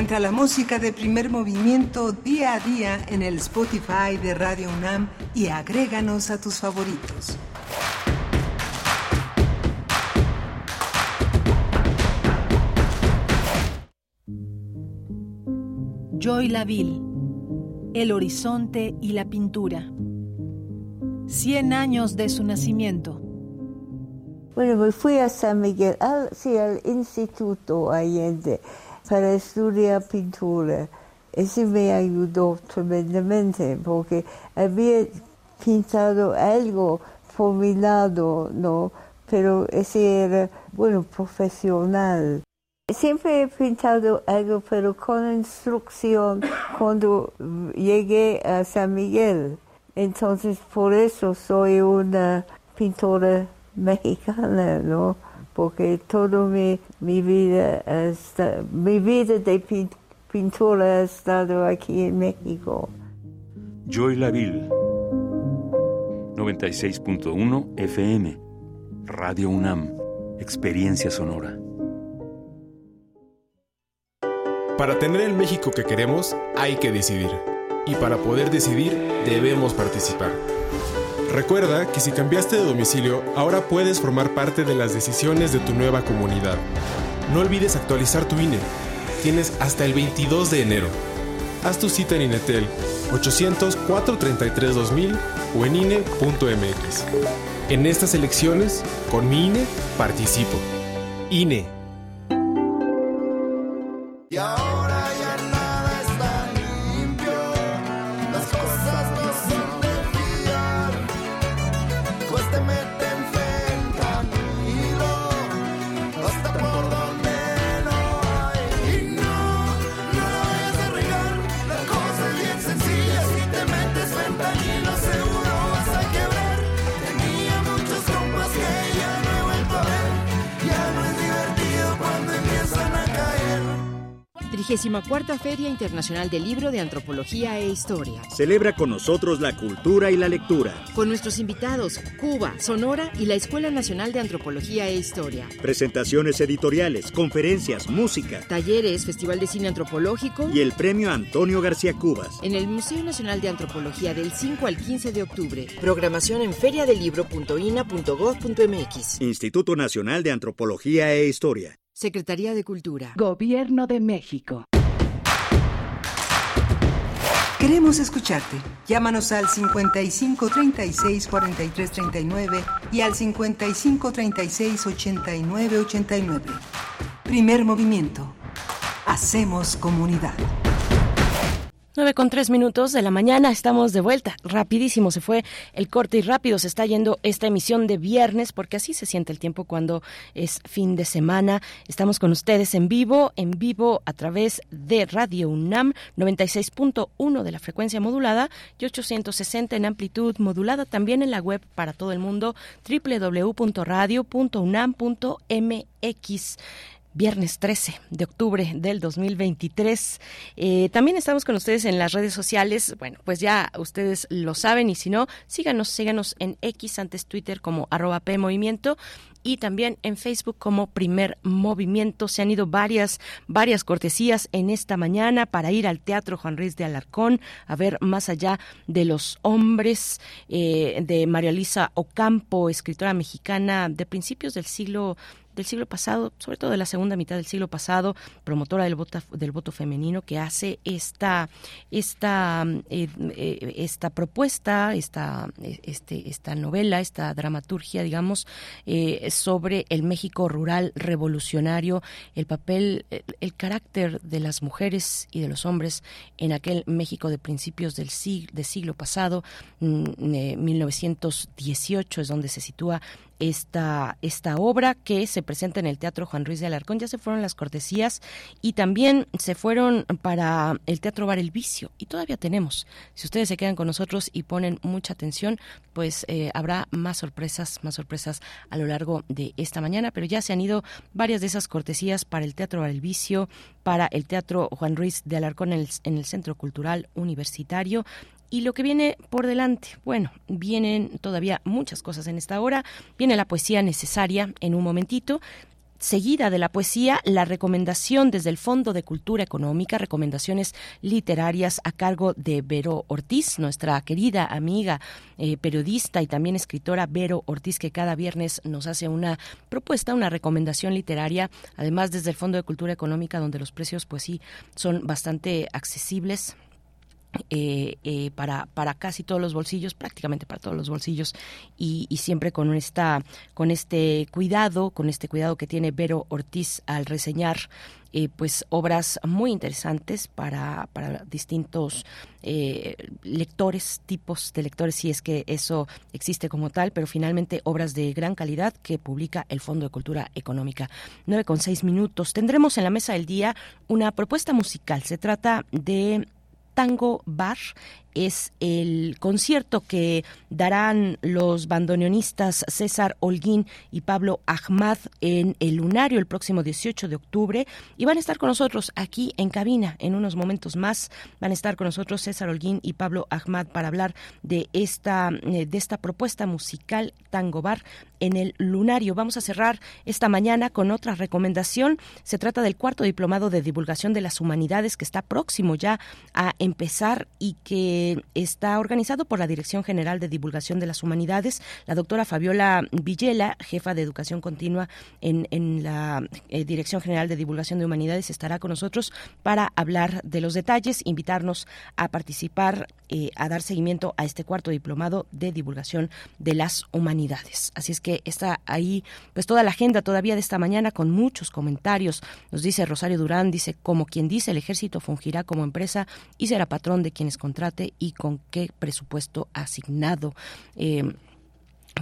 Encuentra la música de primer movimiento día a día en el Spotify de Radio UNAM y agréganos a tus favoritos. Joy Laville, El horizonte y la pintura. Cien años de su nacimiento. Bueno, me fui a San Miguel, al, sí, al Instituto Allende para estudiar pintura. Eso me ayudó tremendamente porque había pintado algo por mi lado, ¿no? Pero ese era, bueno, profesional. Siempre he pintado algo, pero con instrucción cuando llegué a San Miguel. Entonces, por eso soy una pintora mexicana, ¿no? Porque toda mi, mi vida, hasta, mi vida de pintura ha estado aquí en México. Joy Laville, 96.1 FM, Radio UNAM, Experiencia Sonora. Para tener el México que queremos, hay que decidir. Y para poder decidir, debemos participar. Recuerda que si cambiaste de domicilio, ahora puedes formar parte de las decisiones de tu nueva comunidad. No olvides actualizar tu INE. Tienes hasta el 22 de enero. Haz tu cita en Inetel 800-433-2000 o en INE.mx. En estas elecciones, con mi INE, participo. INE. 34 Feria Internacional del Libro de Antropología e Historia. Celebra con nosotros la cultura y la lectura. Con nuestros invitados, Cuba, Sonora y la Escuela Nacional de Antropología e Historia. Presentaciones editoriales, conferencias, música. Talleres, Festival de Cine Antropológico. Y el premio Antonio García Cubas. En el Museo Nacional de Antropología del 5 al 15 de octubre. Programación en feriadelibro.ina.gov.mx. Instituto Nacional de Antropología e Historia. Secretaría de Cultura. Gobierno de México. Queremos escucharte. Llámanos al 55 36 43 39 y al 55 36 89 89. Primer movimiento. Hacemos comunidad. 9 con 3 minutos de la mañana, estamos de vuelta. Rapidísimo se fue el corte y rápido se está yendo esta emisión de viernes, porque así se siente el tiempo cuando es fin de semana. Estamos con ustedes en vivo, en vivo a través de Radio UNAM 96.1 de la frecuencia modulada y 860 en amplitud modulada, también en la web para todo el mundo www.radio.unam.mx viernes 13 de octubre del 2023. Eh, también estamos con ustedes en las redes sociales. Bueno, pues ya ustedes lo saben y si no, síganos, síganos en X, antes Twitter como arroba P Movimiento y también en Facebook como Primer Movimiento. Se han ido varias, varias cortesías en esta mañana para ir al Teatro Juan Ruiz de Alarcón a ver más allá de los hombres eh, de María Luisa Ocampo, escritora mexicana de principios del siglo del siglo pasado, sobre todo de la segunda mitad del siglo pasado, promotora del voto, del voto femenino, que hace esta, esta, eh, eh, esta propuesta, esta, este, esta novela, esta dramaturgia, digamos, eh, sobre el México rural revolucionario, el papel, el, carácter de las mujeres y de los hombres en aquel México de principios del siglo, siglo pasado, mm, 1918 es donde se sitúa esta, esta obra que se presenta en el Teatro Juan Ruiz de Alarcón. Ya se fueron las cortesías y también se fueron para el Teatro Bar El Vicio y todavía tenemos. Si ustedes se quedan con nosotros y ponen mucha atención, pues eh, habrá más sorpresas, más sorpresas a lo largo de esta mañana, pero ya se han ido varias de esas cortesías para el Teatro Bar El Vicio, para el Teatro Juan Ruiz de Alarcón en el, en el Centro Cultural Universitario y lo que viene por delante, bueno, vienen todavía muchas cosas en esta hora. Viene la poesía necesaria en un momentito. Seguida de la poesía, la recomendación desde el Fondo de Cultura Económica, recomendaciones literarias a cargo de Vero Ortiz, nuestra querida amiga eh, periodista y también escritora Vero Ortiz, que cada viernes nos hace una propuesta, una recomendación literaria, además desde el Fondo de Cultura Económica, donde los precios, pues sí, son bastante accesibles eh, eh, para, para casi todos los bolsillos, prácticamente para todos los bolsillos, y, siempre con esta, con este cuidado, con este cuidado que tiene Vero Ortiz al reseñar eh, pues obras muy interesantes para, para distintos lectores, tipos de lectores, si es que eso existe como tal, pero finalmente obras de gran calidad que publica el Fondo de Cultura Económica. Nueve con seis minutos. Tendremos en la mesa del día una propuesta musical. Se trata de Tango Bar es el concierto que darán los bandoneonistas César Holguín y Pablo Ahmad en el Lunario el próximo 18 de octubre y van a estar con nosotros aquí en cabina en unos momentos más van a estar con nosotros César Holguín y Pablo Ahmad para hablar de esta eh, de esta propuesta musical Tango Bar en el Lunario. Vamos a cerrar esta mañana con otra recomendación. Se trata del cuarto diplomado de divulgación de las humanidades que está próximo ya a empezar y que está organizado por la Dirección General de Divulgación de las Humanidades. La doctora Fabiola Villela, jefa de Educación Continua en, la eh, Dirección General de Divulgación de Humanidades, estará con nosotros para hablar de los detalles, invitarnos a participar, eh, a dar seguimiento a este cuarto diplomado de divulgación de las humanidades. Así es que está ahí pues toda la agenda todavía de esta mañana con muchos comentarios. Nos dice Rosario Durán, dice, como quien dice, el ejército fungirá como empresa y será patrón de quienes contrate y con qué presupuesto asignado. Eh,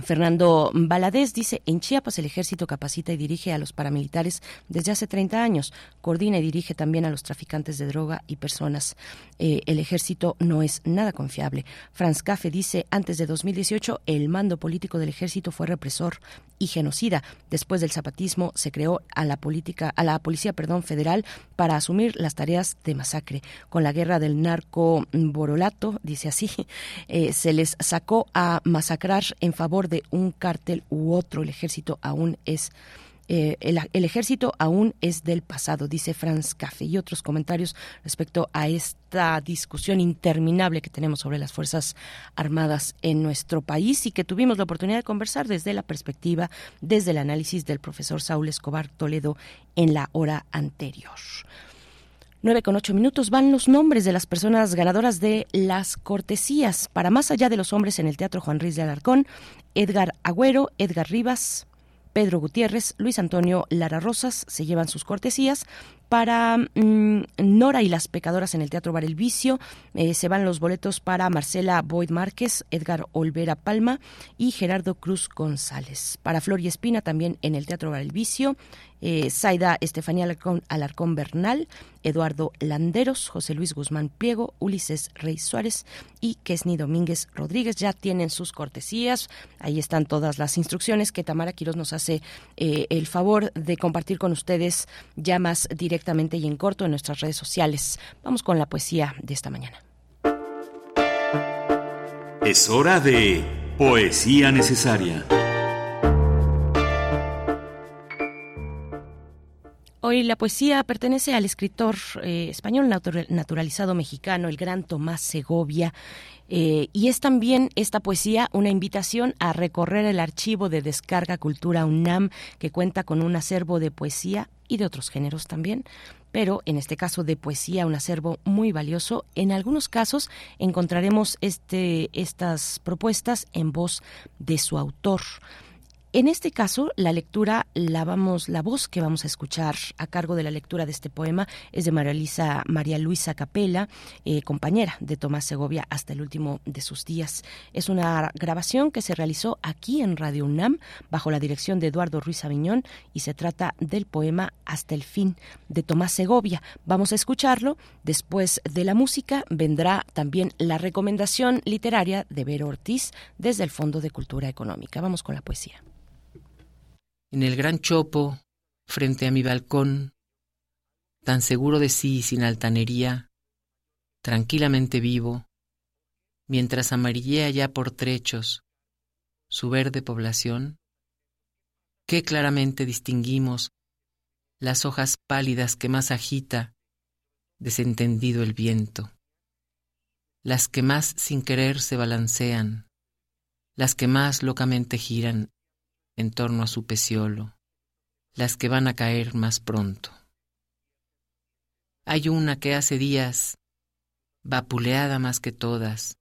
Fernando Baladés dice, en Chiapas el ejército capacita y dirige a los paramilitares desde hace 30 años, coordina y dirige también a los traficantes de droga y personas. Eh, el ejército no es nada confiable. Franz Café dice, antes de 2018 el mando político del ejército fue represor y genocida. Después del zapatismo se creó a la política, a la policía, perdón, federal para asumir las tareas de masacre. Con la guerra del narco borolato, dice así, eh, se les sacó a masacrar en favor de un cártel u otro. El ejército aún es eh, el, ejército aún es del pasado, dice Franz Café. Y otros comentarios respecto a esta discusión interminable que tenemos sobre las Fuerzas Armadas en nuestro país y que tuvimos la oportunidad de conversar desde la perspectiva, desde el análisis del profesor Saúl Escobar Toledo en la hora anterior. Nueve con ocho minutos van los nombres de las personas ganadoras de las cortesías para Más allá de los hombres en el Teatro Juan Ruiz de Alarcón, Edgar Agüero, Edgar Rivas, Pedro Gutiérrez, Luis Antonio Lara Rosas se llevan sus cortesías. Para mm, Nora y las pecadoras en el Teatro Bar El Vicio eh, se van los boletos para Marcela Boyd Márquez, Edgar Olvera Palma y Gerardo Cruz González. Para Flor y Espina también en el Teatro Bar El Vicio eh, Estefanía Alarcón, Bernal, Eduardo Landeros, José Luis Guzmán Pliego, Ulises Rey Suárez y Kesni Domínguez Rodríguez. Ya tienen sus cortesías. Ahí están todas las instrucciones que Tamara Quiroz nos hace eh, el favor de compartir con ustedes ya más directamente y en corto en nuestras redes sociales. Vamos con la poesía de esta mañana. Es hora de Poesía Necesaria. Hoy la poesía pertenece al escritor eh, español naturalizado mexicano, el gran Tomás Segovia. Eh, y es también esta poesía una invitación a recorrer el archivo de Descarga Cultura UNAM, que cuenta con un acervo de poesía y de otros géneros también pero en este caso de poesía, un acervo muy valioso. En algunos casos encontraremos este, estas propuestas en voz de su autor. En este caso, la lectura, la vamos, la voz que vamos a escuchar a cargo de la lectura de este poema es de María, María Luisa Capela, eh, compañera de Tomás Segovia hasta el último de sus días. Es una grabación que se realizó aquí en Radio UNAM bajo la dirección de Eduardo Ruiz Aviñón y se trata del poema Hasta el fin de Tomás Segovia. Vamos a escucharlo. Después de la música vendrá también la recomendación literaria de Vero Ortiz desde el Fondo de Cultura Económica. Vamos con la poesía. En el gran chopo, frente a mi balcón, tan seguro de sí y sin altanería, tranquilamente vivo, mientras amarillea ya por trechos su verde población, qué claramente distinguimos las hojas pálidas que más agita, desentendido el viento, las que más sin querer se balancean, las que más locamente giran en torno a su peciolo, las que van a caer más pronto. Hay una que hace días vapuleada más que todas,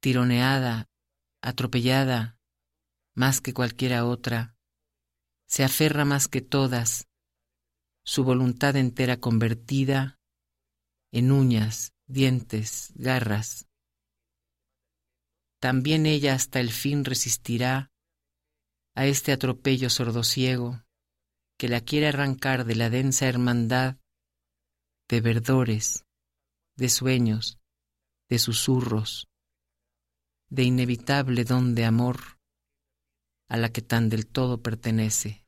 tironeada, atropellada más que cualquiera otra, se aferra más que todas, su voluntad entera convertida en uñas, dientes, garras. También ella hasta el fin resistirá a este atropello sordosiego que la quiere arrancar de la densa hermandad de verdores, de sueños, de susurros, de inevitable don de amor a la que tan del todo pertenece.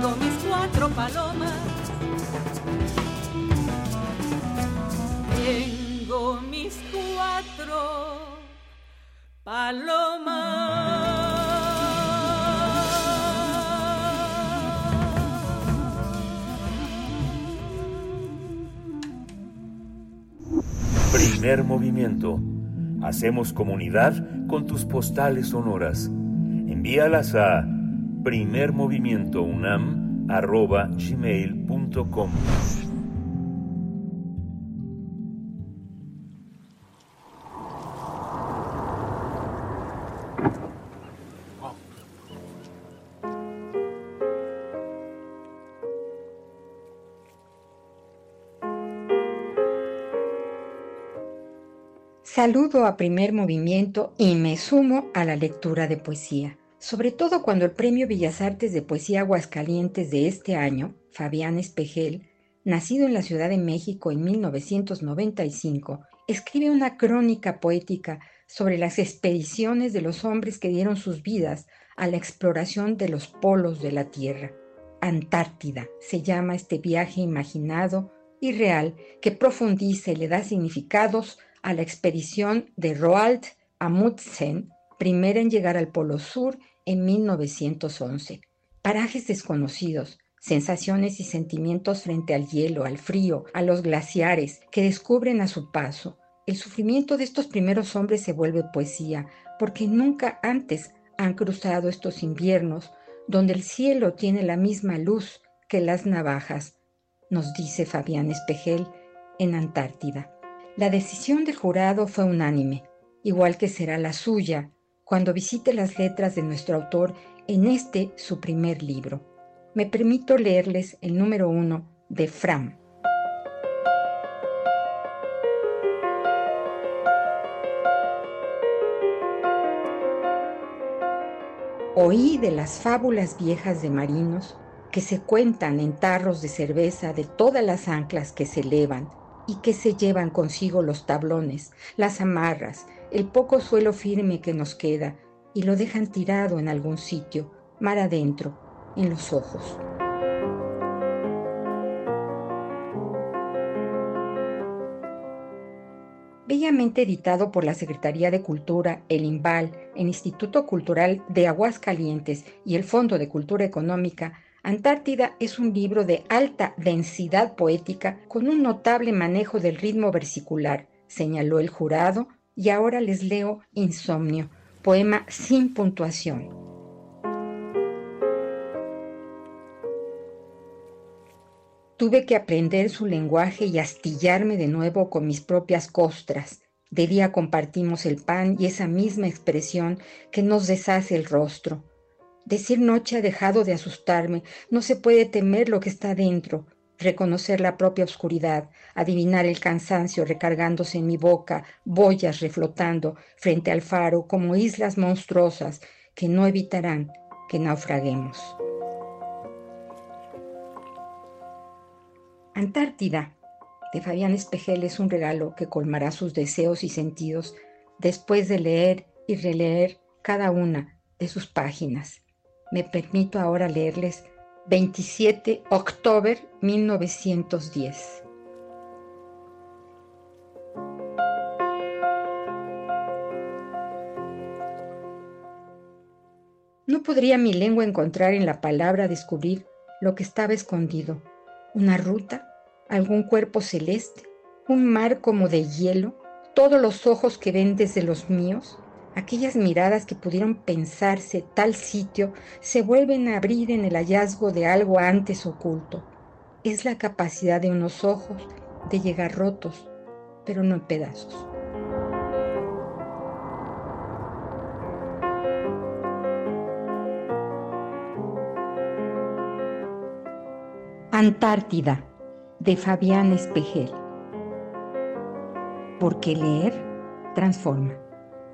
Tengo mis cuatro palomas. Tengo mis cuatro Primer movimiento. Hacemos comunidad con tus postales sonoras. Envíalas a primermovimientounam.gmail.com Saludo a primer movimiento y me sumo a la lectura de poesía, sobre todo cuando el Premio Bellas Artes de Poesía Aguascalientes de este año, Fabián Espejel, nacido en la Ciudad de México en 1995, escribe una crónica poética sobre las expediciones de los hombres que dieron sus vidas a la exploración de los polos de la Tierra. Antártida se llama este viaje imaginado y real que profundiza y le da significados a la expedición de Roald Amundsen, primera en llegar al Polo Sur en 1911. Parajes desconocidos, sensaciones y sentimientos frente al hielo, al frío, a los glaciares que descubren a su paso. El sufrimiento de estos primeros hombres se vuelve poesía, porque nunca antes han cruzado estos inviernos donde el cielo tiene la misma luz que las navajas, nos dice Fabián Espejel en Antártida. La decisión del jurado fue unánime, igual que será la suya cuando visite las letras de nuestro autor en este su primer libro. Me permito leerles el número uno de Fram. Oí de las fábulas viejas de marinos que se cuentan en tarros de cerveza de todas las anclas que se elevan y que se llevan consigo los tablones, las amarras, el poco suelo firme que nos queda y lo dejan tirado en algún sitio, mar adentro, en los ojos. Bellamente editado por la Secretaría de Cultura, el IMBAL, el Instituto Cultural de Aguascalientes y el Fondo de Cultura Económica, Antártida es un libro de alta densidad poética con un notable manejo del ritmo versicular, señaló el jurado, y ahora les leo Insomnio, poema sin puntuación. Tuve que aprender su lenguaje y astillarme de nuevo con mis propias costras. De día compartimos el pan y esa misma expresión que nos deshace el rostro. Decir noche ha dejado de asustarme, no se puede temer lo que está dentro, reconocer la propia oscuridad, adivinar el cansancio recargándose en mi boca, boyas reflotando frente al faro como islas monstruosas que no evitarán que naufraguemos. Antártida de Fabián Espejel es un regalo que colmará sus deseos y sentidos después de leer y releer cada una de sus páginas me permito ahora leerles 27 octubre 1910. No podría mi lengua encontrar en la palabra descubrir lo que estaba escondido, una ruta, algún cuerpo celeste, un mar como de hielo, todos los ojos que ven desde los míos, Aquellas miradas que pudieron pensarse tal sitio se vuelven a abrir en el hallazgo de algo antes oculto. Es la capacidad de unos ojos de llegar rotos, pero no en pedazos. Antártida, de Fabián Espejel. Porque leer transforma.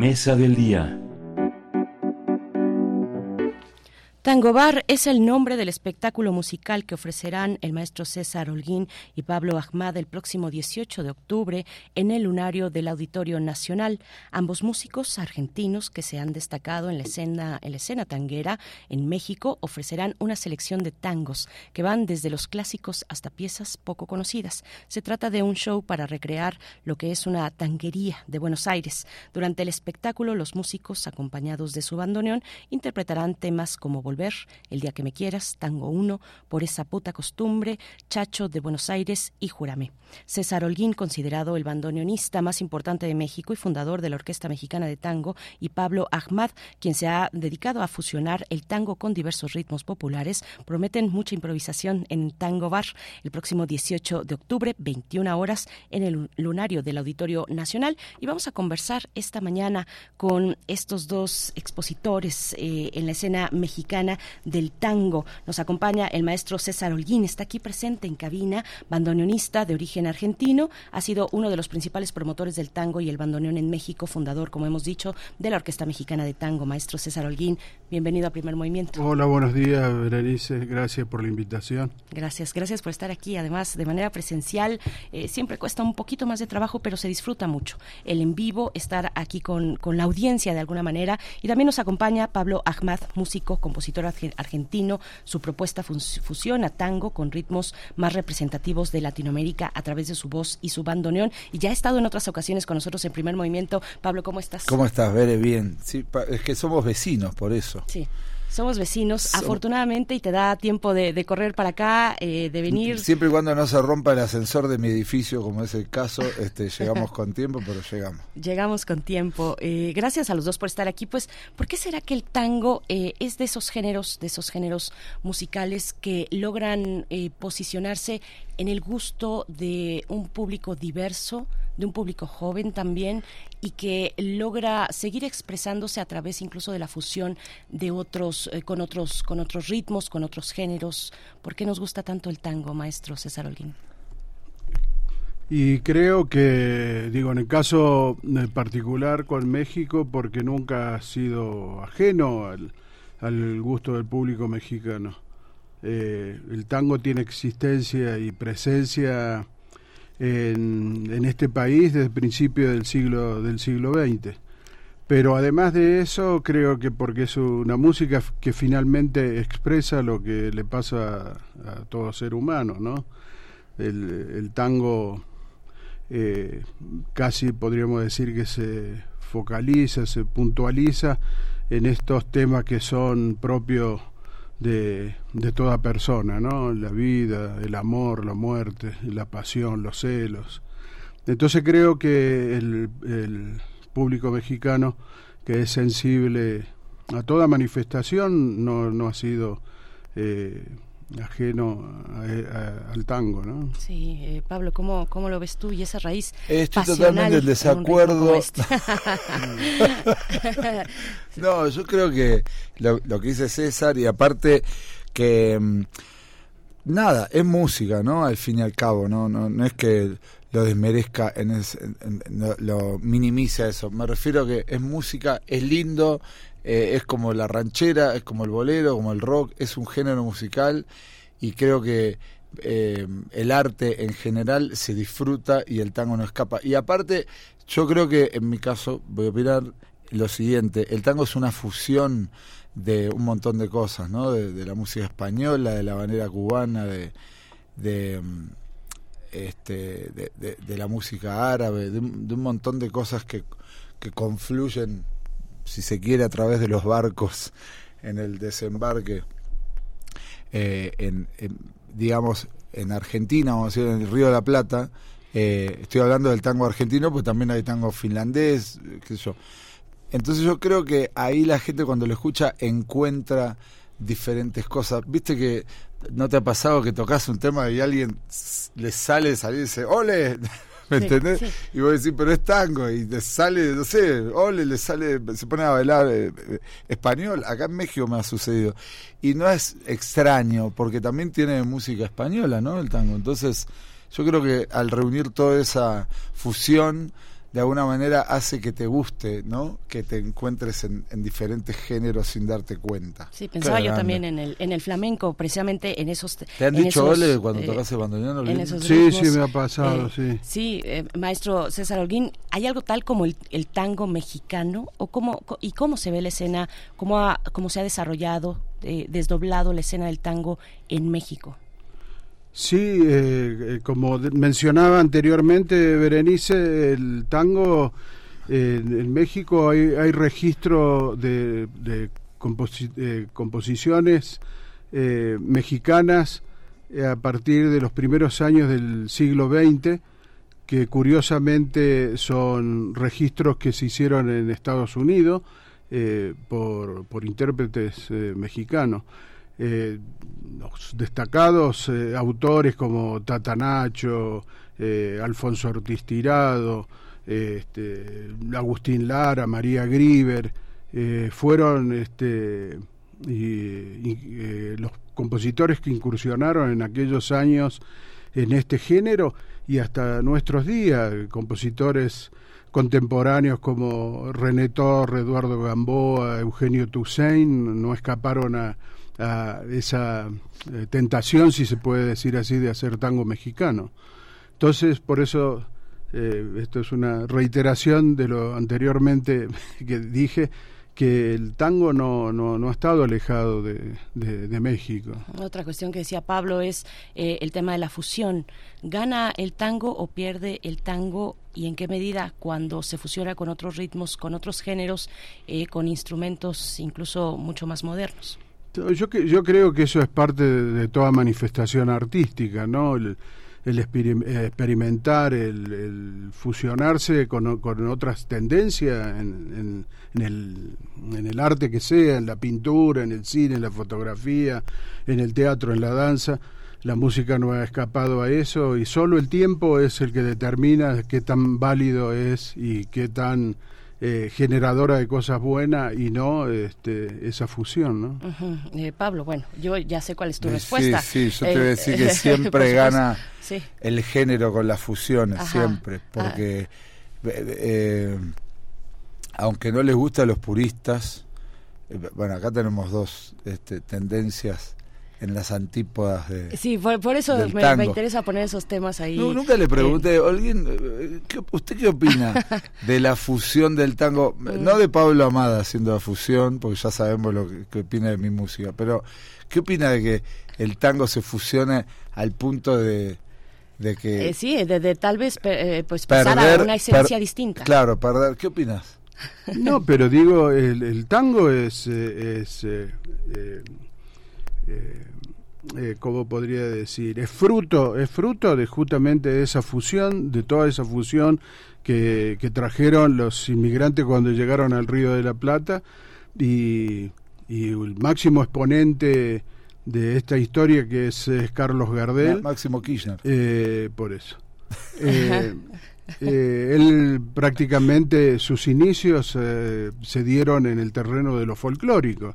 mesa del día. Tango Bar es el nombre del espectáculo musical que ofrecerán el maestro César Holguín y Pablo Ahmad el próximo 18 de octubre en el lunario del Auditorio Nacional. Ambos músicos argentinos que se han destacado en la escena, en la escena tanguera en México ofrecerán una selección de tangos que van desde los clásicos hasta piezas poco conocidas. Se trata de un show para recrear lo que es una tanguería de Buenos Aires. Durante el espectáculo, los músicos, acompañados de su bandoneón, interpretarán temas como Volver, El día que me quieras, Tango 1, Por esa puta costumbre, Chacho de Buenos Aires y Júrame. César Holguín, considerado el bandoneonista más importante de México y fundador de la Orquesta Mexicana de Tango, y Pablo Ahmad, quien se ha dedicado a fusionar el tango con diversos ritmos populares, prometen mucha improvisación en Tango Bar el próximo 18 de octubre, 21 horas, en el lunario del Auditorio Nacional. Y vamos a conversar esta mañana con estos dos expositores eh, en la escena mexicana del tango. Nos acompaña el maestro César Holguín, está aquí presente en cabina, bandoneonista de origen argentino, ha sido uno de los principales promotores del tango y el bandoneón en México, fundador, como hemos dicho, de la Orquesta Mexicana de Tango. Maestro César Holguín, bienvenido a Primer Movimiento. Hola, buenos días, Berenice, gracias por la invitación. Gracias, gracias por estar aquí. Además, de manera presencial, eh, siempre cuesta un poquito más de trabajo, pero se disfruta mucho. El en vivo, estar aquí con, con la audiencia de alguna manera. Y también nos acompaña Pablo Ahmad, músico, compositor argentino. Su propuesta fusiona tango con ritmos más representativos de Latinoamérica a través de su voz y su bandoneón. Y ya ha estado en otras ocasiones con nosotros en primer movimiento. Pablo, ¿cómo estás? ¿Cómo estás, Bere? Bien. Sí, es que somos vecinos, por eso. Sí. Somos vecinos, afortunadamente, y te da tiempo de, correr para acá, eh, de venir. Siempre y cuando no se rompa el ascensor de mi edificio, como es el caso, este, llegamos con tiempo, pero llegamos. Llegamos con tiempo. Eh, gracias a los dos por estar aquí. Pues, ¿por qué será que el tango eh, es de esos géneros, de esos géneros musicales que logran posicionarse en el gusto de un público diverso? De un público joven también y que logra seguir expresándose a través incluso de la fusión de otros eh, con otros con otros ritmos, con otros géneros. ¿Por qué nos gusta tanto el tango, maestro César Holguín? Y creo que, digo, en el caso particular con México, porque nunca ha sido ajeno al, al gusto del público mexicano. Eh, el tango tiene existencia y presencia en, este país desde el principio del siglo, del siglo XX. Pero además de eso, creo que porque es una música que finalmente expresa lo que le pasa a, todo ser humano, ¿no? El, tango eh, casi podríamos decir que se focaliza, se puntualiza en estos temas que son propios de, de, toda persona, ¿no? La vida, el amor, la muerte, la pasión, los celos. Entonces creo que el, el público mexicano que es sensible a toda manifestación no, no ha sido eh, ajeno al tango, ¿no? Sí, eh, Pablo, ¿cómo, ¿cómo lo ves tú y esa raíz Estoy totalmente en desacuerdo. Este? no, yo creo que lo, que dice César y aparte que mm, nada, es música, ¿no? Al fin y al cabo, ¿no? No, no es que lo desmerezca, en, lo minimiza eso. Me refiero a que es música, es lindo, eh, es como la ranchera, es como el bolero, como el rock, es un género musical y creo que eh, el arte en general se disfruta y el tango no escapa. Y aparte, yo creo que en mi caso, voy a opinar lo siguiente, el tango es una fusión de un montón de cosas, ¿no? De, la música española, de la manera cubana, de, de mm, este, de, la música árabe, de, un montón de cosas que, que confluyen si se quiere, a través de los barcos en el desembarque, eh, en, digamos, en Argentina, vamos a decir, en el Río de la Plata. Eh, estoy hablando del tango argentino, pues también hay tango finlandés, qué sé yo. Entonces yo creo que ahí la gente cuando lo escucha encuentra diferentes cosas. Viste que no te ha pasado que tocas un tema y alguien le sale salir y dice, ¡ole! ¿Me Sí, entendés? sí. Y vos decís, pero es tango, y te sale, no sé, ole, le sale, se pone a bailar eh, eh, español. Acá en México me ha sucedido. Y no es extraño, porque también tiene música española, ¿no? El tango. Entonces, yo creo que al reunir toda esa fusión, de alguna manera hace que te guste, ¿no? Que te encuentres en, en diferentes géneros sin darte cuenta. Sí, pensaba yo grande. también en el, en el flamenco, precisamente en esos... ¿Te han en dicho esos, ole cuando eh, tocas el bandoneón? Sí, ritmos, sí, me ha pasado, eh, sí. Sí, eh, maestro César Holguín, ¿hay algo tal como el, el tango mexicano? o cómo, co- ¿Y cómo se ve la escena, cómo, ha- cómo se ha desarrollado, eh, desdoblado la escena del tango en México? Sí, eh, eh, como mencionaba anteriormente Berenice, el tango eh, en, México hay, hay registro de, de composi- eh, composiciones eh, mexicanas eh, a partir de los primeros años del siglo XX, que curiosamente son registros que se hicieron en Estados Unidos por, por intérpretes mexicanos. Eh, los destacados eh, autores como Tatanacho, eh, Alfonso Ortiz Tirado, este, Agustín Lara, María Grieber, eh, fueron este, los compositores que incursionaron en aquellos años en este género y hasta nuestros días, compositores contemporáneos como René Torre, Eduardo Gamboa, Eugenio Toussaint, no escaparon a, a esa eh, tentación, si se puede decir así, de hacer tango mexicano. Entonces, por eso, eh, esto es una reiteración de lo anteriormente que dije, que el tango no, no, no ha estado alejado de, de- de México. Otra cuestión que decía Pablo es eh, el tema de la fusión. ¿Gana el tango o pierde el tango y en qué medida cuando se fusiona con otros ritmos, con otros géneros, eh, con instrumentos incluso mucho más modernos? Yo, yo creo que eso es parte de, toda manifestación artística, ¿no? El, el experim- experimentar, el, el fusionarse con, con otras tendencias en, en- en el, en el arte que sea, en la pintura, en el cine, en la fotografía, en el teatro, en la danza. La música no ha escapado a eso y solo el tiempo es el que determina qué tan válido es y qué tan eh, generadora de cosas buenas y no este, esa fusión, ¿no? Eh, Pablo, bueno, yo ya sé cuál es tu Sí, respuesta. Sí, yo te Eh, voy a decir que por siempre gana Sí. el género con las fusiones, Ajá. siempre, porque eh, eh, aunque no les gusta a los puristas, eh, bueno, acá tenemos dos este, tendencias en las antípodas de... Sí, por, por eso del me, tango. me interesa poner esos temas ahí. Nu- nunca le Eh, pregunté, Olguín, eh, ¿qué- ¿usted qué opina de la fusión del tango? Mm. No de Pablo Amada haciendo la fusión, porque ya sabemos lo que, que opina de mi música, pero ¿qué opina de que el tango se fusione al punto de, de que... eh, sí, de, de tal vez pe- eh, pues pasar perder- a una esencia per- distinta. Claro, perder. ¿Qué opinas? No, pero digo, el, el tango es, eh, es eh, eh, eh, ¿cómo podría decir? Es fruto, es fruto de justamente de esa fusión, de toda esa fusión que, que trajeron los inmigrantes cuando llegaron al Río de la Plata y, y el máximo exponente de esta historia que es, es Carlos Gardel. Ma- Máximo Kirchner. Eh, por eso. Eh, eh, él prácticamente sus inicios eh, se dieron en el terreno de lo folclórico.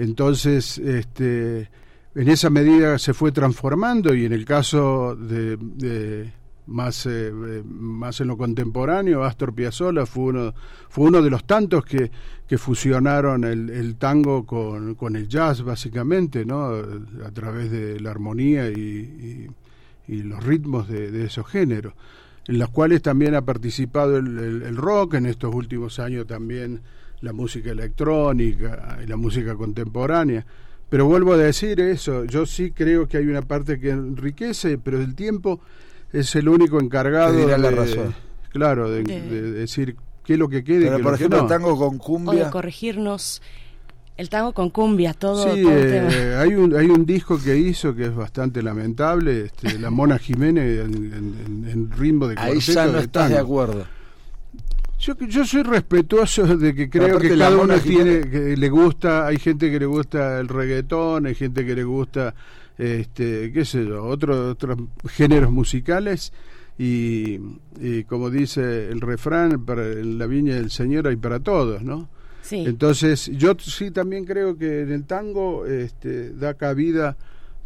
Entonces, este, en esa medida se fue transformando y en el caso de, más, eh, más en lo contemporáneo, Astor Piazzolla fue uno, fue uno de los tantos que, que fusionaron el, tango con, con el jazz, básicamente, ¿no? a través de la armonía y, los ritmos de, esos géneros, en los cuales también ha participado el rock, en estos últimos años también la música electrónica y la música contemporánea. Pero vuelvo a decir eso, yo sí creo que hay una parte que enriquece, pero el tiempo es el único encargado dirá la de, razón. claro, de, De- de decir qué es lo que quede Pero qué por lo que ejemplo, no. el tango con O de cumbia... corregirnos el tango con cumbia, todo, Sí, todo eh, hay un hay un disco que hizo que es bastante lamentable, este, la Mona Jiménez en, en- en- en ritmo de Ahí ya no de estás de acuerdo. Yo, yo soy respetuoso de que creo que cada uno tiene que le gusta, hay gente que le gusta el reggaetón, hay gente que le gusta este, qué sé yo, otro- otros géneros musicales y, y como dice el refrán, para en la viña del Señor hay para todos, ¿no? Sí. Entonces, yo sí también creo que en el tango este, da cabida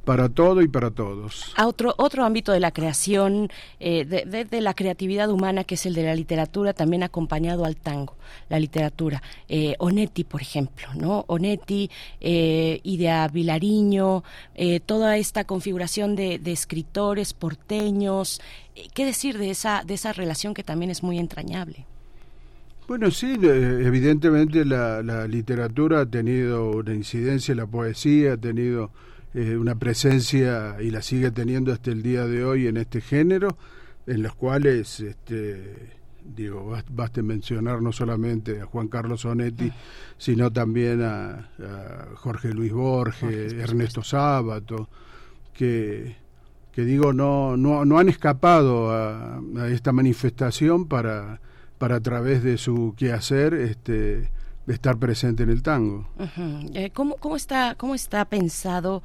para todo y para todos. A otro, otro ámbito de la creación, eh, de, de- de la creatividad humana, que es el de la literatura, también acompañado al tango, la literatura. Eh, Onetti, por ejemplo, ¿no? Onetti, eh, Idea Vilariño, eh, toda esta configuración de, de escritores porteños. Eh, ¿Qué decir de esa, de esa relación que también es muy entrañable? Bueno, sí, evidentemente la, la literatura ha tenido una incidencia, la poesía ha tenido eh, una presencia y la sigue teniendo hasta el día de hoy en este género, en los cuales, este, digo, bas- baste mencionar no solamente a Juan Carlos Onetti, sino también a, a Jorge Luis Borges, Ernesto Sábato, que, que digo, no, no, no han escapado a, a esta manifestación para, para a través de su quehacer este, estar presente en el tango. Eh, ¿cómo, cómo está, ¿Cómo está pensado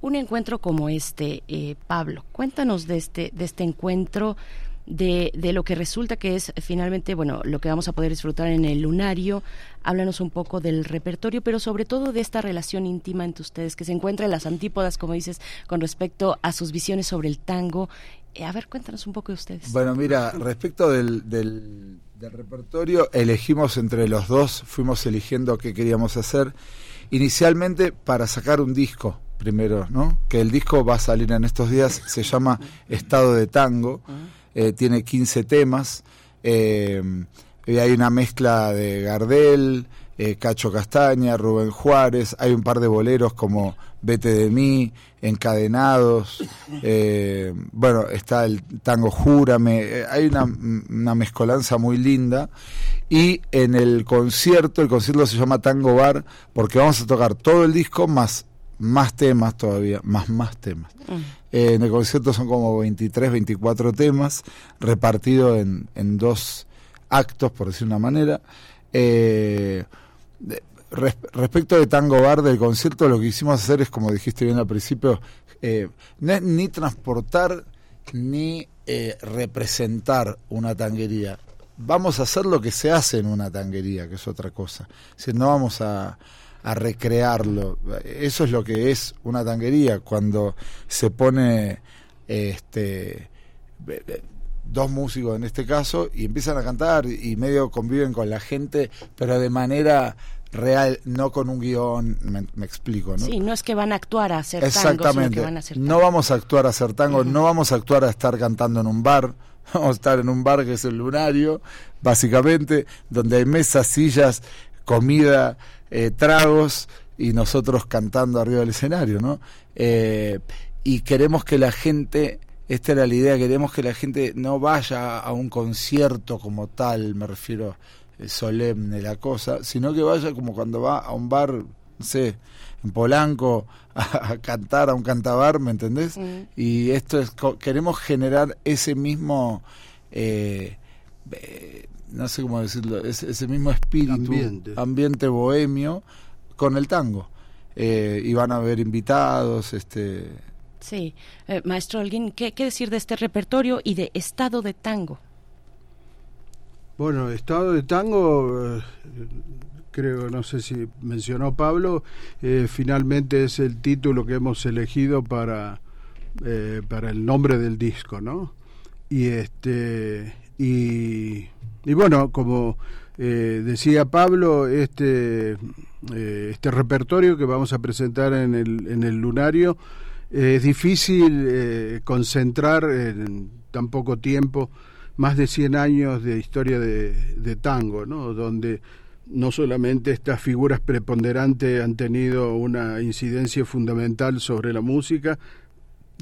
un encuentro como este, eh, Pablo? Cuéntanos de este, de este encuentro, de, de lo que resulta que es finalmente, bueno, lo que vamos a poder disfrutar en el lunario. Háblanos un poco del repertorio, pero sobre todo de esta relación íntima entre ustedes, que se encuentra en las antípodas, como dices, con respecto a sus visiones sobre el tango. Eh, a ver, cuéntanos un poco de ustedes. Bueno, mira, respecto del, del, del repertorio, elegimos entre los dos, fuimos eligiendo qué queríamos hacer. Inicialmente para sacar un disco, primero, ¿no? Que el disco va a salir en estos días, se llama Estado de Tango, eh, tiene 15 temas, eh, y hay una mezcla de Gardel, eh, Cacho Castaña, Rubén Juárez, hay un par de boleros como Vete de mí, Encadenados, eh, bueno, está el tango Júrame, eh, hay una, una mezcolanza muy linda. Y en el concierto, el concierto se llama Tango Bar, porque vamos a tocar todo el disco más, más temas todavía, más, más temas. Eh, en el concierto son como 23, 24 temas, repartidos en, en dos actos, por decir una manera. Eh, res- respecto de Tango Bar del concierto, lo que hicimos hacer es, como dijiste bien al principio, eh, es ni transportar ni eh, representar una tanguería. Vamos a hacer lo que se hace en una tanguería, que es otra cosa. Decir, no vamos a, a recrearlo. Eso es lo que es una tanguería, cuando se pone este dos músicos en este caso y empiezan a cantar y medio conviven con la gente, pero de manera real, no con un guion, me, me explico, ¿no? Sí, no es que van a actuar a hacer tango, sino Exactamente. que van a hacer No vamos a actuar a hacer tango, no vamos a actuar a estar cantando en un bar. Vamos a estar en un bar que es el lunario, básicamente, donde hay mesas, sillas, comida, eh, tragos y nosotros cantando arriba del escenario, ¿no? Eh, y queremos que la gente, esta era la idea, queremos que la gente no vaya a un concierto como tal, me refiero solemne la cosa, sino que vaya como cuando va a un bar, no sé, en Polanco a, a cantar a un cantabar, ¿me entendés? Y esto es, queremos generar ese mismo, eh, eh, no sé cómo decirlo, ese, ese mismo espíritu, Ambiente. ambiente bohemio con el tango. Eh, y van a haber invitados, este, Sí, Eh, maestro Holguín, ¿qué, ¿qué decir de este repertorio y de estado de tango? Bueno, estado de tango, eh, creo, no sé si mencionó Pablo, eh, finalmente es el título que hemos elegido para, eh, para el nombre del disco, ¿no? Y este y, y bueno, como eh, decía Pablo, este este repertorio que vamos a presentar en el, en el lunario es difícil concentrar en tan poco tiempo más de 100 años de historia de, tango, ¿no? donde no solamente estas figuras preponderantes han tenido una incidencia fundamental sobre la música,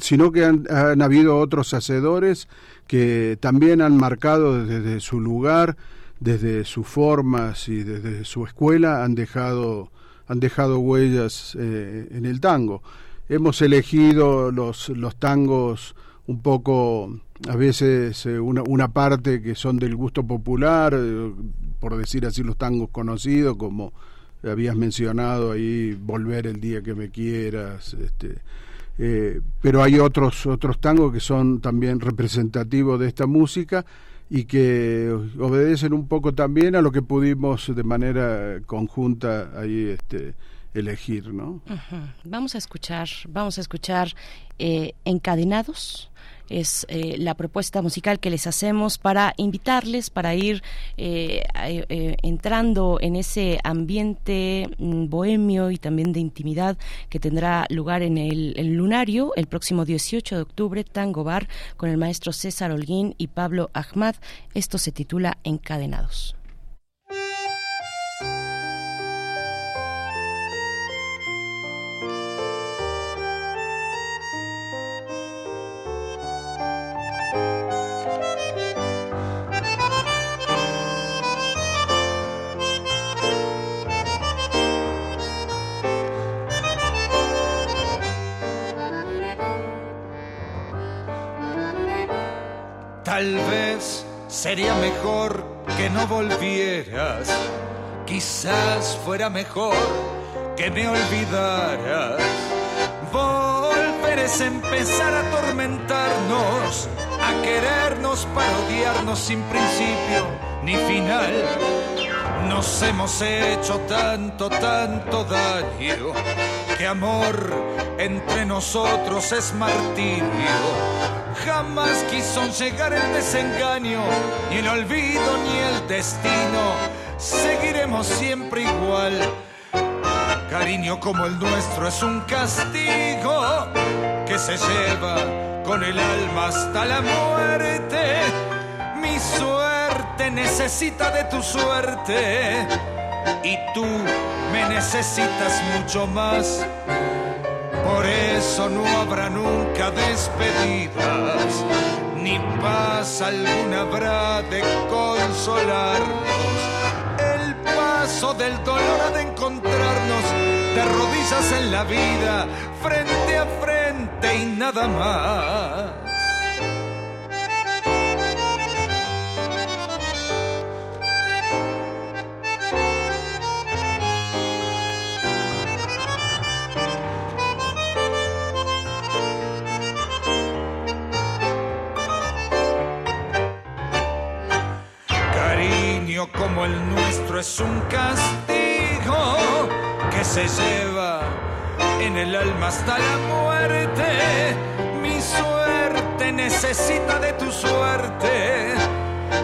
sino que han, han habido otros hacedores que también han marcado desde su lugar, desde sus formas y desde su escuela, han dejado, han dejado huellas eh, en el tango. Hemos elegido los, los tangos un poco, a veces eh, una, una parte que son del gusto popular, eh, por decir así los tangos conocidos, como habías mencionado ahí, Volver el día que me quieras, este, Eh, pero hay otros otros tangos que son también representativos de esta música y que obedecen un poco también a lo que pudimos de manera conjunta ahí este elegir, ¿no? Vamos a escuchar, vamos a escuchar eh, Encadenados es eh, la propuesta musical que les hacemos para invitarles, para ir eh, eh, entrando en ese ambiente mm, bohemio y también de intimidad que tendrá lugar en el, el, Lunario el próximo 18 de octubre, Tango Bar, con el maestro César Holguín y Pablo Ahmad. Esto se titula Encadenados. Tal vez sería mejor que no volvieras. Quizás fuera mejor que me olvidaras. Volver es empezar a atormentarnos, a querernos para odiarnos sin principio ni final. Nos hemos hecho tanto, tanto daño, amor entre nosotros es martirio jamás quiso llegar el desengaño, ni el olvido, ni el destino. Seguiremos siempre igual. Cariño como el nuestro es un castigo que se lleva con el alma hasta la muerte. Mi suerte necesita de tu suerte y tú me necesitas mucho más por eso no habrá nunca despedidas, ni paz alguna habrá de consolarnos. El paso del dolor ha de encontrarnos de rodillas en la vida, frente a frente y nada más. Es un castigo que se lleva en el alma hasta la muerte. Mi suerte necesita de tu suerte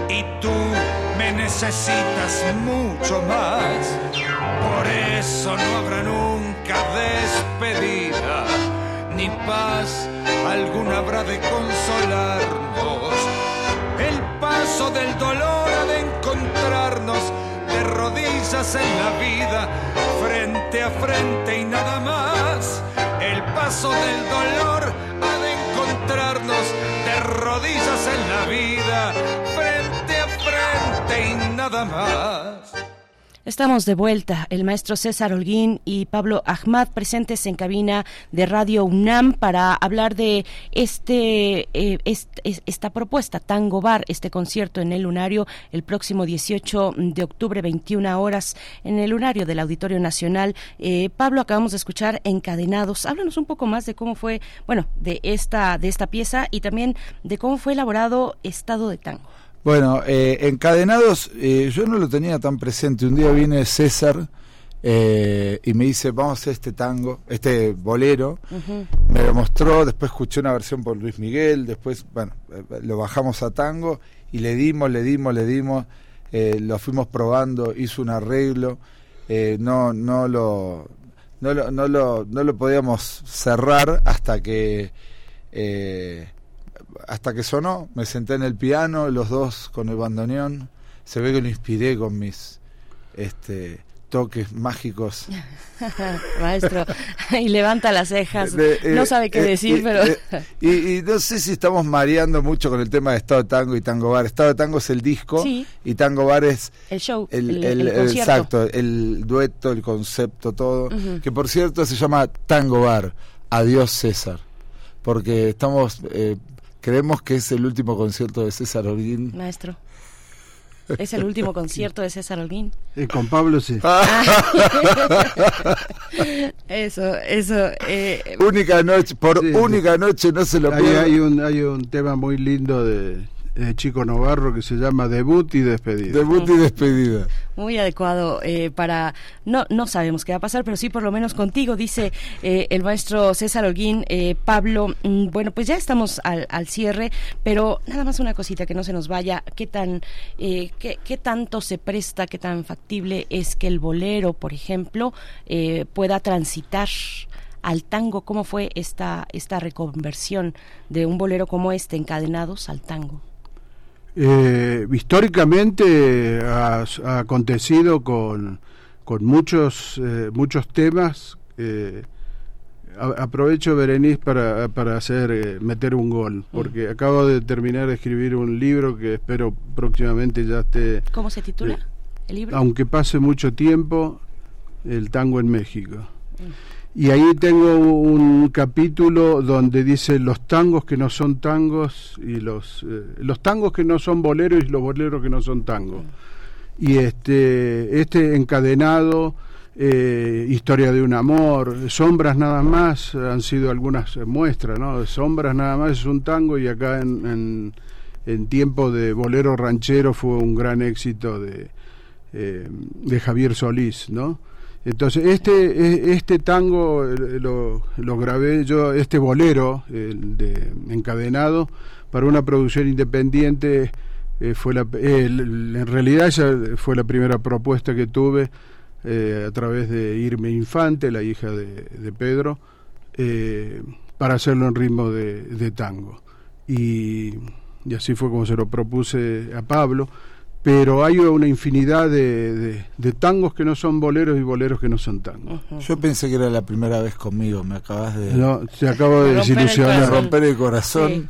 y tú me necesitas mucho más. Por eso no habrá nunca despedida ni paz alguna habrá de consolarnos. El paso del dolor ha de encontrarnos rodillas en la vida, frente a frente y nada más. El paso del dolor ha de encontrarnos de rodillas en la vida, frente a frente y nada más. Estamos de vuelta, el maestro César Holguín y Pablo Ahmad presentes en cabina de Radio UNAM para hablar de este, eh, esta propuesta, Tango Bar, este concierto en el Lunario el próximo 18 de octubre, 21 horas, en el Lunario del Auditorio Nacional. Eh, Pablo, acabamos de escuchar Encadenados. Háblanos un poco más de cómo fue, bueno, de esta, de esta pieza y también de cómo fue elaborado Estado de Tango. Bueno, eh, encadenados, eh, yo no lo tenía tan presente. Un día viene César eh, y me dice, vamos a hacer este tango, este bolero. Me lo mostró, después escuché una versión por Luis Miguel, después, bueno, lo bajamos a tango y le dimos, le dimos, le dimos, lo fuimos probando, hizo un arreglo, no, no lo... No lo, no, lo, no lo podíamos cerrar hasta que hasta que sonó, me senté en el piano, los dos con el bandoneón. Se ve que lo inspiré con mis este, toques mágicos. Maestro, y levanta las cejas, no sabe qué decir, pero... y, no sé si estamos mareando mucho con el tema de Estado de Tango y Tango Bar. Estado de Tango es el disco y Tango Bar es... El show, el, el, Exacto, el dueto, el concepto, todo. Que por cierto se llama Tango Bar. Adiós César. Porque estamos... Eh, Creemos que es el último concierto de César Holguín. Maestro. ¿Es el último concierto de César Holguín? Eh, con Pablo sí. eso, eso. Eh, única noche, por única noche no se lo Ahí puede. hay un, hay un tema muy lindo de, de Chico Novarro que se llama Debut y Despedida. Debut y despedida. Muy adecuado eh, para... No, no sabemos qué va a pasar, pero sí por lo menos contigo, dice eh, el maestro César Holguín. Eh, Pablo, mm, bueno, pues ya estamos al, al cierre, pero nada más una cosita que no se nos vaya. ¿Qué, tan, eh, qué, qué tanto se presta, qué tan factible es que el bolero, por ejemplo, eh, pueda transitar al tango? ¿Cómo fue esta, esta reconversión de un bolero como este, encadenados al tango? Eh, históricamente ha, ha acontecido con, con muchos, eh, muchos temas. eh, a- aprovecho, Berenice, para, para hacer, eh, meter un gol, porque acabo de terminar de escribir un libro que espero próximamente ya esté, ¿Cómo se titula el libro? aunque pase mucho tiempo, el tango en México. Y ahí tengo un capítulo donde dice los tangos que no son tangos y los eh, los tangos que no son boleros y los boleros que no son tangos. Y este este encadenado eh, historia de un amor, sombras nada más han sido algunas muestras, ¿no? Sombras nada más es un tango y acá en, en, tiempo de bolero ranchero fue un gran éxito de eh, de Javier Solís, ¿no? Entonces, este, e- este tango eh, lo, lo grabé yo, este bolero de encadenado, para una producción independiente, eh, fue eh, en realidad esa fue la primera propuesta que tuve a través de Irme Infante, la hija de, Pedro, para hacerlo en ritmo de, tango. Y así fue como se lo propuse a Pablo pero hay una infinidad de, de- de tangos que no son boleros y boleros que no son tangos. Yo pensé que era la primera vez conmigo, me acabas de... No, te acabo de Romper el desilusionar. corazón. romper el corazón. Sí.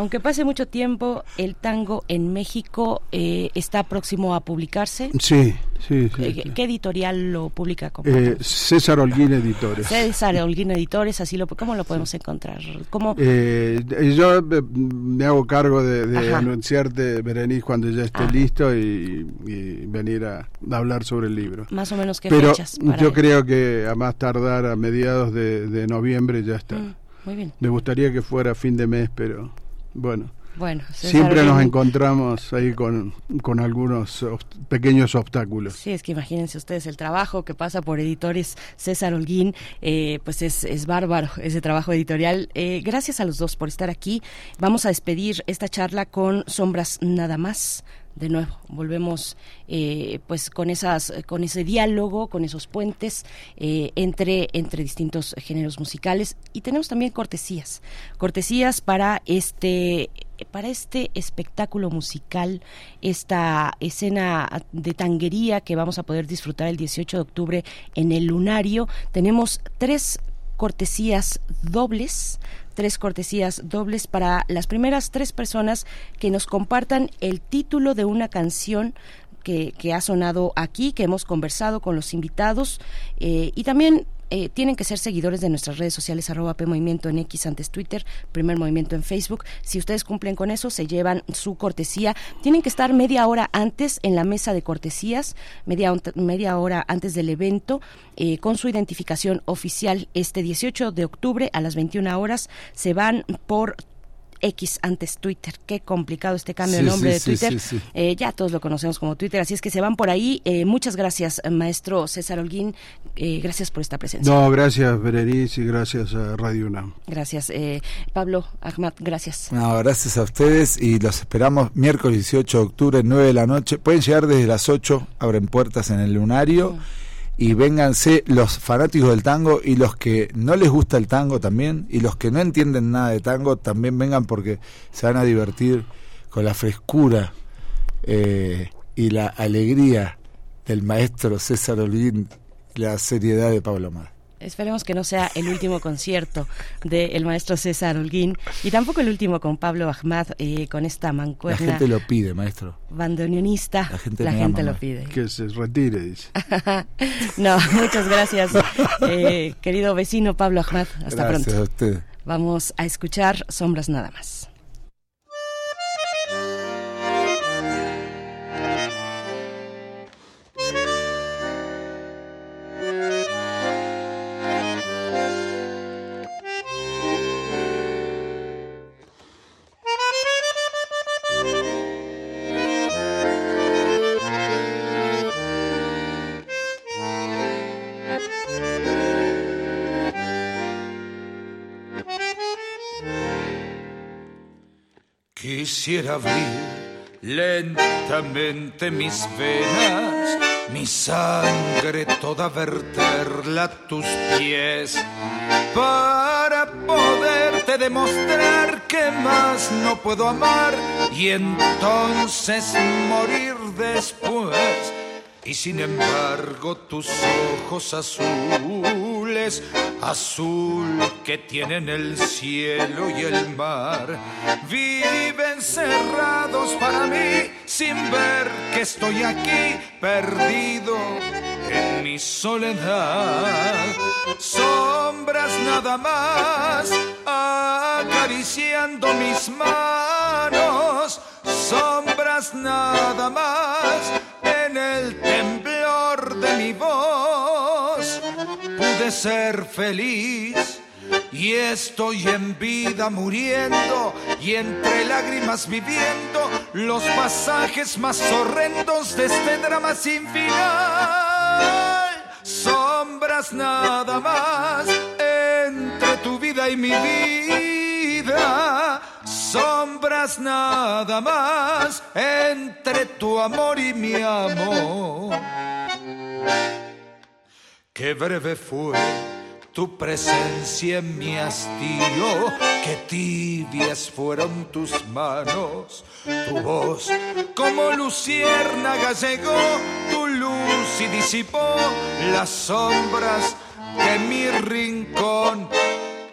Aunque pase mucho tiempo, el tango en México eh, está próximo a publicarse. Sí, sí, sí. Eh, sí. ¿Qué editorial lo publica? Eh. César Holguín Editores. César Holguín Editores, así lo, ¿cómo lo podemos encontrar? ¿Cómo? Eh, yo eh, me hago cargo de, de Ajá. anunciarte, Berenice, cuando ya esté Ah. listo y, y venir a, a hablar sobre el libro. Más o menos qué Pero fechas para yo él? creo que a más tardar a mediados de, de noviembre ya está. Mm, muy bien. Me gustaría que fuera fin de mes, pero bueno. Bueno, César Siempre nos encontramos ahí con, con algunos obst- pequeños obstáculos. Sí, es que imagínense ustedes el trabajo que pasa por editores César Holguín, eh, pues es, es bárbaro ese trabajo editorial. Eh, gracias a los dos por estar aquí. Vamos a despedir esta charla con Sombras Nada más. De nuevo, volvemos eh, pues con esas, con ese diálogo, con esos puentes eh, entre, entre distintos géneros musicales y tenemos también cortesías, cortesías para este para este espectáculo musical, esta escena de tanguería que vamos a poder disfrutar el 18 de octubre en el Lunario. Tenemos tres cortesías dobles tres cortesías dobles para las primeras tres personas que nos compartan el título de una canción que, que ha sonado aquí, que hemos conversado con los invitados eh, y también eh, tienen que ser seguidores de nuestras redes sociales, arroba P en X antes Twitter, Primer Movimiento en Facebook. Si ustedes cumplen con eso, se llevan su cortesía. Tienen que estar media hora antes en la mesa de cortesías, media, media hora antes del evento, eh, con su identificación oficial. Este 18 de octubre a las 21 horas se van por X antes Twitter. Qué complicado este cambio Sí, de nombre sí, de Twitter. sí, sí. Eh, ya todos lo conocemos como Twitter, así es que se van por ahí. Eh, muchas gracias, maestro César Holguín. Eh, gracias por esta presencia. No, gracias Berenice y gracias a Radio UNAM. Gracias. Eh, Pablo Ahmad, gracias. No, gracias a ustedes y los esperamos miércoles 18 de octubre, 9 de la noche. Pueden llegar desde las 8, abren puertas en el lunario y vénganse los fanáticos del tango y los que no les gusta el tango también y los que no entienden nada de tango también vengan porque se van a divertir con la frescura eh, y la alegría del maestro César Olguín la seriedad de Pablo Mar. Esperemos que no sea el último concierto del maestro César Holguín y tampoco el último con Pablo Ahmad, eh, con esta La mancuerna gente lo pide, maestro. bandoneonista. La gente, La me gente ama, lo pide. Que se retire, dice. no, muchas gracias, eh, querido vecino Pablo Ahmad. Hasta Gracias pronto. a usted. Vamos a escuchar Sombras nada más. Quisiera abrir lentamente mis venas, mi sangre toda verterla a tus pies, para poderte demostrar que más no puedo amar y entonces morir después. Y sin embargo tus ojos azules, azul que tienen el cielo y el mar, viven cerrados para mí sin ver que estoy aquí perdido en mi soledad. Sombras nada más acariciando mis manos, sombras nada más en el temblor de mi voz ser feliz y estoy en vida muriendo y entre lágrimas viviendo los pasajes más horrendos de este drama sin final. Sombras nada más entre tu vida y mi vida sombras nada más entre tu amor y mi amor. Qué breve fue tu presencia en mi hastío, qué tibias fueron tus manos, tu voz como luciérnaga llegó, tu luz y disipó las sombras de mi rincón.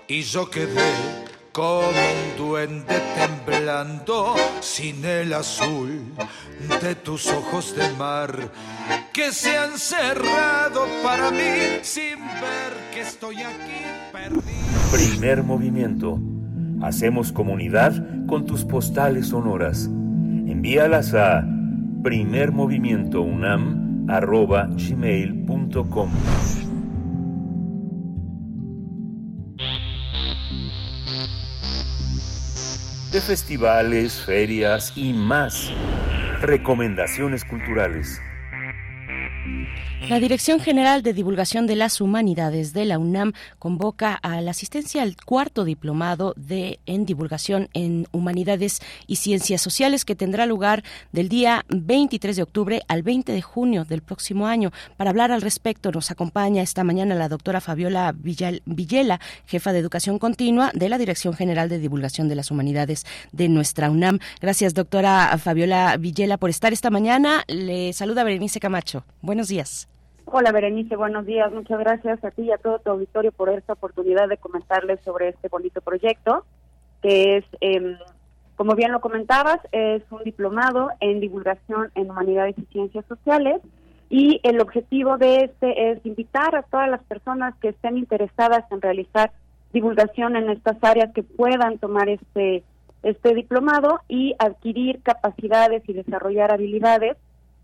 Y yo quedé como un duende temblando sin el azul de tus ojos de mar que se han cerrado para mí sin ver que estoy aquí perdido. Primer movimiento. Hacemos comunidad con tus postales sonoras. Envíalas a primermovimientounam.gmail.com festivales, ferias y más. Recomendaciones culturales. La Dirección General de Divulgación de las Humanidades de la UNAM convoca a la asistencia al cuarto diplomado de en divulgación en Humanidades y Ciencias Sociales que tendrá lugar del día 23 de octubre al 20 de junio del próximo año. Para hablar al respecto nos acompaña esta mañana la doctora Fabiola Villela, jefa de Educación Continua de la Dirección General de Divulgación de las Humanidades de nuestra UNAM. Gracias, doctora Fabiola Villela, por estar esta mañana. Le saluda Berenice Camacho. Buenos días. Hola Berenice, buenos días. Muchas gracias a ti y a todo tu auditorio por esta oportunidad de comentarles sobre este bonito proyecto, que es, eh, como bien lo comentabas, es un diplomado en divulgación en humanidades y ciencias sociales. Y el objetivo de este es invitar a todas las personas que estén interesadas en realizar divulgación en estas áreas que puedan tomar este, este diplomado y adquirir capacidades y desarrollar habilidades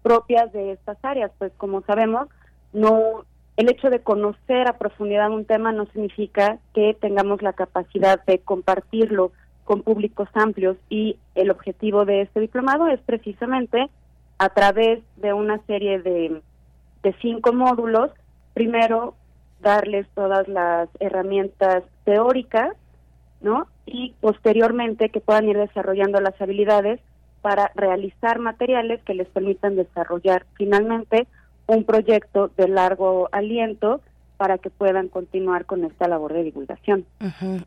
propias de estas áreas. Pues como sabemos, no el hecho de conocer a profundidad un tema no significa que tengamos la capacidad de compartirlo con públicos amplios y el objetivo de este diplomado es precisamente a través de una serie de, de cinco módulos, primero darles todas las herramientas teóricas, ¿no? Y posteriormente que puedan ir desarrollando las habilidades para realizar materiales que les permitan desarrollar finalmente un proyecto de largo aliento para que puedan continuar con esta labor de divulgación.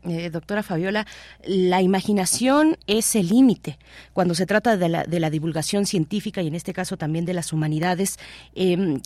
eh, doctora Fabiola, la imaginación es el límite cuando se trata de la, de la, divulgación científica y en este caso también de las humanidades. Eh,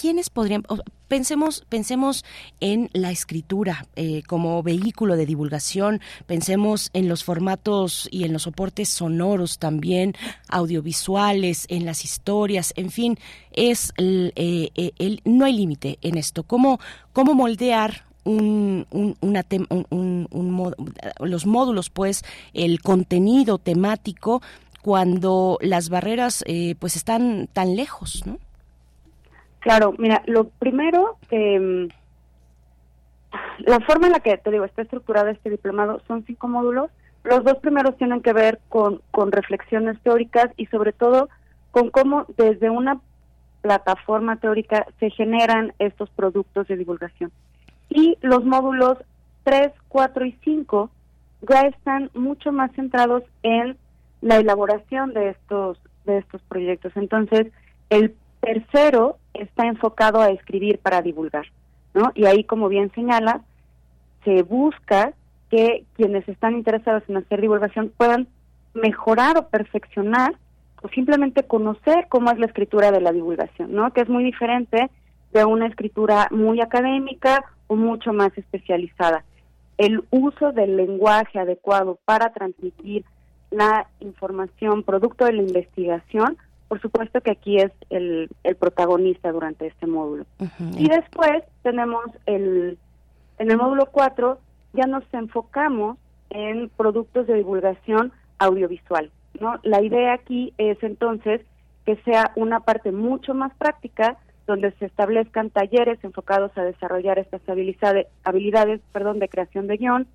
¿Quiénes podrían, pensemos, pensemos en la escritura eh, como vehículo de divulgación, pensemos en los formatos y en los soportes sonoros también, audiovisuales, en las historias, en fin, es el, eh, el, no hay límite en esto. ¿Cómo, cómo moldear un, un, una un, un, los módulos, pues, el contenido temático cuando las barreras eh, pues están tan lejos, ¿no? Claro, mira, lo primero, eh, la forma en la que te digo está estructurado este diplomado son cinco módulos. Los dos primeros tienen que ver con, con reflexiones teóricas y sobre todo con cómo desde una plataforma teórica se generan estos productos de divulgación. Y los módulos 3, 4 y 5 ya están mucho más centrados en la elaboración de estos de estos proyectos. Entonces, el tercero está enfocado a escribir para divulgar, ¿no? Y ahí, como bien señala, se busca que quienes están interesados en hacer divulgación puedan mejorar o perfeccionar o simplemente conocer cómo es la escritura de la divulgación, ¿no? Que es muy diferente de una escritura muy académica o mucho más especializada. El uso del lenguaje adecuado para transmitir la información producto de la investigación, por supuesto que aquí es el, el protagonista durante este módulo. Y después tenemos el, en el módulo 4, ya nos enfocamos en productos de divulgación audiovisual. ¿no? La idea aquí es entonces que sea una parte mucho más práctica donde se establezcan talleres enfocados a desarrollar estas habilidades, habilidades perdón, de creación de guion,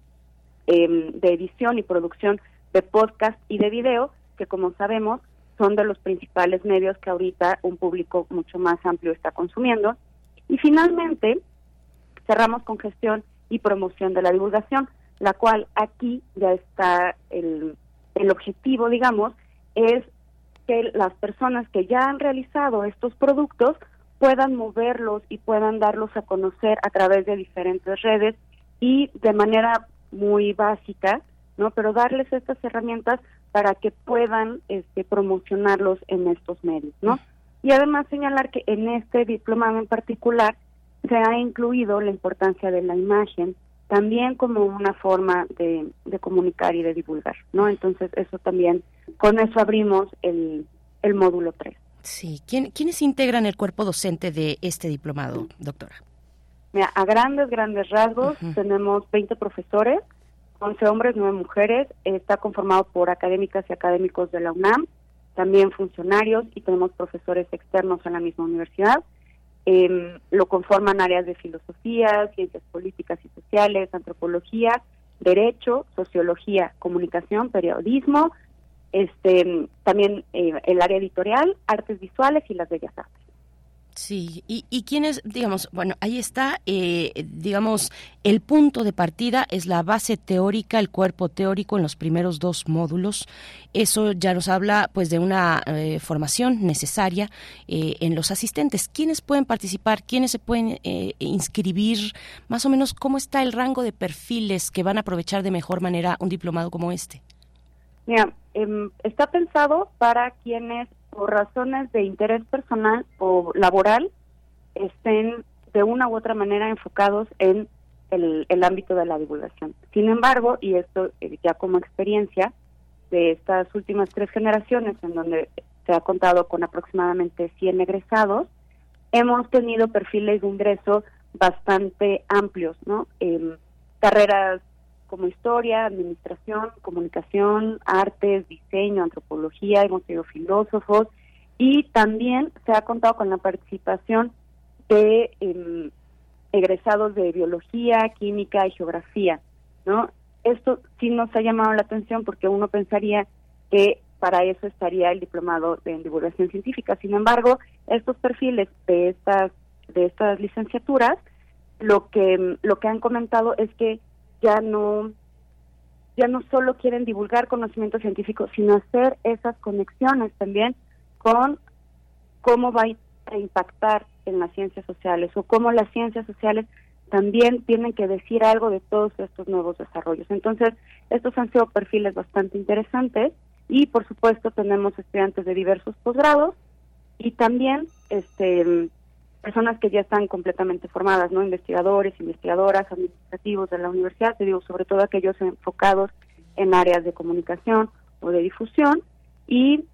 em, de edición y producción de podcast y de video, que como sabemos son de los principales medios que ahorita un público mucho más amplio está consumiendo. Y finalmente, cerramos con gestión y promoción de la divulgación, la cual aquí ya está el, el objetivo, digamos, es que las personas que ya han realizado estos productos puedan moverlos y puedan darlos a conocer a través de diferentes redes y de manera muy básica, ¿no? Pero darles estas herramientas para que puedan este, promocionarlos en estos medios, ¿no? Y además señalar que en este diplomado en particular se ha incluido la importancia de la imagen también como una forma de, de comunicar y de divulgar, ¿no? Entonces eso también, con eso abrimos el, el módulo 3. Sí, ¿Quién, ¿quiénes integran el cuerpo docente de este diplomado, doctora? Mira, a grandes, grandes rasgos tenemos 20 profesores, 11 hombres, 9 mujeres, está conformado por académicas y académicos de la UNAM, también funcionarios y tenemos profesores externos en la misma universidad. Em, lo conforman áreas de filosofía, ciencias políticas y sociales, antropología, derecho, sociología, comunicación, periodismo, este también eh, el área editorial, artes visuales y las bellas artes. Sí, y, y quiénes, digamos, bueno, ahí está, eh, digamos, el punto de partida es la base teórica, el cuerpo teórico en los primeros dos módulos. Eso ya nos habla, pues, de una eh, formación necesaria eh, en los asistentes. ¿Quiénes pueden participar? ¿Quiénes se pueden inscribir? Más o menos, ¿cómo está el rango de perfiles que van a aprovechar de mejor manera un diplomado como este? Mira, em, está pensado para quienes por razones de interés personal o laboral estén de una u otra manera enfocados en el, ámbito de la divulgación. Sin embargo, y esto eh, ya como experiencia de estas últimas tres generaciones en donde se ha contado con aproximadamente 100 egresados, hemos tenido perfiles de ingreso bastante amplios, ¿no? carreras como historia, administración, comunicación, artes, diseño, antropología, hemos tenido filósofos y también se ha contado con la participación de em, egresados de biología, química y geografía, ¿no? Esto sí nos ha llamado la atención porque uno pensaría que para eso estaría el diplomado en divulgación científica. Sin embargo, estos perfiles de estas de estas licenciaturas lo que lo que han comentado es que ya no ya no solo quieren divulgar conocimiento científico, sino hacer esas conexiones también con cómo va a impactar en las ciencias sociales o cómo las ciencias sociales también tienen que decir algo de todos estos nuevos desarrollos. Entonces, estos han sido perfiles bastante interesantes y por supuesto tenemos estudiantes de diversos posgrados y también este personas que ya están completamente formadas, ¿no? Investigadores, investigadoras, administrativos de la universidad, te digo, sobre todo aquellos enfocados en áreas de comunicación o de difusión y,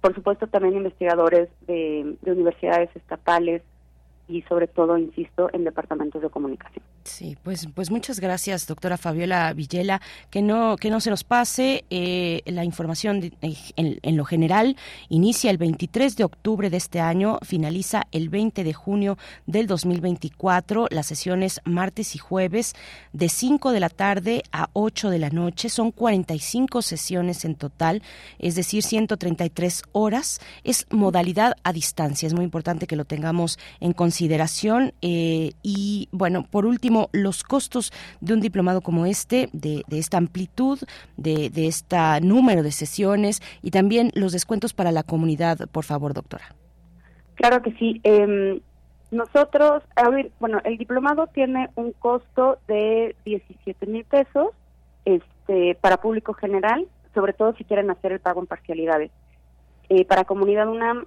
por supuesto, también investigadores de, de universidades estatales y sobre todo, insisto, en departamentos de comunicación. Sí, pues, pues muchas gracias, doctora Fabiola Villela. Que no, que no se nos pase eh, la información en, lo general. Inicia el 23 de octubre de este año, finaliza el 20 de junio del 2024. Las sesiones martes y jueves de 5 de la tarde a 8 de la noche. Son 45 sesiones en total, es decir, 133 horas. Es modalidad a distancia. Es muy importante que lo tengamos en consideración. Eh, y bueno, por último, los costos de un diplomado como este, de, esta amplitud, de, de este número de sesiones y también los descuentos para la comunidad, por favor, doctora. Claro que sí. Em, nosotros, a ver, bueno, el diplomado tiene un costo de 17 mil pesos este, para público general, sobre todo si quieren hacer el pago en parcialidades. Eh, para comunidad UNAM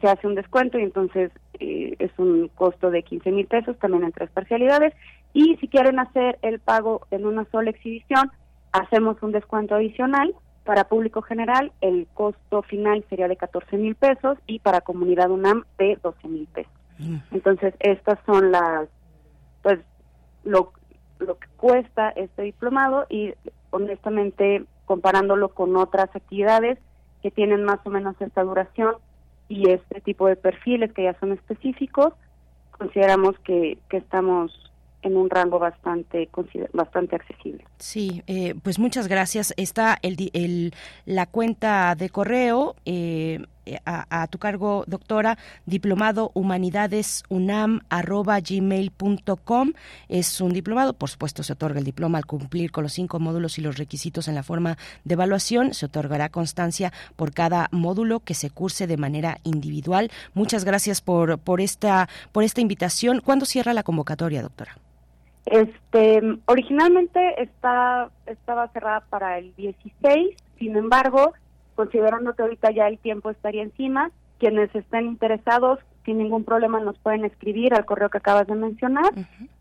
se hace un descuento y entonces eh, es un costo de 15 mil pesos también en tres parcialidades. Y si quieren hacer el pago en una sola exhibición, hacemos un descuento adicional. Para público general, el costo final sería de 14 mil pesos y para comunidad UNAM de 12 mil pesos. Mm. Entonces, estas son las, pues, lo, lo que cuesta este diplomado y honestamente comparándolo con otras actividades que tienen más o menos esta duración y este tipo de perfiles que ya son específicos, consideramos que, que estamos en un rango bastante bastante accesible. Sí, eh, pues muchas gracias. Está el, el la cuenta de correo eh, a, tu cargo, doctora, diplomado humanidades unam gmail.com. Es un diplomado, por supuesto, se otorga el diploma al cumplir con los cinco módulos y los requisitos en la forma de evaluación. Se otorgará constancia por cada módulo que se curse de manera individual. Muchas gracias por, por, esta, por esta invitación. ¿Cuándo cierra la convocatoria, doctora? Este, originalmente está, estaba cerrada para el 16, sin embargo, considerando que ahorita ya el tiempo estaría encima, quienes estén interesados sin ningún problema nos pueden escribir al correo que acabas de mencionar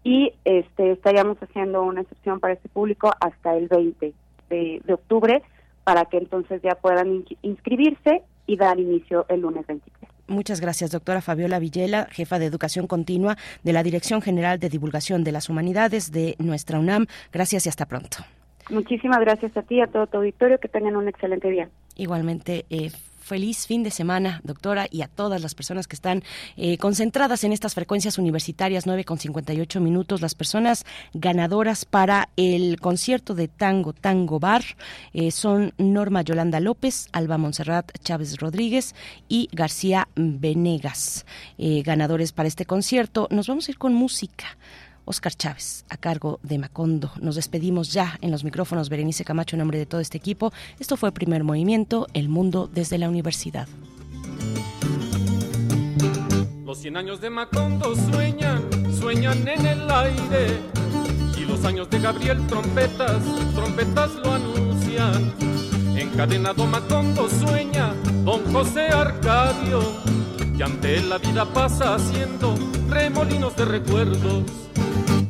y este estaríamos haciendo una excepción para este público hasta el 20 de, de octubre para que entonces ya puedan inscribirse y dar inicio el lunes 23. Muchas gracias, doctora Fabiola Villela, jefa de Educación Continua de la Dirección General de Divulgación de las Humanidades de nuestra UNAM. Gracias y hasta pronto. Muchísimas gracias a ti a todo tu auditorio. Que tengan un excelente día. Igualmente, eh, feliz fin de semana, doctora, y a todas las personas que están eh, concentradas en estas frecuencias universitarias, 9 con 58 minutos, las personas ganadoras para el concierto de tango, Tango Bar, eh, son Norma Yolanda López, Alba Monserrat Chávez Rodríguez y García Venegas, eh, ganadores para este concierto. Nos vamos a ir con música. Oscar Chávez, a cargo de Macondo. Nos despedimos ya en los micrófonos Berenice Camacho en nombre de todo este equipo. Esto fue Primer Movimiento, El Mundo desde la Universidad. Los 100 años de Macondo sueñan, sueñan en el aire. Y los años de Gabriel trompetas, trompetas lo anuncian. Encadenado Macondo sueña, don José Arcadio. Y ante él la vida pasa haciendo remolinos de recuerdos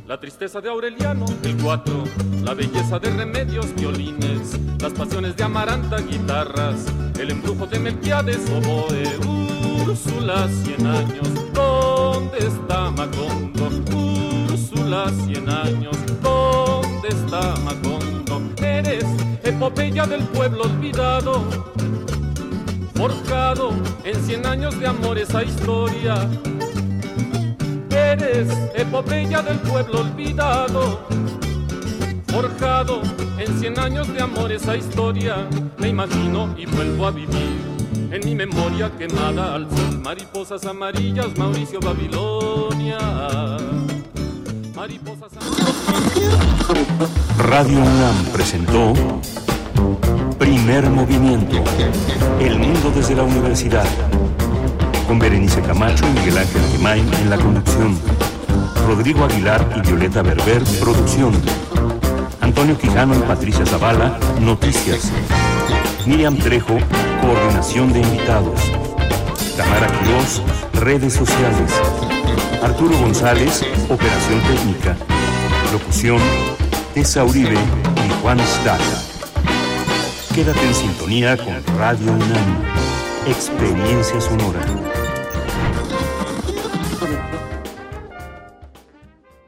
la tristeza de Aureliano, el 4, la belleza de Remedios, violines, las pasiones de Amaranta, guitarras, el embrujo de Melquiades, oboe, Úrsula, cien años, ¿dónde está Macondo? Úrsula, cien años, ¿dónde está Macondo? Eres epopeya del pueblo olvidado, forjado en cien años de amor esa historia eres epopeya del pueblo olvidado, forjado en cien años de amor esa historia, me imagino y vuelvo a vivir en mi memoria quemada al sol, mariposas amarillas, Mauricio Babilonia. Mariposas amarillas. Radio UNAM presentó Primer Movimiento, El Mundo desde la Universidad con Berenice Camacho y Miguel Ángel Gemain en la conducción, Rodrigo Aguilar y Violeta Berber, producción, Antonio Quijano y Patricia Zavala, noticias, Miriam Trejo, coordinación de invitados, Tamara Quiroz, redes sociales, Arturo González, operación técnica, locución, Tessa Uribe y Juan Stata. Quédate en sintonía con Radio UNAM. Experiencia sonora.